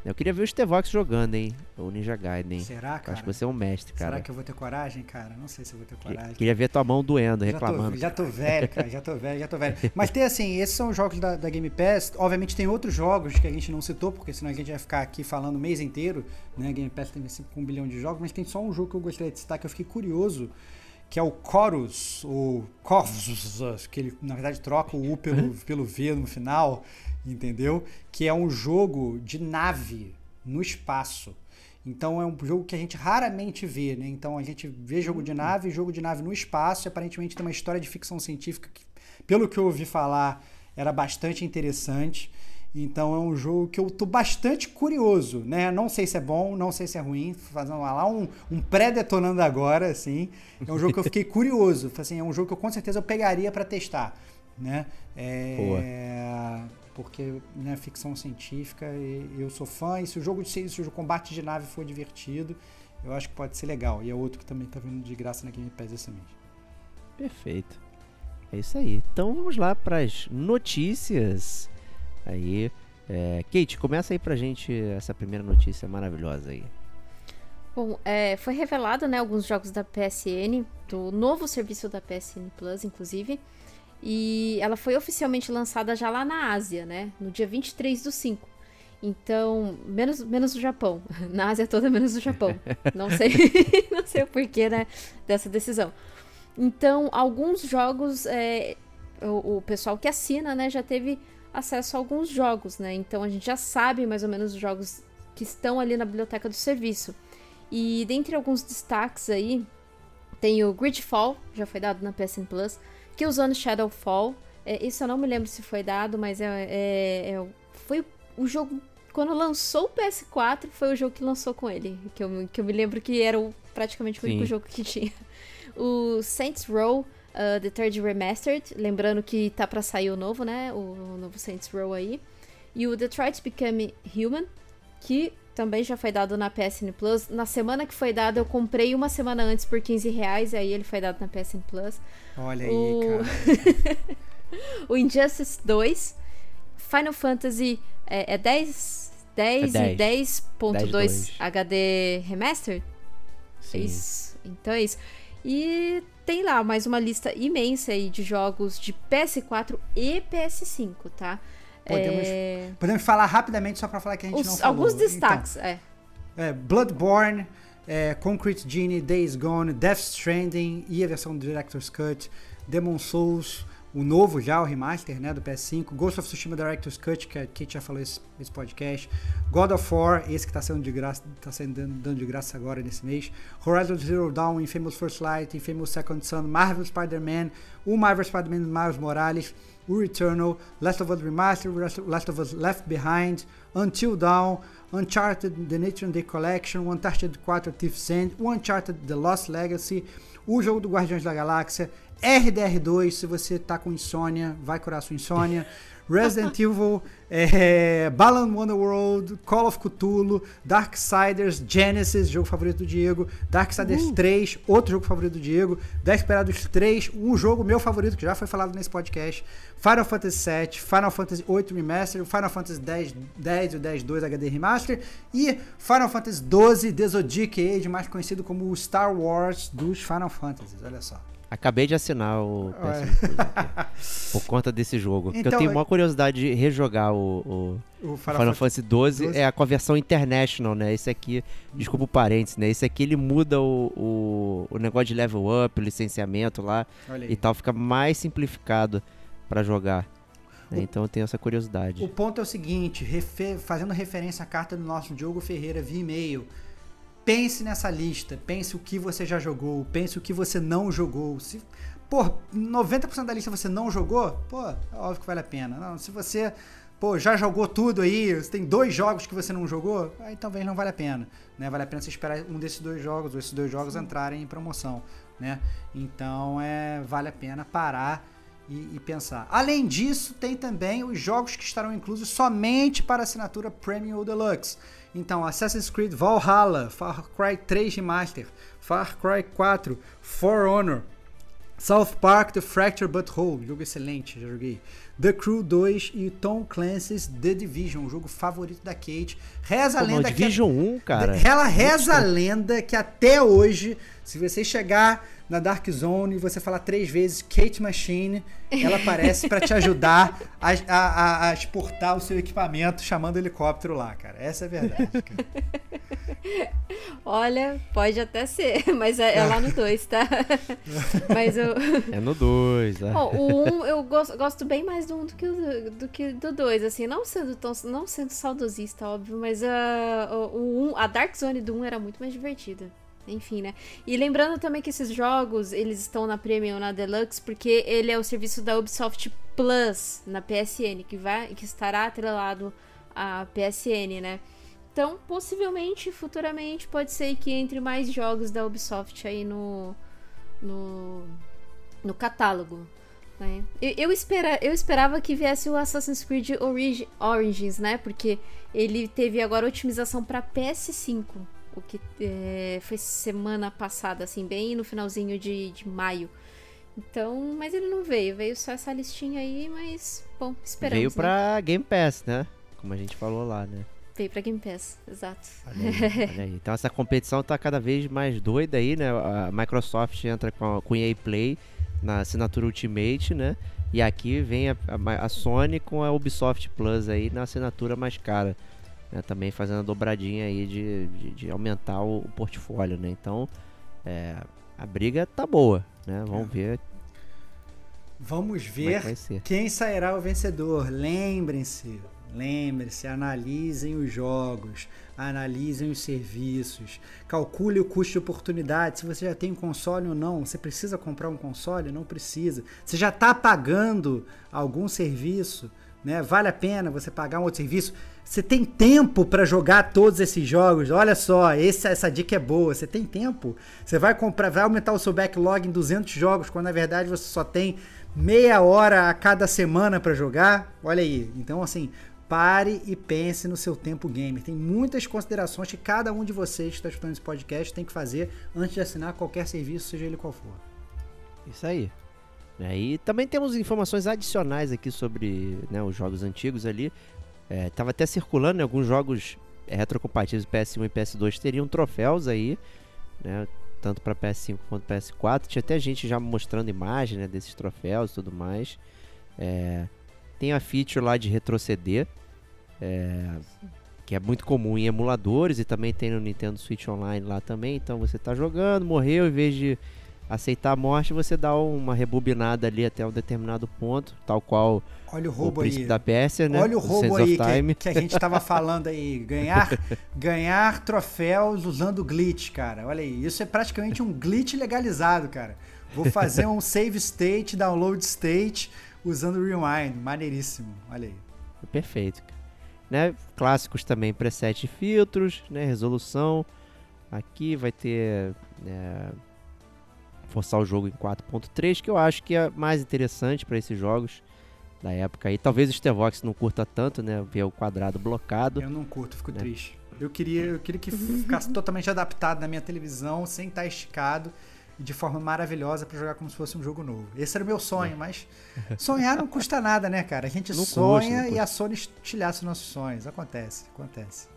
Eu queria ver o Stevox jogando, hein? O Ninja Gaiden. Será, cara? acho que você é um mestre, cara. Será que eu vou ter coragem, cara? Não sei se eu vou ter coragem. Queria ver tua mão doendo, Já tô- reclamando. Já tô, velho, cara, já tô velho, já tô velho. Mas tem assim, esses são os jogos da, da Game Pass. Obviamente tem outros jogos que a gente não citou, porque senão a gente vai ficar aqui falando o mês inteiro. Né? A Game Pass tem assim, um bilhão de jogos, mas tem só um jogo que eu gostaria de citar que eu fiquei curioso, que é o Chorus, ou Corvus, que ele na verdade troca o U pelo, pelo V no final, entendeu? Que é um jogo de nave no espaço. Então é um jogo que a gente raramente vê, né? Então a gente vê jogo de nave, jogo de nave no espaço, e aparentemente tem uma história de ficção científica que, pelo que eu ouvi falar, era bastante interessante. Então é um jogo que eu tô bastante curioso, né? Não sei se é bom, não sei se é ruim, fazendo lá um, um pré-detonando agora, assim. É um jogo que eu fiquei curioso, assim, é um jogo que eu com certeza eu pegaria para testar, né? É, porque né, ficção científica, e- eu sou fã, e se o jogo de se o combate de nave for divertido, eu acho que pode ser legal. E é outro que também tá vindo de graça na Game Pass esse mês. Perfeito. É isso aí. Então vamos lá para as notícias. Aí, é, Kate, começa aí pra gente essa primeira notícia maravilhosa aí. Bom, é, foi revelado, né, alguns jogos da PSN, do novo serviço da PSN Plus, inclusive. E ela foi oficialmente lançada já lá na Ásia, né? No dia 23 do 5. Então, menos, menos o Japão. Na Ásia toda, menos o Japão. Não sei, não sei o porquê, né, dessa decisão. Então, alguns jogos, é, o, o, pessoal que assina, né, já teve acesso a alguns jogos, né? Então, a gente já sabe mais ou menos os jogos que estão ali na biblioteca do serviço. E dentre alguns destaques aí, tem o Gridfall, já foi dado na PSN Plus, Killzone Shadowfall, é, isso eu não me lembro se foi dado, mas é, é, é foi o jogo quando lançou o PS4, foi o jogo que lançou com ele. Que eu, que eu me lembro que era o, praticamente o Sim. único jogo que tinha. O Saints Row uh, The Third Remastered, lembrando que tá para sair o novo, né? O, o, novo Saints Row aí. E o Detroit Become Human, que também já foi dado na PSN Plus. Na semana que foi dado, eu comprei uma semana antes por 15 reais, e aí ele foi dado na PSN Plus. Olha o... aí, cara. o Injustice 2, Final Fantasy é, é 10, 10, é 10. e 10.2 HD Remastered? Sim. É isso. Então é isso. E tem lá mais uma lista imensa aí de jogos de PS4 e PS5, tá? Podemos, é... podemos falar rapidamente só para falar que a gente Os, não falou. Alguns destaques, então, é. é. Bloodborne, é, Concrete Genie, Days Gone, Death Stranding e a versão do Director's Cut, Demon Souls, o novo já, o remaster né, do PS5, Ghost of Tsushima Director's Cut, que a Kate já falou esse, esse podcast, God of War, esse que está sendo de graça, tá sendo dando, dando, de graça agora nesse mês, Horizon Zero Dawn, Infamous First Light, Infamous Second Son, Marvel Spider-Man, o Marvel Spider-Man Miles Morales, o Returnal, Last of Us Remastered, Last of Us Left Behind, Until Dawn, Uncharted The Nature and Day Collection, Uncharted 4 Thief's End, o Uncharted The Lost Legacy, o jogo do Guardiões da Galáxia, RDR2, se você tá com insônia, vai curar sua insônia. Resident Evil, é, Balan Wonderworld, Call of Cthulhu, Darksiders, Genesis, jogo favorito do Diego, Darksiders uh. 3, outro jogo favorito do Diego, Desperados 3, um jogo meu favorito que já foi falado nesse podcast, Final Fantasy 7, Final Fantasy 8 Remaster, Final Fantasy 10, 10 e 10 2 HD Remaster e Final Fantasy 12 The Zodiac Age, mais conhecido como o Star Wars dos Final Fantasies, olha só. Acabei de assinar o PS por conta desse jogo. Então, eu tenho uma curiosidade de rejogar o, o, o Final, Final, Fantasy 12, 12, é com a versão International, né? Esse aqui, desculpa o parênteses, né? Esse aqui ele muda o, o, o negócio de level up, licenciamento lá e tal, fica mais simplificado para jogar. O, então eu tenho essa curiosidade. O ponto é o seguinte, refer, fazendo referência à carta do nosso Diogo Ferreira via e-mail, pense nessa lista, pense o que você já jogou, pense o que você não jogou. Se, pô, 90% da lista você não jogou, pô, é óbvio que vale a pena. Não, se você, pô, já jogou tudo aí, tem dois jogos que você não jogou, aí talvez não vale a pena, né? Vale a pena você esperar um desses dois jogos, ou esses dois jogos entrarem em promoção, né? Então, é, vale a pena parar e, e, pensar. Além disso, tem também os jogos que estarão inclusos somente para assinatura Premium ou Deluxe. Então, Assassin's Creed Valhalla, Far Cry 3 Remaster, Far Cry 4, For Honor, South Park The Fracture But Whole, jogo excelente, já joguei. The Crew 2 e Tom Clancy's The Division, o jogo favorito da Kate. Reza a lenda Division que. Division 1, cara. Ela reza a lenda que até hoje, se você chegar na Dark Zone e você falar três vezes Kate Machine, ela aparece para te ajudar a, a, a, exportar o seu equipamento chamando o helicóptero lá, cara. Essa é a verdade, cara. Olha, pode até ser, mas é, é lá no 2, tá? mas eu... É no 2, né? Bom, o 1 um, eu gosto, gosto bem mais do 1 um do que o, do que do 2, assim, não sendo tão, não sendo saudosista, óbvio, mas uh, o, o um, a Dark Zone do 1 um era muito mais divertida enfim, né? E lembrando também que esses jogos, eles estão na Premium, na Deluxe, porque ele é o serviço da Ubisoft Plus na PSN, que vai que estará atrelado à PSN, né? Então, possivelmente, futuramente, pode ser que entre mais jogos da Ubisoft aí no no, no catálogo. Né? Eu, eu, espera, eu esperava que viesse o Assassin's Creed Origi Origins, né? Porque ele teve agora otimização para PS5 o que é, foi semana passada, assim, bem no finalzinho de, de maio. Então, mas ele não veio, veio só essa listinha aí, mas, bom, esperamos. Veio né? pra Game Pass, né? Como a gente falou lá, né? Veio pra Game Pass, exato. Olha aí, olha aí. Então essa competição tá cada vez mais doida aí, né? A Microsoft entra com, com EA Play na assinatura Ultimate, né? E aqui vem a, a, a Sony com a Ubisoft Plus aí na assinatura mais cara. Né? Também fazendo a dobradinha aí de, de, de aumentar o, o, portfólio, né? Então, é, a briga tá boa, né? Vamos é. ver. Vamos ver é quem sairá o vencedor. Lembrem-se, lembrem-se, analisem os jogos, analisem os serviços, calcule o custo de oportunidade, se você já tem um console ou não, você precisa comprar um console? Não precisa. Você já está pagando algum serviço? Né? Vale a pena você pagar um outro serviço? Você tem tempo para jogar todos esses jogos? Olha só, esse, essa dica é boa. Você tem tempo? Você vai comprar, vai aumentar o seu backlog em 200 jogos, quando na verdade você só tem meia hora a cada semana para jogar? Olha aí. Então, assim, pare e pense no seu tempo gamer. Tem muitas considerações que cada um de vocês que está escutando esse podcast tem que fazer antes de assinar qualquer serviço, seja ele qual for. Isso aí. É, e também temos informações adicionais aqui sobre né, os jogos antigos ali. É, tava até circulando né, alguns jogos retrocompatíveis PS1 e PS2 teriam troféus aí, né, tanto para PS5 quanto PS4. Tinha até gente já mostrando imagem né, desses troféus e tudo mais. É, tem a feature lá de retroceder, é, que é muito comum em emuladores e também tem no Nintendo Switch Online lá também. Então você está jogando, morreu, em vez de aceitar a morte, você dá uma rebobinada ali até um determinado ponto, tal qual Olha o roubo o aí. da Pérsia, né? Olha o roubo aí que, que, a gente estava falando aí. Ganhar, ganhar troféus usando glitch, cara. Olha aí. Isso é praticamente um glitch legalizado, cara. Vou fazer um save state, download state usando o rewind. Maneiríssimo. Olha aí. Perfeito. Né? Clássicos também, preset filtros, né? resolução. Aqui vai ter é, forçar o jogo em 4.3, que eu acho que é mais interessante para esses jogos da época aí. Talvez o Stevox não curta tanto, né? Ver o quadrado blocado. Eu não curto, fico né? triste. Eu queria, eu queria que ficasse totalmente adaptado na minha televisão, sem estar esticado de forma maravilhosa para jogar como se fosse um jogo novo. Esse era o meu sonho, mas sonhar não custa nada, né, cara? A gente não sonha custa, e a Sony estilhaça nossos sonhos. Acontece, acontece.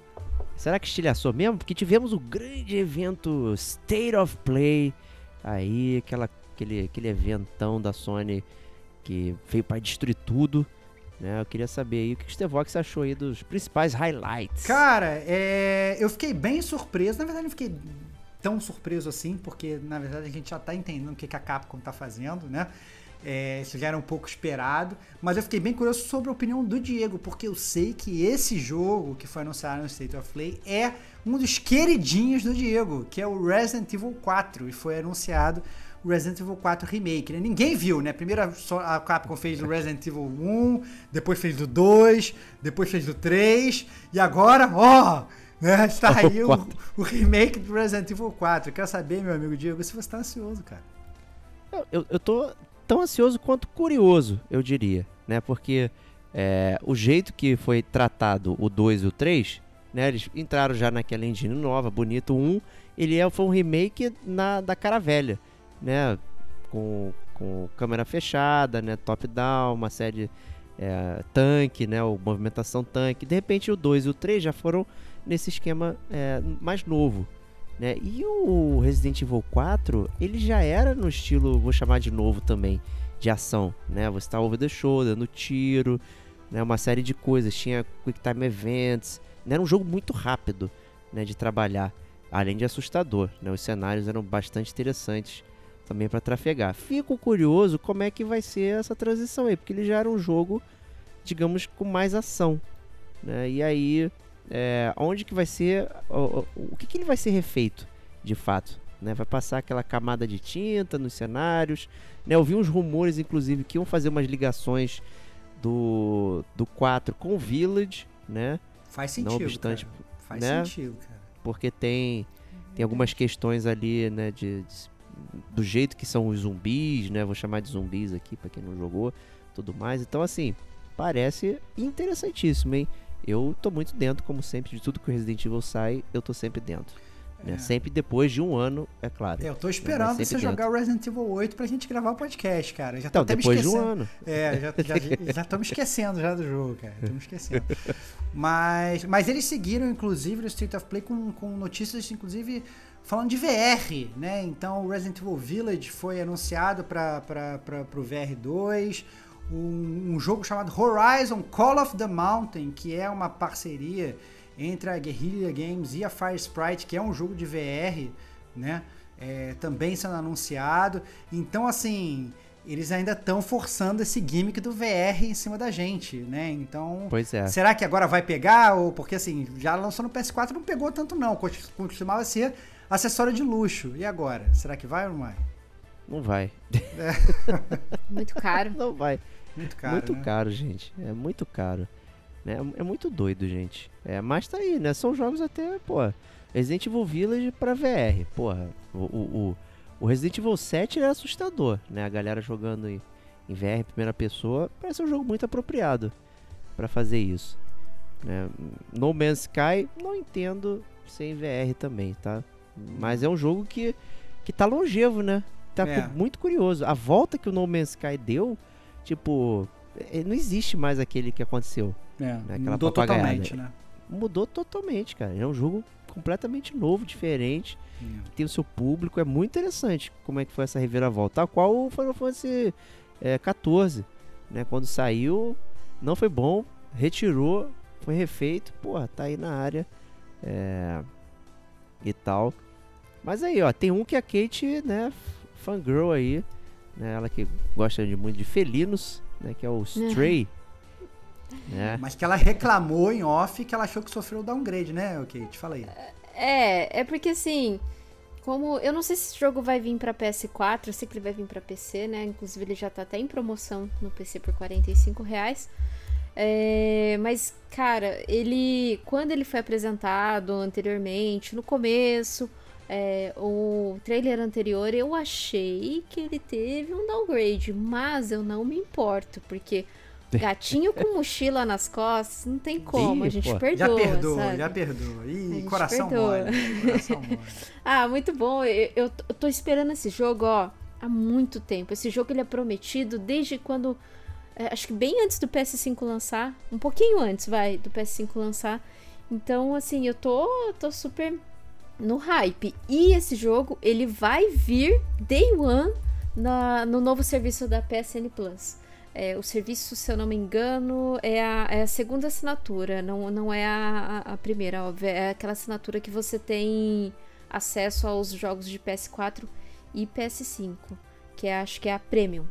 Será que estilhaçou mesmo? Porque tivemos o grande evento State of Play aí, aquela, aquele, aquele eventão da Sony que veio para destruir tudo. Né? Eu queria saber aí o que o Stevox achou aí dos principais highlights. Cara, é... eu fiquei bem surpreso. Na verdade, não fiquei tão surpreso assim, porque na verdade a gente já está entendendo o que, a Capcom está fazendo, né? É, isso já era um pouco esperado, mas eu fiquei bem curioso sobre a opinião do Diego, porque eu sei que esse jogo que foi anunciado no State of Play é um dos queridinhos do Diego, que é o Resident Evil 4, e foi anunciado o Resident Evil 4 Remake. Né? Ninguém viu, né? Primeiro a Capcom fez o Resident Evil 1, depois fez o 2, depois fez o 3, e agora, ó, né? Está aí o, o, remake do Resident Evil 4. Eu quero saber, meu amigo Diego, se você está ansioso, cara. Eu, eu, eu tô tão ansioso quanto curioso, eu diria, né? Porque é, o jeito que foi tratado o 2 e o 3, né? Eles entraram já naquela engine nova, bonito. 1, ele é, foi um remake na, da cara velha, né? Com, com câmera fechada, né? Top-down, uma série é, tanque, né? O movimentação tanque. De repente o 2 e o 3 já foram nesse esquema é, mais novo. Né? E o Resident Evil 4, ele já era no estilo, vou chamar de novo também, de ação. Né? Você está over the shoulder, no tiro, né? uma série de coisas. Tinha Quick Time Events. Né? Era um jogo muito rápido né? de trabalhar, além de assustador. Né? Os cenários eram bastante interessantes também para trafegar. Fico curioso como é que vai ser essa transição aí, porque ele já era um jogo, digamos, com mais ação. Né? E aí é, onde que vai ser, o, o, que, que ele vai ser refeito, de fato. Né? Vai passar aquela camada de tinta nos cenários. Né? Eu vi uns rumores, inclusive, que iam fazer umas ligações do, do 4 com o Village, né? Faz sentido, Não obstante, cara. Faz né? sentido, cara. Porque tem, tem algumas questões ali, né, de, de, do jeito que são os zumbis, né? Vou chamar de zumbis aqui para quem não jogou, tudo mais. Então, assim, parece interessantíssimo, hein? eu tô muito dentro, como sempre, de tudo que o Resident Evil sai, eu tô sempre dentro. Né? É. Sempre depois de um ano, é claro. É, eu tô esperando você dentro. jogar o Resident Evil 8 pra gente gravar o podcast, cara. Já tô então, até depois me esquecendo. de um ano. É, já, já, já tô me esquecendo já do jogo, cara. Tô me esquecendo. mas, mas eles seguiram, inclusive, o State of Play com, com notícias, inclusive, falando de VR, né? Então, o Resident Evil Village foi anunciado para o VR2. um, um jogo chamado Horizon Call of the Mountain, que é uma parceria entre a Guerrilla Games e a Fire Sprite, que é um jogo de VR, né? É, também sendo anunciado. Então, assim, eles ainda estão forçando esse gimmick do VR em cima da gente, né? Então, Pois é. será que agora vai pegar? Ou porque assim, já lançou no PS4 não pegou tanto não, costumava ser acessório de luxo. E agora? Será que vai ou não vai? Não vai. Muito caro. Não vai. Muito caro, muito né? caro, gente. É muito caro. Né? É muito doido, gente. É, mas tá aí, né? São jogos até, pô. Resident Evil Village pra VR. Porra, o, o, o, o Resident Evil 7 é assustador, né? A galera jogando em, em VR em primeira pessoa. Parece um jogo muito apropriado pra fazer isso. Né? No Man's Sky, não entendo sem VR também, tá? Mas é um jogo que, que tá longevo, né? Tá É. muito curioso. A volta que o No Man's Sky deu, tipo, eh, não existe mais aquele que aconteceu. É, Aquela mudou totalmente, né? Mudou totalmente, cara. É um jogo completamente novo, diferente, É. tem o seu público. É muito interessante como é que foi essa reviravolta. Tal qual o Final Fantasy eh, 14, né? Quando saiu, não foi bom, retirou, foi refeito. Porra, tá aí na área é, e tal. Mas aí, ó, tem um que a Kate, né, fangirl aí, né? Ela que gosta de muito de felinos, né? Que é o Stray. Né? Mas que ela reclamou em off que ela achou que sofreu downgrade, né, ok? Te fala aí. É, é porque assim, como eu não sei se esse jogo vai vir pra PS4, eu sei que ele vai vir pra PC, né? Inclusive ele já tá até em promoção no PC por 45 reais. É, mas, cara, ele. Quando ele foi apresentado anteriormente, no começo, é, o trailer anterior, eu achei que ele teve um downgrade, mas eu não me importo, porque gatinho com mochila nas costas, não tem como, Ih, a gente pô. perdoa. já perdoa, sabe? já perdoa. Ih, coração perdoa. mole. Coração mole. Ah, muito bom. Eu, eu tô esperando esse jogo, ó, há muito tempo. Esse jogo ele é prometido desde quando. é, acho que bem antes do PS5 lançar. Um pouquinho antes, vai, do PS5 lançar. Então, assim, eu tô, tô super no hype. E esse jogo, ele vai vir day one na, no novo serviço da PSN Plus. É, o serviço, se eu não me engano, é a, é a segunda assinatura, não, não é a, a- primeira, óbvio. É aquela assinatura que você tem acesso aos jogos de PS4 e PS5, que é, acho que é a Premium.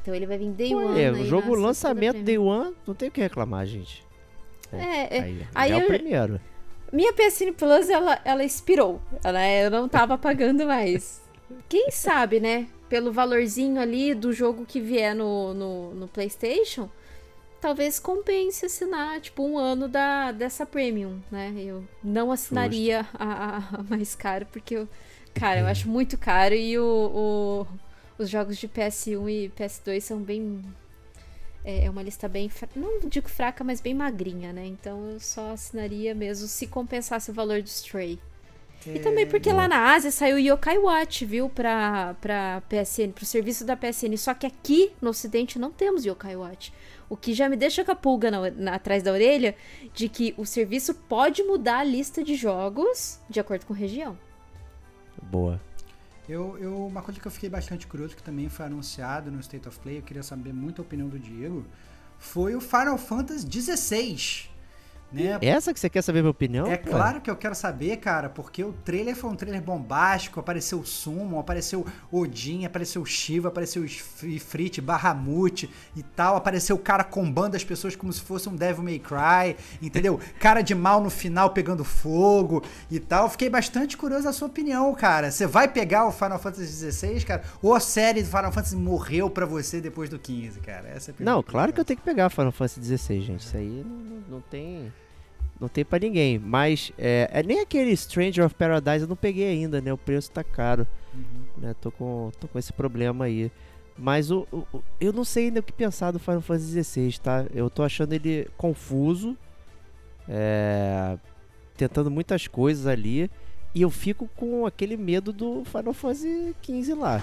Então ele vai vir Day One. É, o jogo lançamento. Day One, não tem o que reclamar, gente. É, é. Aí, Aí é o eu- primeiro. Minha PSN Plus, ela, ela expirou. Ela, eu não tava pagando mais. Quem sabe, né? Pelo valorzinho ali do jogo que vier no, no, no PlayStation, talvez compense assinar, tipo, um ano da, dessa Premium, né? Eu não assinaria a, a- mais caro, porque, eu, cara, eu acho muito caro e o, o- os jogos de PS1 e PS2 são bem. É é uma lista bem. Não digo fraca, mas bem magrinha, né? Então eu só assinaria mesmo se compensasse o valor do Stray. E também porque lá na Ásia saiu o Yokai Watch, viu? Pra, pra PSN, pro serviço da PSN. Só que aqui no Ocidente não temos Yokai Watch. O que já me deixa com a pulga na, na- atrás da orelha de que o serviço pode mudar a lista de jogos de acordo com região. Boa. Eu, eu, uma coisa que eu fiquei bastante curioso, que também foi anunciado no State of Play, eu queria saber muito a opinião do Diego, foi o Final Fantasy XVI. Né? Essa que você quer saber minha opinião? É claro que eu quero saber, cara, porque o trailer foi um trailer bombástico, apareceu o Summon, apareceu Odin, apareceu o Shiva, apareceu o Ifrit, Bahamut e tal, apareceu o cara combando as pessoas como se fosse um Devil May Cry, entendeu? Cara de mal no final pegando fogo e tal. Fiquei bastante curioso da sua opinião, cara. Você vai pegar o Final Fantasy XVI, cara? Ou a série do Final Fantasy morreu pra você depois do 15, cara? Essa é a Não, claro que eu tenho que pegar Final Fantasy XVI, gente. Isso aí não, não- não tem. Não tem pra ninguém. Mas é, é nem aquele Stranger of Paradise eu não peguei ainda, né? O preço tá caro. Uhum. Né? Tô, com, tô com esse problema aí. Mas o, o- o- eu não sei ainda o que pensar do Final Fantasy XVI, tá? Eu tô achando ele confuso. é, tentando muitas coisas ali. E eu fico com aquele medo do Final Fantasy XV lá.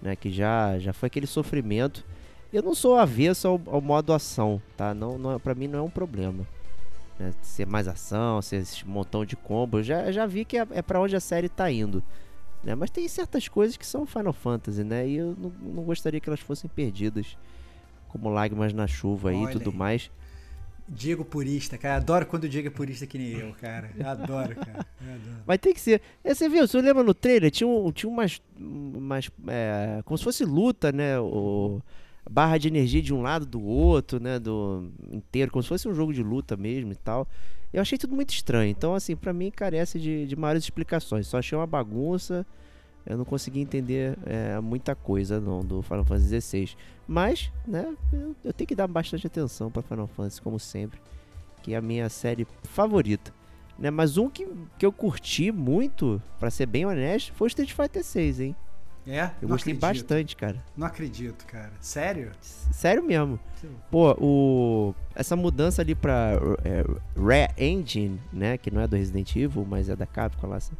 Né? Que já, já foi aquele sofrimento. Eu não sou avesso ao, ao modo ação, tá? Não, não, é- pra mim não é um problema. Né? Ser mais ação, ser esse montão de combo. Eu já, já vi que é, é para onde a série tá indo. Né? Mas tem certas coisas que são Final Fantasy, né? E eu não, não gostaria que elas fossem perdidas como Lágrimas na Chuva aí e tudo aí. mais. Diego Purista, cara. Adoro quando o Diego é purista que nem eu, cara. Adoro, cara. Adoro. Mas tem que ser. É, você viu, você lembra no trailer? Tinha, um, tinha umas. umas é, como se fosse luta, né? O, barra de energia de um lado do outro, né? Do inteiro, como se fosse um jogo de luta mesmo e tal. Eu achei tudo muito estranho. Então, assim, pra mim carece de, de maiores explicações. Só achei uma bagunça. Eu não consegui entender é, muita coisa não do Final Fantasy XVI. Mas, né, eu, eu tenho que dar bastante atenção pra Final Fantasy, como sempre. Que é a minha série favorita. Né, mas um que, que eu curti muito, pra ser bem honesto, foi o Street Fighter 6, hein? É? Eu Não gostei acredito. bastante, cara. Não acredito, cara. Sério? Sério mesmo. Pô, o essa mudança ali pra é, Rare Engine, né, que não é do Resident Evil, mas é da Capcom lá, essa,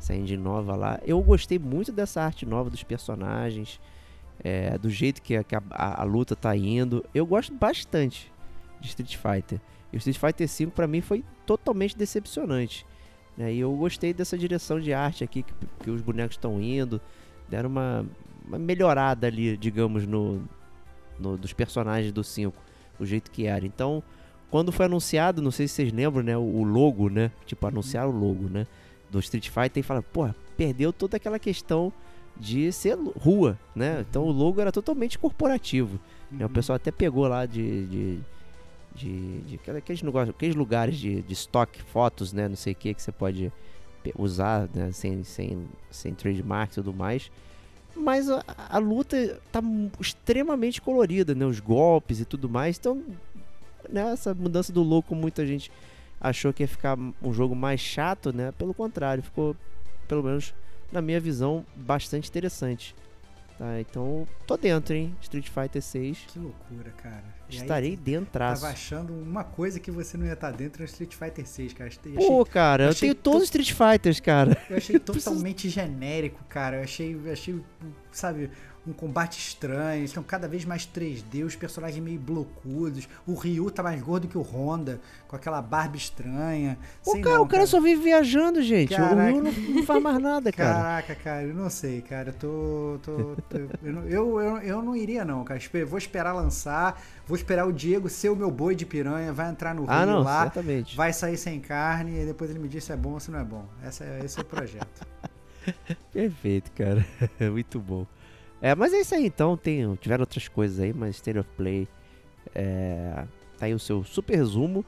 essa engine nova lá. Eu gostei muito dessa arte nova dos personagens, é, do jeito que, a, que a, a- a luta tá indo. Eu gosto bastante de Street Fighter. E o Street Fighter V pra mim foi totalmente decepcionante. Né? E eu gostei dessa direção de arte aqui que, que os bonecos estão indo. Deram uma, uma melhorada ali, digamos, no, no- dos personagens do 5, o jeito que era. Então, quando foi anunciado, não sei se vocês lembram, né, o, logo, né? Tipo, anunciaram o logo, né? Do Street Fighter e fala, pô, perdeu toda aquela questão de ser rua, né? Então o logo era totalmente corporativo. né? O pessoal até pegou lá de. de de, de aqueles, negócios, aqueles lugares de, de estoque, fotos, né? Não sei o que que você pode usar, né? Sem, sem, sem trademark e tudo mais. Mas a, a luta tá extremamente colorida, né? Os golpes e tudo mais. Então, né? mudança do logo, como muita gente achou que ia ficar um jogo mais chato, né? Pelo contrário, ficou, pelo menos na minha visão, bastante interessante. Tá, então, tô dentro, hein? Street Fighter 6. Que loucura, cara. E Estarei dentro. Tava achando uma coisa que você não ia estar dentro no Street Fighter 6, cara. Eu achei, Pô, cara, eu achei tenho todos os Street Fighters, cara. eu achei totalmente genérico, cara. Eu achei, eu achei, sabe, um combate estranho. Eles estão cada vez mais 3D, os personagens meio blocudos. O Ryu tá mais gordo que o Honda, com aquela barba estranha. O cara, não, o cara só vive viajando, gente. O Caraca. Ryu não, não faz mais nada, cara. Caraca, cara, eu não sei, cara. Eu tô. tô- tô- eu, não- eu, eu, eu não iria, não, cara. Vou esperar lançar, vou esperar o Diego ser o meu boi de piranha, vai entrar no rio Ah, não, lá, certamente. vai sair sem carne e depois ele me diz se é bom ou se não é bom. Essa é, esse é o projeto. Perfeito, cara. Muito bom. É, mas é isso aí então. Tem, tiveram outras coisas aí, mas State of Play é, tá aí o seu super resumo.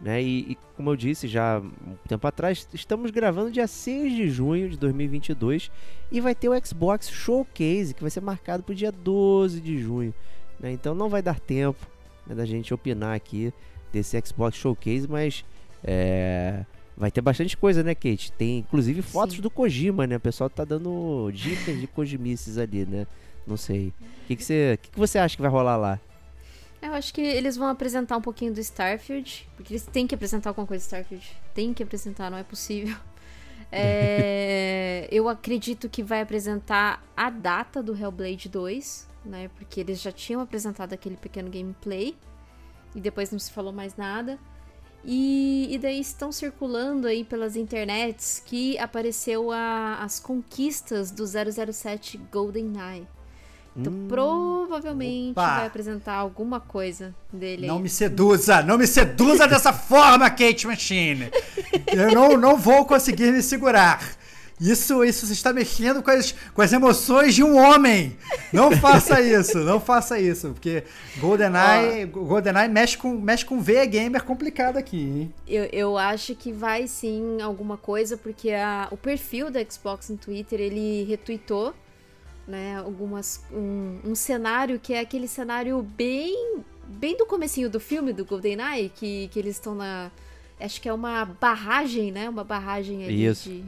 Né? E, e como eu disse já um tempo atrás, estamos gravando dia 6 de junho de 2022 e vai ter o Xbox Showcase que vai ser marcado para o dia 12 de junho. né? Então não vai dar tempo né, da gente opinar aqui desse Xbox Showcase, mas é, vai ter bastante coisa, né, Kate? Tem inclusive fotos Sim. do Kojima, né? O pessoal tá dando dicas de Kojimices ali, né? Não sei. O que, que, você, que, que você acha que vai rolar lá? Eu acho que eles vão apresentar um pouquinho do Starfield, porque eles têm que apresentar alguma coisa do Starfield. Tem que apresentar, não é possível. É, eu acredito que vai apresentar a data do Hellblade 2, né? Porque eles já tinham apresentado aquele pequeno gameplay e depois não se falou mais nada. E, e daí estão circulando aí pelas internets que apareceu a- as conquistas do 007 GoldenEye. Então Hum, provavelmente Opa! vai apresentar alguma coisa dele Não aí. me seduza, não me seduza dessa forma, Kate Machine. Eu não, não vou conseguir me segurar. Isso, isso está mexendo com as, com as emoções de um homem. Não faça isso, não faça isso, porque GoldenEye, GoldenEye mexe com mexe com veia gamer complicado aqui, hein? Eu, eu acho que vai sim alguma coisa, porque a- o perfil da Xbox no Twitter, ele retweetou, né, algumas, um, um cenário que é aquele cenário bem, bem do comecinho do filme, do GoldenEye, que, que eles estão na... Acho que é uma barragem, né, uma barragem ali Isso. de,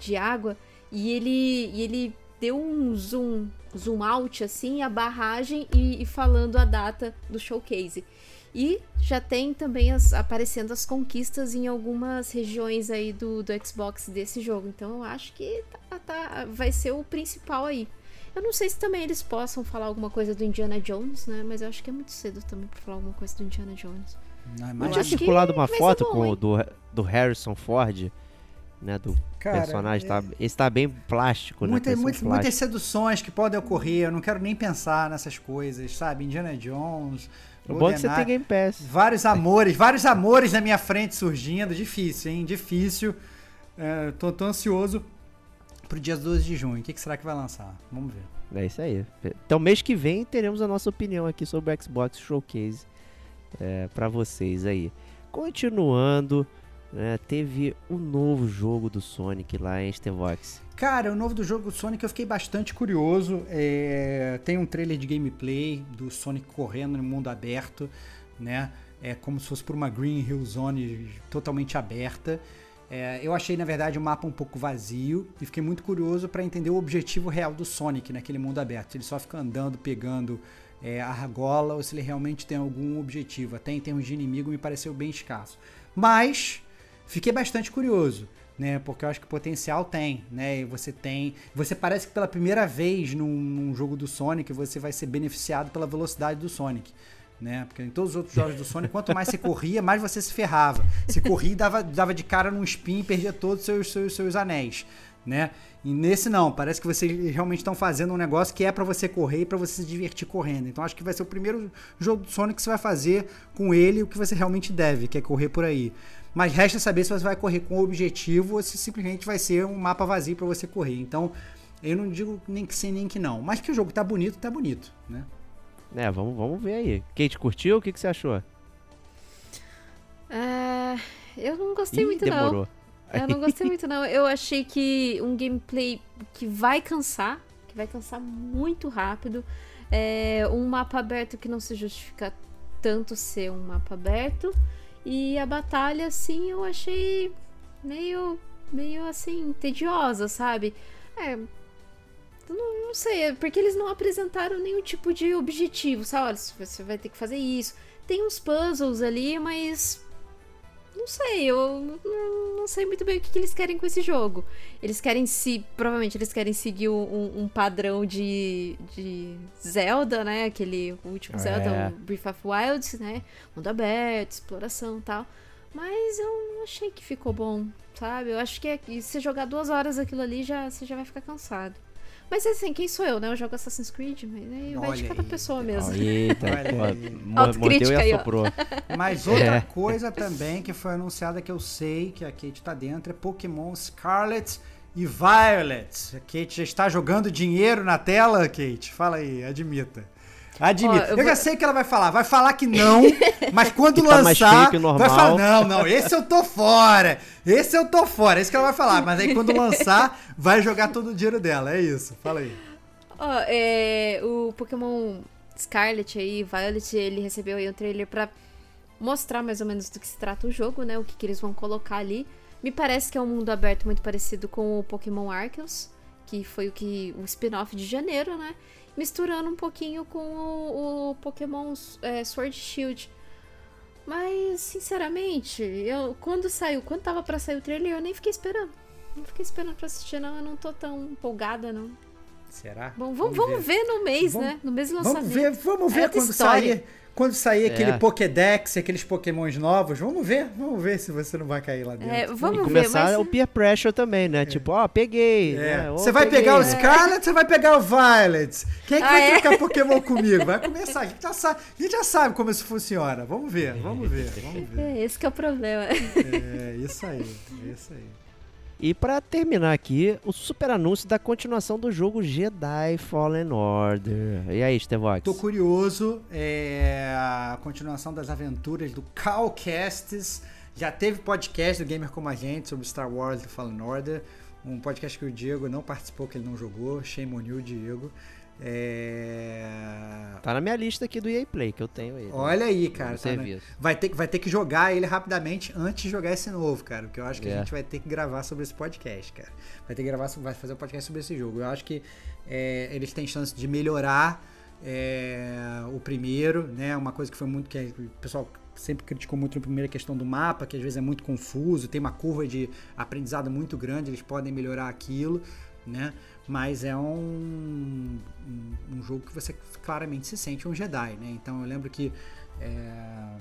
de água, e ele, e ele deu um zoom, zoom out, assim, a barragem e, e falando a data do showcase. E já tem também as- aparecendo as conquistas em algumas regiões aí do, do Xbox desse jogo. Então eu acho que tá- tá- vai ser o principal aí. Eu não sei se também eles possam falar alguma coisa do Indiana Jones, né? Mas eu acho que é muito cedo também pra falar alguma coisa do Indiana Jones. Não, Não mas tinha circulado uma foto bom, com, hein? o do, do Harrison Ford né, do Cara, personagem. é- Tá, esse tá bem plástico, né? Muita, plástico. muitas seduções que podem ocorrer, eu não quero nem pensar nessas coisas, sabe? Indiana Jones, O bom é que você tem Game Pass. vários amores, vários amores na minha frente surgindo, difícil, hein? Difícil. É, tô, tô ansioso pro dia 12 de junho. O que, que será que vai lançar? Vamos ver. É isso aí. Então, mês que vem, teremos a nossa opinião aqui sobre o Xbox Showcase é, para vocês aí. Continuando, né, teve o novo jogo do Sonic lá em Stevox. Cara, o novo do jogo do Sonic eu fiquei bastante curioso. É, tem um trailer de gameplay do Sonic correndo no mundo aberto, né? É como se fosse por uma Green Hill Zone totalmente aberta. É, eu achei, na verdade, o mapa um pouco vazio e fiquei muito curioso para entender o objetivo real do Sonic naquele mundo aberto. Se ele só fica andando, pegando é, a argola ou se ele realmente tem algum objetivo. Até em termos de inimigo me pareceu bem escasso. Mas fiquei bastante curioso, né? Porque eu acho que potencial tem, né? E você tem. Você parece que pela primeira vez num, num jogo do Sonic você vai ser beneficiado pela velocidade do Sonic. Né? Porque em todos os outros jogos do Sonic, quanto mais você corria, mais você se ferrava. Você corria e dava, dava de cara num spin e perdia todos os seus, seus, seus anéis. Né? E nesse não, parece que vocês realmente estão fazendo um negócio que é pra você correr e pra você se divertir correndo. Então acho que vai ser o primeiro jogo do Sonic que você vai fazer com ele o que você realmente deve, que é correr por aí. Mas resta saber se você vai correr com objetivo ou se simplesmente vai ser um mapa vazio pra você correr. Então, eu não digo nem que sim nem que não. Mas que o jogo tá bonito, tá bonito, né? É, vamos, vamos ver aí. Kate, curtiu? O que, que você achou? É, eu não gostei Ih, muito, demorou. não. Eu não gostei muito, não. Eu achei que um gameplay que vai cansar, que vai cansar muito rápido. É um mapa aberto que não se justifica tanto ser um mapa aberto. E a batalha, assim, eu achei meio, meio assim, tediosa, sabe? É. Não, não sei, é porque eles não apresentaram nenhum tipo de objetivo, sabe? Olha, você vai ter que fazer isso. Tem uns puzzles ali, mas não sei, eu não, sei muito bem o que, que eles querem com esse jogo. Eles querem se. Provavelmente eles querem seguir um, um padrão de, de Zelda, né? Aquele último É. Zelda, o Breath of Wild, né? Mundo aberto, exploração e tal. Mas eu não achei que ficou bom, sabe? Eu acho que é, se você jogar duas horas aquilo ali, já, você já vai ficar cansado. Mas assim, quem sou eu, né? Eu jogo Assassin's Creed, mas aí vai de cada aí. pessoa mesmo. Eita, mordeu e aí, ó. assoprou. Mas outra É. coisa também que foi anunciada que eu sei que a Kate tá dentro é Pokémon Scarlet e Violet. A Kate já está jogando dinheiro na tela, Kate? Fala aí, admita. Admita. Ó, eu eu já vou- sei que ela vai falar. Vai falar que não, mas quando Que tá lançar, normal. vai falar, não, não, esse eu tô fora. Esse eu tô fora. É isso que ela vai falar. Mas aí quando lançar, vai jogar todo o dinheiro dela. É isso. Fala aí. Ó, é, o Pokémon Scarlet aí, Violet, ele recebeu aí um trailer pra mostrar mais ou menos do que se trata o jogo, né? O que, que eles vão colocar ali. Me parece que é um mundo aberto muito parecido com o Pokémon Arceus, que foi o que o spin-off de janeiro, né? Misturando um pouquinho com o, o Pokémon é, Sword Shield. Mas, sinceramente, eu quando saiu, quando tava pra sair o trailer, eu nem fiquei esperando. Não fiquei esperando pra assistir, não. Eu não tô tão empolgada, não. Será? Bom, vamos, vamos ver no mês, Vamos- né? No mês do lançamento. Vamos ver, vamos É ver outra quando história. sair. Quando sair aquele É. Pokédex, aqueles Pokémons novos, vamos ver, vamos ver se você não vai cair lá dentro. É, E vamos ver, começar mas... o peer pressure também, né? Tipo, ó, peguei. É. né? Você vai peguei. pegar o Scarlet, você vai pegar o Violet. Quem é que Ah, vai é? trocar Pokémon comigo? Vai começar. A gente, já sabe, a gente já sabe como isso funciona. Vamos ver, vamos ver, vamos ver. É, esse que é o problema. É isso aí, é isso aí. E pra terminar aqui, o super anúncio da continuação do jogo Jedi Fallen Order. E aí, Stevox? Tô curioso, é a continuação das aventuras do Calcasts. Já teve podcast do Gamer Como a Gente sobre Star Wars The Fallen Order. Um podcast que o Diego não participou, que ele não jogou. Shame on you, Diego. É... Tá na minha lista aqui do EA Play, que eu tenho ele. Olha aí, cara. tá, serviço. vai, ter, que- vai ter que jogar ele rapidamente antes de jogar esse novo, cara. Porque eu acho que É. a gente vai ter que gravar sobre esse podcast, cara. Vai ter que gravar, vai fazer um podcast sobre esse jogo. Eu acho que é, eles têm chance de melhorar é, o primeiro, né? Uma coisa que foi muito que o pessoal sempre criticou muito na primeira questão do mapa, que às vezes é muito confuso, tem uma curva de aprendizado muito grande, eles podem melhorar aquilo, né? Mas é um, um, um jogo que você claramente se sente um Jedi, né? Então eu lembro que é,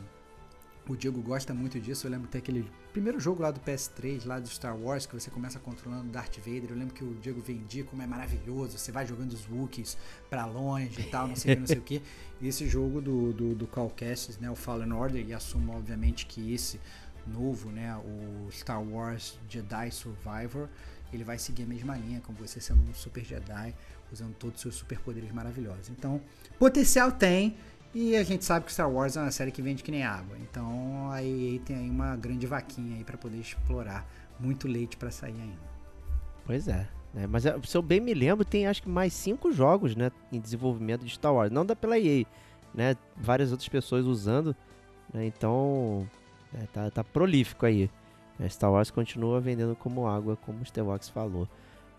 O Diego gosta muito disso. Eu lembro que tem aquele primeiro jogo lá do PS3, lá do Star Wars, que você começa controlando Darth Vader. Eu lembro que o Diego vendia como é maravilhoso. Você vai jogando os Wookiees pra longe e tal, não sei o que, não sei o que. E esse jogo do, do, do Callcast, né, o Fallen Order, e assumo obviamente que esse novo, né, o Star Wars Jedi Survivor, ele vai seguir a mesma linha, como você sendo um super Jedi, usando todos os seus superpoderes maravilhosos. Então, potencial tem, e a gente sabe que Star Wars é uma série que vende que nem água. Então, aí tem aí uma grande vaquinha aí para poder explorar. Muito leite para sair ainda. Pois é. Né? Mas se eu bem me lembro, tem acho que mais cinco jogos né, em desenvolvimento de Star Wars. Não da pela EA, né? Várias outras pessoas usando. Né? Então, é, tá, tá prolífico aí. É, Star Wars continua vendendo como água, como o Stevox falou.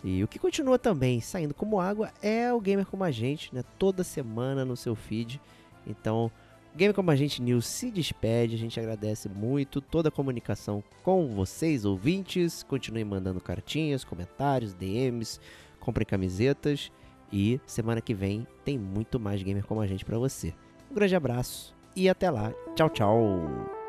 E o que continua também saindo como água é o Gamer Como a Gente, né? Toda semana no seu feed. Então, Game Como a Gente News se despede. A gente agradece muito toda a comunicação com vocês, ouvintes. Continuem mandando cartinhas, comentários, DMs, comprem camisetas. E semana que vem tem muito mais Gamer Como a Gente para você. Um grande abraço e até lá. Tchau, tchau.